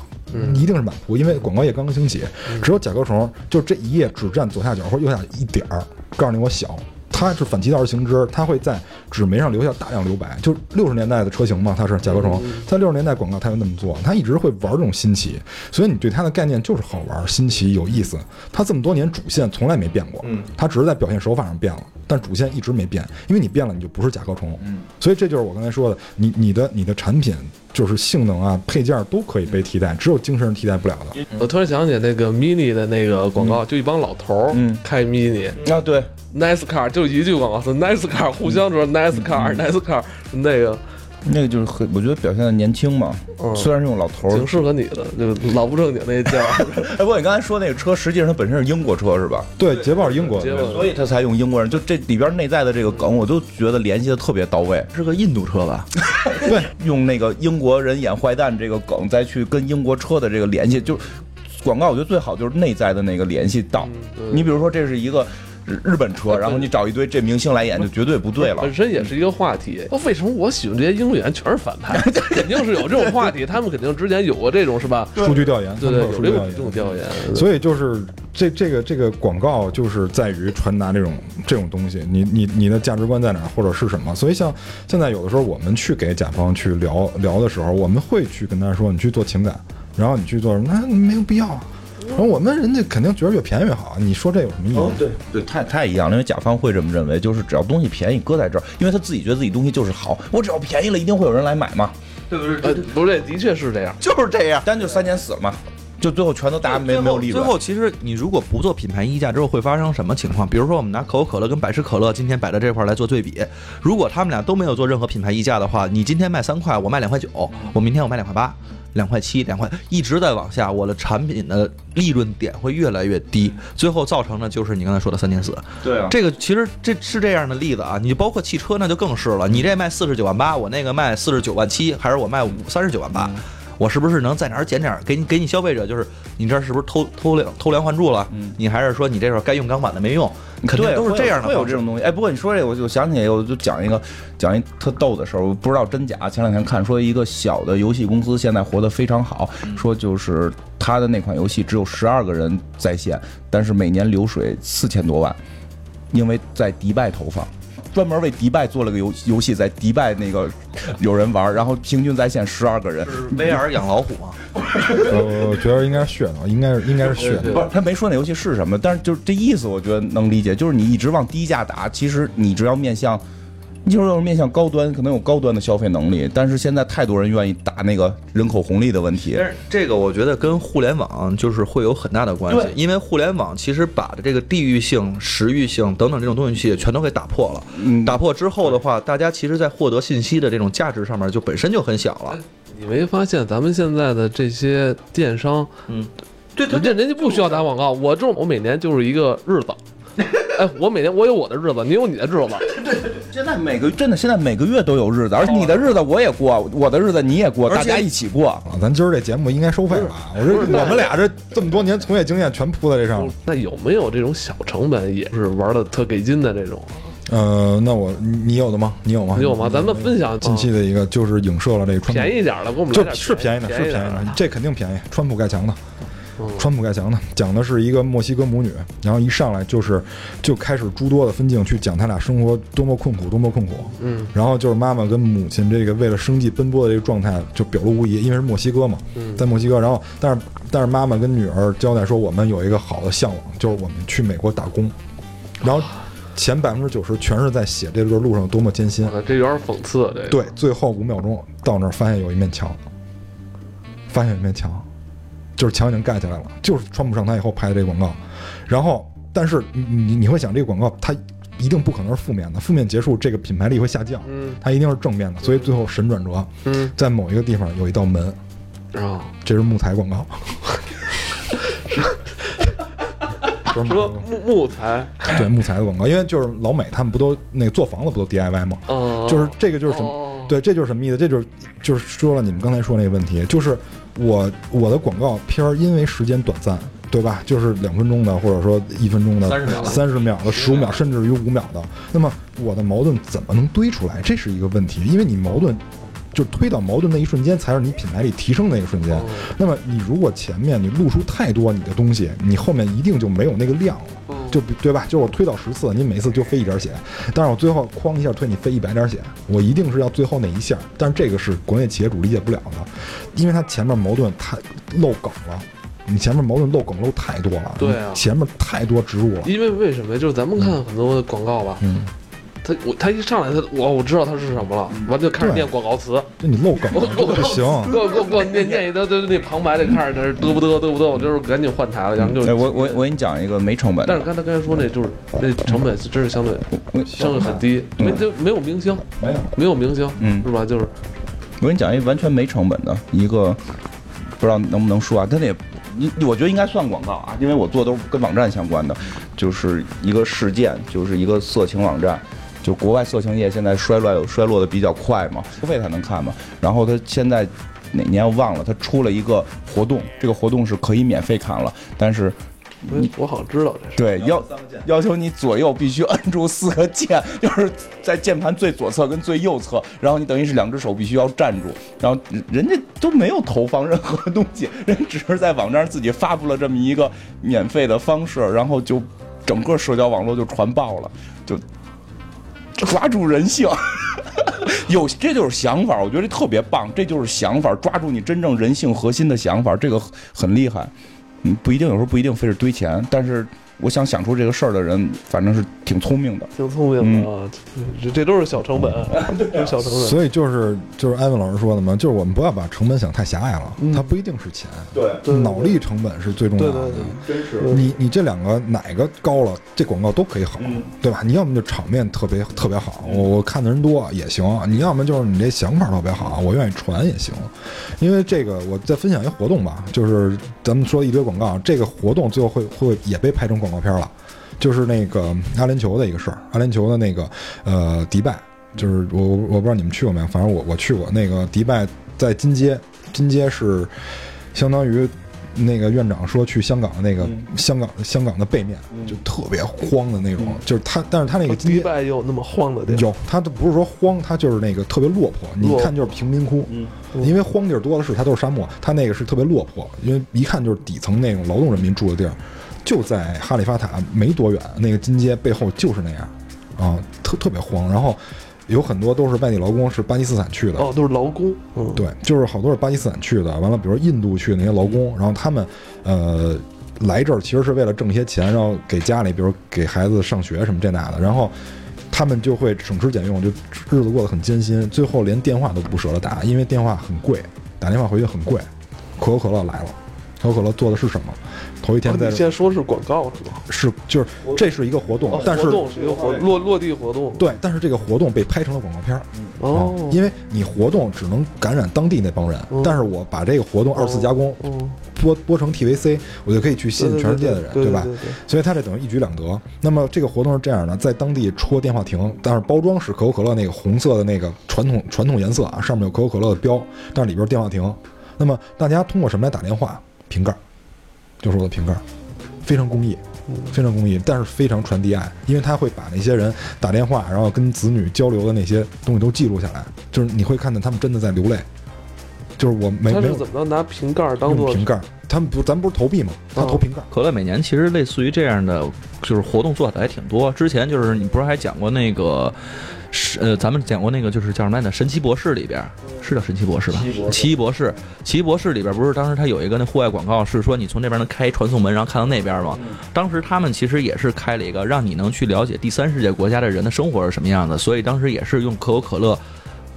[SPEAKER 4] 一定是满铺，因为广告业刚刚兴起，只有甲壳虫就这一页只占左下角或者右下一点儿，告诉你我小。它是反其道而行之，它会在纸媒上留下大量留白。就六十年代的车型嘛，它是甲壳虫，在六十年代广告它就那么做，它一直会玩这种新奇，所以你对它的概念就是好玩、新奇、有意思。它这么多年主线从来没变过，它只是在表现手法上变了，但主线一直没变，因为你变了你就不是甲壳虫。所以这就是我刚才说的，你你的你的产品就是性能啊、配件都可以被替代，只有精神是替代不了的。
[SPEAKER 1] 我突然想起那个 mini 的那个广告，就一帮老头儿
[SPEAKER 3] 嗯。
[SPEAKER 1] 开 mini。
[SPEAKER 3] 啊，对
[SPEAKER 1] ，Nice car 就一句广告词，Nice car 互相说 Nice car，Nice car 那个
[SPEAKER 3] 那个就是很，我觉得表现的年轻嘛，
[SPEAKER 1] 嗯
[SPEAKER 3] 虽然是用老头儿
[SPEAKER 1] 挺。适合你的，就老不正经那劲儿。
[SPEAKER 3] 哎，不过你刚才说那个车，实际上它本身是英国车是吧？
[SPEAKER 4] 对，捷豹是英国的，
[SPEAKER 1] 捷豹
[SPEAKER 3] 所以它才用英国人。就这里边内在的这个梗，我都觉得联系的特别到位。
[SPEAKER 2] 是个印度车吧？
[SPEAKER 3] 对，用那个英国人演坏蛋这个梗，再去跟英国车的这个联系，就是广告，我觉得最好就是内在的那个联系到。你比如说，这是一个日日本车，然后你找一堆这明星来演，就绝对不对了
[SPEAKER 1] 本。身也是一个话题。那为什么我喜欢这些英语演员全是反派？肯定是有这种话题，他们肯定之前有过这种是吧？
[SPEAKER 4] 数据调研，
[SPEAKER 1] 对对，
[SPEAKER 4] 他们有数据调
[SPEAKER 1] 有这种这种
[SPEAKER 4] 研。
[SPEAKER 1] 调研。
[SPEAKER 4] 所以就是这这个这个广告就是在于传达这种这种东西，你你你的价值观在哪儿，或者是什么？所以像现在有的时候我们去给甲方去聊聊的时候，我们会去跟他说，你去做情感，然后你去做什么，那没有必要啊。然后我们人家肯定觉得越便宜越好，你说这有什么意义？
[SPEAKER 3] 哦，对对，太太一样了，因为甲方会这么认为，就是只要东西便宜搁在这儿，因为他自己觉得自己东西就是好，我只要便宜了，一定会有人来买嘛，
[SPEAKER 2] 对不
[SPEAKER 1] 呃
[SPEAKER 2] 对？，
[SPEAKER 1] 不对，的确是这样。
[SPEAKER 3] 就是这样，但就三年死了嘛，就最后全都大家没没有利润。
[SPEAKER 2] 最后，其实你如果不做品牌溢价之后，会发生什么情况？比如说，我们拿可口可乐跟百事可乐今天摆在这块儿来做对比，如果他们俩都没有做任何品牌溢价的话，你今天卖三块，我卖两块九，我明天我卖两块八。两块七，两块一直在往下，我的产品的利润点会越来越低，最后造成的就是你刚才说的三点四。
[SPEAKER 3] 对啊，
[SPEAKER 2] 这个其实这是这样的例子啊，你就包括汽车那就更是了，你这卖四十九万八，我那个卖四十九万七，还是我卖五三十九万八，我是不是能在哪儿减点儿？给你给你消费者就是你这儿是不是偷偷梁偷梁换柱了？你还是说你这会儿该用钢板的没用？肯定
[SPEAKER 3] 对
[SPEAKER 2] 都是这样的
[SPEAKER 3] 会有这种东西。哎，不过你说这个，我就想起来，我就讲一个讲一特逗的事儿，我不知道真假。前两天看说一个小的游戏公司现在活得非常好，说就是他的那款游戏只有十二个人在线，但是每年流水四千多万，因为在迪拜投放。专门为迪拜做了个游游戏，在迪拜那个 有人玩，然后平均在线十二个人，
[SPEAKER 2] 是威尔养老虎吗？
[SPEAKER 4] 呃我觉得应该是噱头，应该是应该是噱头。
[SPEAKER 3] 不是他没说那游戏是什么，但是就是这意思，我觉得能理解。就是你一直往低价打，其实你只要面向，你就是要面向高端，可能有高端的消费能力。但是现在太多人愿意打那个人口红利的问题
[SPEAKER 2] 但。是这个我觉得跟互联网就是会有很大的关系，因为互联网其实把的这个地域性、时域性等等这种东西全都给打破了。
[SPEAKER 3] 嗯
[SPEAKER 2] 打破之后的话，大家其实在获得信息的这种价值上面就本身就很小了。
[SPEAKER 1] 你没发现咱们现在的这些电商，
[SPEAKER 2] 嗯，对
[SPEAKER 1] 人家人家不需要打广告，我这我每年就是一个日子，哎，我每年我有我的日子，你有你的日子，
[SPEAKER 3] 现在每个真的现在每个月都有日子，而且你的日子我也过，我的日子你也过，大家一起过。
[SPEAKER 4] 啊，咱今儿这节目应该收费吧？我
[SPEAKER 1] 说
[SPEAKER 4] 我们俩这这么多年从业经验全铺在这上了。
[SPEAKER 1] 那有没有这种小成本也是玩的特给劲的这种？
[SPEAKER 4] 呃，那我你你有的吗？你有吗？
[SPEAKER 1] 你有吗？咱们分享
[SPEAKER 4] 近期的一个就是影射了这个川普，
[SPEAKER 1] 便宜点的，给我们来
[SPEAKER 4] 就是便宜的，是便宜的这肯定便宜。川普盖墙的，
[SPEAKER 1] 嗯
[SPEAKER 4] 川普盖墙的，讲的是一个墨西哥母女，然后一上来就是就开始诸多的分镜去讲他俩生活多么困苦，多么困苦。
[SPEAKER 1] 嗯
[SPEAKER 4] 然后就是妈妈跟母亲这个为了生计奔波的这个状态就表露无遗，因为是墨西哥嘛，
[SPEAKER 1] 嗯
[SPEAKER 4] 在墨西哥，然后但是但是妈妈跟女儿交代说，我们有一个好的向往，就是我们去美国打工，然后前百分之九十全是在写这段路上多么艰辛。
[SPEAKER 1] 啊这有点讽刺，这个
[SPEAKER 4] 对，最后五秒钟到那儿发现有一面墙，发现有一面墙，就是墙已经盖起来了，就是川普上台以后拍的这个广告。然后，但是你你你会想，这个广告它一定不可能是负面的，负面结束这个品牌力会下降，
[SPEAKER 1] 嗯
[SPEAKER 4] 它一定是正面的。所以最后神转折，
[SPEAKER 1] 嗯，
[SPEAKER 4] 在某一个地方有一道门，
[SPEAKER 1] 啊
[SPEAKER 4] 这是木材广告。
[SPEAKER 1] 说
[SPEAKER 4] 材
[SPEAKER 1] 木木材，
[SPEAKER 4] 对木材的广告，因为就是老美他们不都那个做房子不都 DIY 吗？
[SPEAKER 1] 嗯，
[SPEAKER 4] 就是这个就是什么？
[SPEAKER 1] 哦
[SPEAKER 4] 对，这就是什么意思？这就是就是说了你们刚才说那个问题，就是我我的广告片儿因为时间短暂，对吧？就是两分钟的，或者说一分钟的、
[SPEAKER 2] 三十秒
[SPEAKER 4] 三十秒的、十五秒，甚至于五秒的，那么我的矛盾怎么能堆出来？这是一个问题，因为你矛盾。就是推到矛盾那一瞬间，才是你品牌力提升的那一瞬间。
[SPEAKER 1] 哦
[SPEAKER 4] 那么你如果前面你露出太多你的东西，你后面一定就没有那个量了。
[SPEAKER 1] 哦
[SPEAKER 4] 就比对吧？就是我推到十次，你每次就飞一点血，但是我最后哐一下推你飞一百点血，我一定是要最后那一下。但是这个是国内企业主理解不了的，因为它前面矛盾太漏梗了，你前面矛盾漏梗漏太多了，
[SPEAKER 1] 对啊
[SPEAKER 4] 前面太多植入了。
[SPEAKER 1] 因为为什么？就是咱们看很多广告吧，
[SPEAKER 4] 嗯，
[SPEAKER 1] 他我他一上来他我我知道他是什么了，完就开始念广告词，
[SPEAKER 4] 这你漏梗了，这不行。
[SPEAKER 1] 给我给我给我念念一堆堆那旁白就开始嘚不嘚嘚不嘚，我就是赶紧换台了，然后就
[SPEAKER 3] 哎，我我我给你讲一个没成本，
[SPEAKER 1] 但是刚才刚才说那就是那成本是真是相对相对很低，没就没有明星，
[SPEAKER 4] 没有，
[SPEAKER 1] 没有明星，
[SPEAKER 3] 嗯
[SPEAKER 1] 是吧？就是
[SPEAKER 3] 我给你讲一个完全没成本的一个，不知道能不能说啊？他那也，你我觉得应该算广告啊，因为我做都是跟网站相关的，就是一个事件，就是一个色情网站。就国外色情业现在衰落衰落的比较快嘛，付费才能看嘛。然后他现在哪年我忘了，他出了一个活动，这个活动是可以免费看了，但是
[SPEAKER 1] 哎我好像知道这是。
[SPEAKER 3] 对，要要求你左右必须摁住四个键，就是在键盘最左侧跟最右侧，然后你等于是两只手必须要站住，然后人家都没有投放任何东西，人只是在网站上自己发布了这么一个免费的方式，然后就整个社交网络就传爆了，就抓住人性。有，这就是想法，我觉得这特别棒，这就是想法，抓住你真正人性核心的想法，这个很厉害。嗯，不一定，有时候不一定非是堆钱，但是我想想出这个事儿的人，反正是挺聪明的。
[SPEAKER 1] 挺聪明的啊，这这都是小成本，这小成本。
[SPEAKER 4] 所以就是就是艾文老师说的嘛，就是我们不要把成本想太狭隘了，它不一定是钱，
[SPEAKER 3] 对
[SPEAKER 4] 脑力成本是最重要的。
[SPEAKER 1] 对对，
[SPEAKER 3] 真是
[SPEAKER 4] 你你这两个哪个高了，这广告都可以好，对吧？你要么就场面特别特别好，我我看的人多也行；你要么就是你这想法特别好，我愿意传也行。因为这个，我再分享一个活动吧，就是咱们说一堆广告，这个活动最后会会也被拍成广告片了，就是那个阿联酋的一个事儿，阿联酋的那个呃迪拜，就是我我我不知道你们去过没有，反正我我去过。那个迪拜，在金街，金街是相当于那个院长说去香港的那个、香港香港的背面，就特别荒的那种，就是他，但是他那个金
[SPEAKER 1] 迪
[SPEAKER 4] 街
[SPEAKER 1] 拜有那么荒的地儿？
[SPEAKER 4] 有，他都不是说荒，他就是那个特别落魄，你一看就是贫民窟。因为荒地儿多的是，它都是沙漠，它那个是特别落魄，因为一看就是底层那种劳动人民住的地儿，就在哈利法塔没多远，那个金街背后就是那样，啊，特特别荒，然后有很多都是外地劳工，是巴基斯坦去的，
[SPEAKER 1] 哦，都是劳工。嗯，
[SPEAKER 4] 对，就是好多是巴基斯坦去的，完了，比如印度去的那些劳工，然后他们呃来这儿其实是为了挣一些钱，然后给家里，比如给孩子上学什么这那的，然后他们就会省吃俭用，就日子过得很艰辛，最后连电话都不舍得打，因为电话很贵，打电话回去很贵。可口可乐来了，可口可乐做的是什么？头一天在
[SPEAKER 1] 哦你现在说是广告是吧？
[SPEAKER 4] 是就是这是一个活动，
[SPEAKER 1] 哦
[SPEAKER 4] 但是
[SPEAKER 1] 活动是一个活落落地活动。
[SPEAKER 4] 对，但是这个活动被拍成了广告片儿。
[SPEAKER 1] 哦
[SPEAKER 4] 啊，因为你活动只能感染当地那帮人，
[SPEAKER 1] 嗯
[SPEAKER 4] 但是我把这个活动二次加工，
[SPEAKER 1] 嗯，
[SPEAKER 4] 播播成 TVC，我就可以去吸引全世界的人，吧
[SPEAKER 1] 对对对对？
[SPEAKER 4] 所以它这等于一举两得。那么这个活动是这样的，在当地戳电话亭，但是包装是可口可乐那个红色的那个传统传统颜色啊，上面有可口可乐的标，但是里边电话亭。那么大家通过什么来打电话？瓶盖儿，就是我的瓶盖儿，非常公益。非常公益，但是非常传递爱，因为他会把那些人打电话，然后跟子女交流的那些东西都记录下来，就是你会看到他们真的在流泪，就是我没
[SPEAKER 1] 他
[SPEAKER 4] 没
[SPEAKER 1] 怎么着拿瓶盖儿当做
[SPEAKER 4] 瓶盖儿，他们不，咱不是投币吗？他投瓶盖儿，
[SPEAKER 2] 可乐每年其实类似于这样的，就是活动做的还挺多。之前就是你不是还讲过那个，是呃，咱们讲过那个就是叫什么来着？神奇博士里边是叫神奇博士吧？奇异博士，奇异博士里边不是当时他有一个那户外广告，是说你从这边能开传送门，然后看到那边吗？当时他们其实也是开了一个，让你能去了解第三世界国家的人的生活是什么样的，所以当时也是用可口可乐。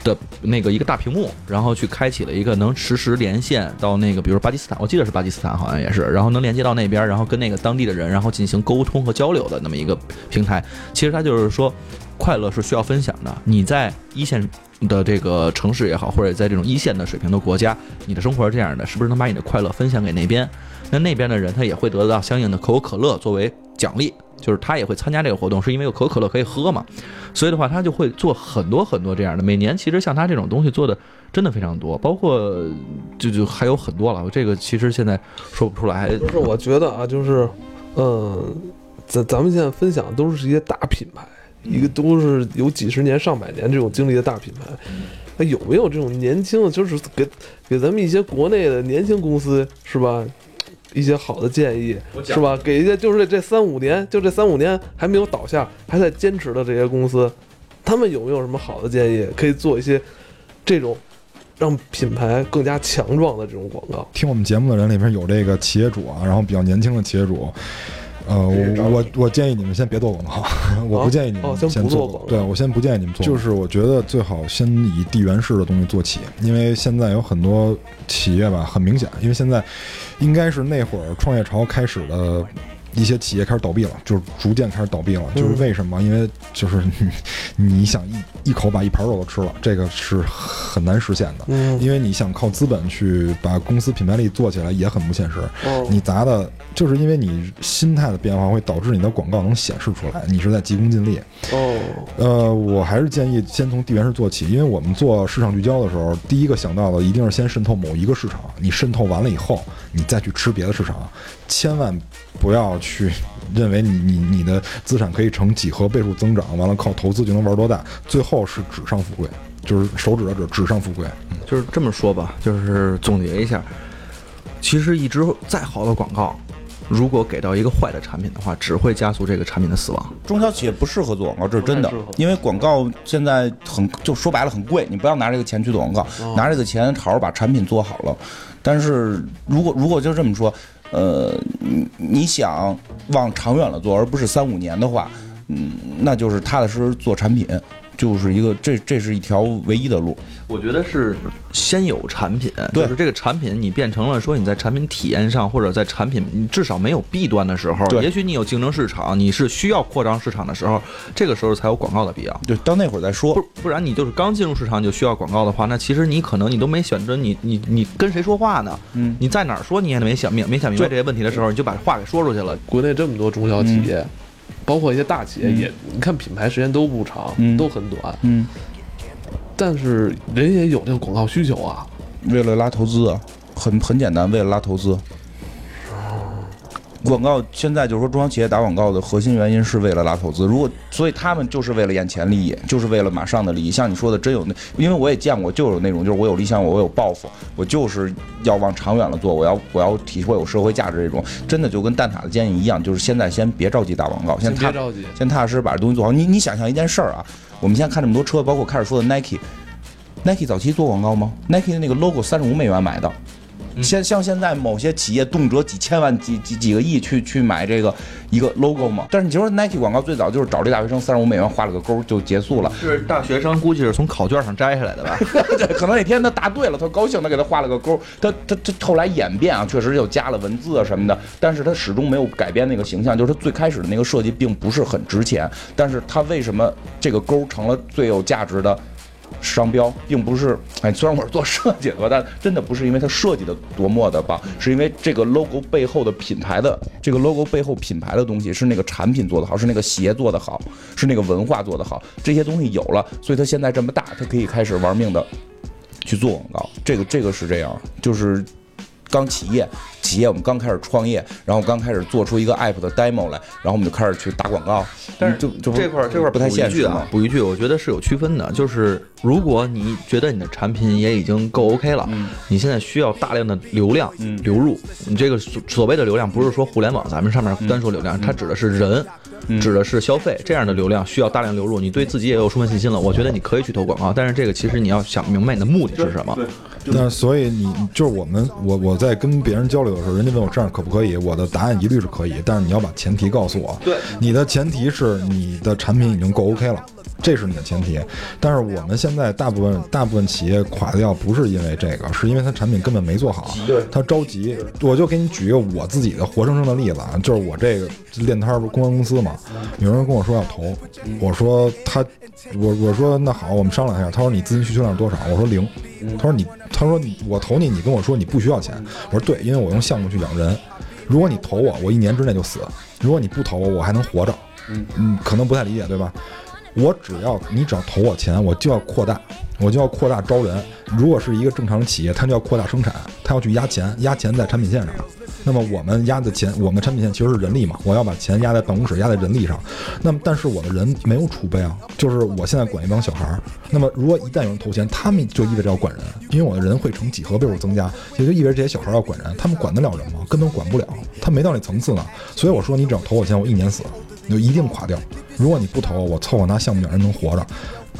[SPEAKER 2] 的那个一个大屏幕，然后去开启了一个能实时连线到那个，比如巴基斯坦，我记得是巴基斯坦，好像也是，然后能连接到那边，然后跟那个当地的人，然后进行沟通和交流的那么一个平台。其实它就是说，快乐是需要分享的。你在一线的这个城市也好，或者在这种一线的水平的国家，你的生活是这样的，是不是能把你的快乐分享给那边？那那边的人他也会得到相应的可口可乐作为奖励，就是他也会参加这个活动，是因为有可口可乐可以喝嘛。所以的话，他就会做很多很多这样的。每年其实像他这种东西做的真的非常多，包括就就还有很多了。这个其实现在说不出来。
[SPEAKER 1] 不是，我觉得啊，就是，嗯，咱咱们现在分享的都是一些大品牌，一个都是有几十年、上百年这种经历的大品牌。那有没有这种年轻的，就是给给咱们一些国内的年轻公司是吧？一些好的建议是吧？给一些就是这三五年，就这三五年还没有倒下，还在坚持的这些公司，他们有没有什么好的建议，可以做一些这种让品牌更加强壮的这种广告？
[SPEAKER 4] 听我们节目的人里边有这个企业主啊，然后比较年轻的企业主，呃，我我我建议你们先别做广告，我不建议你们
[SPEAKER 1] 哦先做
[SPEAKER 4] 做
[SPEAKER 1] 广告
[SPEAKER 4] 对我先不建议你们做，就是我觉得最好先以地缘式的东西做起，因为现在有很多企业吧，很明显，因为现在应该是那会儿创业潮开始的一些企业开始倒闭了，就是逐渐开始倒闭了。就是为什么？因为就是你你想一一口把一盘肉都吃了，这个是很难实现的。
[SPEAKER 1] 嗯
[SPEAKER 4] 因为你想靠资本去把公司品牌力做起来也很不现实。
[SPEAKER 1] 哦
[SPEAKER 4] 你砸的，就是因为你心态的变化会导致你的广告能显示出来，你是在急功近利。
[SPEAKER 1] 哦，
[SPEAKER 4] 呃，我还是建议先从地缘式做起，因为我们做市场聚焦的时候，第一个想到的一定是先渗透某一个市场。你渗透完了以后，你再去吃别的市场，千万不要去认为你你你的资产可以成几何倍数增长，完了靠投资就能玩多大，最后是纸上富贵，就是手指的指，纸上富贵。
[SPEAKER 2] 就是这么说吧，就是总结一下，其实一直再好的广告，如果给到一个坏的产品的话，只会加速这个产品的死亡。
[SPEAKER 3] 中小企业不适合做广告，这是真的因为广告现在很就说白了很贵，你不要拿这个钱去做广告，拿这个钱好好把产品做好了。但是如果如果就这么说，呃，你想往长远了做，而不是三五年的话，嗯，那就是踏踏实实做产品，就是一个这这是一条唯一的路。
[SPEAKER 2] 我觉得是先有产品，就是这个产品你变成了说你在产品体验上或者在产品你至少没有弊端的时候，也许你有竞争市场，你是需要扩张市场的时候，这个时候才有广告的必要。
[SPEAKER 3] 对，到那会儿再说
[SPEAKER 2] 不。不然你就是刚进入市场就需要广告的话，那其实你可能你都没选择你你你跟谁说话呢？
[SPEAKER 3] 嗯，
[SPEAKER 2] 你在哪儿说你也没想明没想明白这些问题的时候，你就把话给说出去了。
[SPEAKER 1] 国内这么多中小企业，包括一些大企业
[SPEAKER 3] 嗯
[SPEAKER 1] 也，你看品牌时间都不长，
[SPEAKER 3] 嗯
[SPEAKER 1] 都很短，
[SPEAKER 3] 嗯，
[SPEAKER 1] 但是人也有这个广告需求啊。
[SPEAKER 3] 为了拉投资啊，很很简单，为了拉投资。广告现在就是说中小企业打广告的核心原因是为了拉投资，如果所以他们就是为了眼前利益，就是为了马上的利益。像你说的，真有那，因为我也见过，就有那种就是我有理想，我有抱负，我就是要往长远了做，我要我要体会有社会价值这种，真的就跟蛋挞的建议一样，就是现在先别着急打广告，
[SPEAKER 1] 先
[SPEAKER 3] 踏
[SPEAKER 1] 别着急，
[SPEAKER 3] 先踏踏实实把这东西做好。你你想象一件事儿啊，我们现在看这么多车，包括开始说的 Nike。Nike 早期做广告吗？Nike 的那个 logo 三十五美元买的，现像现在某些企业动辄几千万、几几几个亿去去买这个一个 logo 嘛。但是你就说 Nike 广告最早就是找这大学生三十五美元画了个勾就结束了，
[SPEAKER 2] 是大学生估计是从考卷上摘下来的吧？
[SPEAKER 3] 对，可能那天他答对了，他高兴，他给他画了个勾。他他他后来演变啊，确实又加了文字啊什么的，但是他始终没有改变那个形象，就是他最开始的那个设计并不是很值钱，但是他为什么这个勾成了最有价值的？商标并不是，哎，虽然我是做设计的，但真的不是因为它设计的多么的棒，是因为这个 logo 背后的品牌的这个 logo 背后品牌的东西是那个产品做得好，是那个鞋做得好，是那个文化做得好，这些东西有了，所以它现在这么大，它可以开始玩命的去做广告。这个这个是这样，就是刚企业企业我们刚开始创业，然后刚开始做出一个 app 的 demo 来，然后我们就开始去打广告，
[SPEAKER 2] 但是
[SPEAKER 3] 就就
[SPEAKER 2] 这块儿这块儿
[SPEAKER 3] 不太
[SPEAKER 2] 补一句啊
[SPEAKER 3] 现实啊，。
[SPEAKER 2] 补一句，我觉得是有区分的。就是如果你觉得你的产品也已经够 OK 了，你现在需要大量的流量
[SPEAKER 3] 嗯
[SPEAKER 2] 流入。你这个所所谓的流量，不是说互联网咱们上面单说流量，它指的是人。
[SPEAKER 3] 嗯
[SPEAKER 2] 指的是消费这样的流量需要大量流入，你对自己也有充分信心了。我觉得你可以去投广告，但是这个其实你要想明白你的目的是什么。
[SPEAKER 4] 那所以你就是我们我我在跟别人交流的时候，人家问我这样可不可以，我的答案一律是可以，但是你要把前提告诉我。
[SPEAKER 2] 对，
[SPEAKER 4] 你的前提是你的产品已经够 OK 了。这是你的前提，但是我们现在大部分大部分企业垮掉不是因为这个，是因为它产品根本没做好，他着急。我就给你举一个我自己的活生生的例子啊，就是我这个练摊儿不是公关公司嘛，有人跟我说要投，我说他，我我说那好，我们商量一下。他说你资金需求量多少？我说零。他说你，他说我投你，你跟我说你不需要钱。我说对，因为我用项目去养人。如果你投我，我一年之内就死；如果你不投我，我还能活着。嗯，可能不太理解，对吧？我只要你只要投我钱，我就要扩大，我就要扩大招人。如果是一个正常的企业，它就要扩大生产，它要去压钱，压钱在产品线上。那么我们压的钱，我们的产品线其实是人力嘛，我要把钱压在办公室，压在人力上。那么但是我的人没有储备啊，就是我现在管一帮小孩儿。那么如果一旦有人投钱，他们就意味着要管人，因为我的人会呈几何倍数增加，也就意味着这些小孩要管人，他们管得了人吗？根本管不了，他没到那层次呢。所以我说，你只要投我钱，我一年死，你就一定垮掉。如果你不投，我凑合拿项目养人能活着。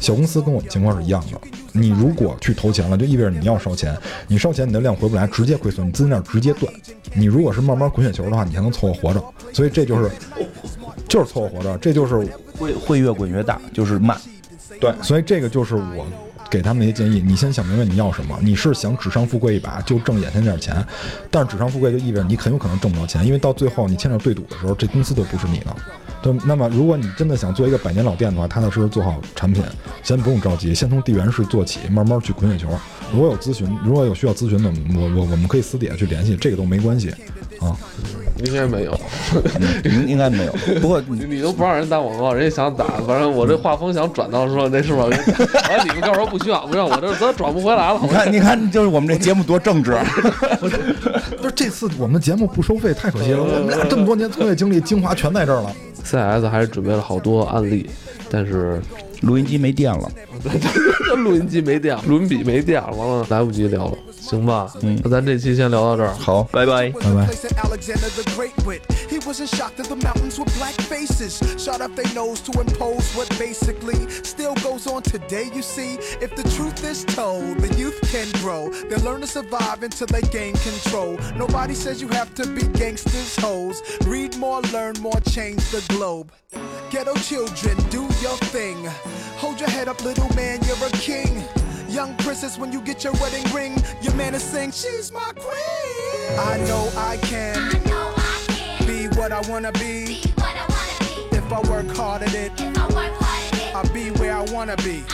[SPEAKER 4] 小公司跟我的情况是一样的，你如果去投钱了，就意味着你要烧钱，你烧钱你的量回不来，直接亏损，你资金链直接断。你如果是慢慢滚雪球的话，你还能凑合活着。所以这就是，就是凑合活着，这就是
[SPEAKER 3] 会会越滚越大，就是慢。
[SPEAKER 4] 对，所以这个就是我给他们一些建议，你先想明白你要什么。你是想纸上富贵一把，就挣眼前这点钱，但是纸上富贵就意味着你很有可能挣不到钱，因为到最后你牵扯对赌的时候，这公司都不是你的。对，那么如果你真的想做一个百年老店的话，踏踏实实做好产品，先不用着急，先从地缘式做起，慢慢去滚雪球。如果有咨询，如果有需要咨询的，我我我们可以私底下去联系，这个都没关系啊。
[SPEAKER 1] 应该没有，
[SPEAKER 3] 应应该没有。不过
[SPEAKER 1] 你 你都不让人打广告，人家想打，反正我这画风想转到说那是吧？完了你们到时候不需要，不让我这都转不回来了。
[SPEAKER 3] 你看，你看，就是我们这节目多正直。
[SPEAKER 4] 不是这次我们节目不收费太可惜了，我们俩这么多年从业经历精华全在这儿了。
[SPEAKER 1] CIS 还是准备了好多案例，但是
[SPEAKER 3] 录音机没电了，
[SPEAKER 1] 录音机没电，录音笔没电了，完了。来不及聊了，行吧？
[SPEAKER 3] 嗯
[SPEAKER 1] 那咱这期先聊到这儿。
[SPEAKER 3] 好。
[SPEAKER 2] 拜拜。
[SPEAKER 5] was the place that Alexander the Great went. He wasn't shocked that the mountains were black faces. Shot up their nose to impose what basically still goes on today, you see. If the truth is told, the youth can grow. They'll learn to survive until they gain control. Nobody says you have to be gangsters, hoes. Read more, learn more, change the globe. Ghetto children, do your thing. Hold your head up, little man, you're a king. Young princess, when you get your wedding ring, your man is saying, She's my queen. I know I can
[SPEAKER 6] I know I can
[SPEAKER 5] be what I wanna be.
[SPEAKER 6] be what I wanna be.
[SPEAKER 5] If I work hard at it,
[SPEAKER 6] If I work hard at it,
[SPEAKER 5] I'll be where I wanna be.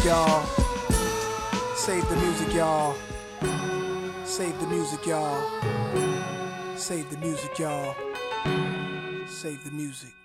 [SPEAKER 5] Music, y'all. Save the music, y'all. Save the music, y'all. Save the music, y'all. Save the music.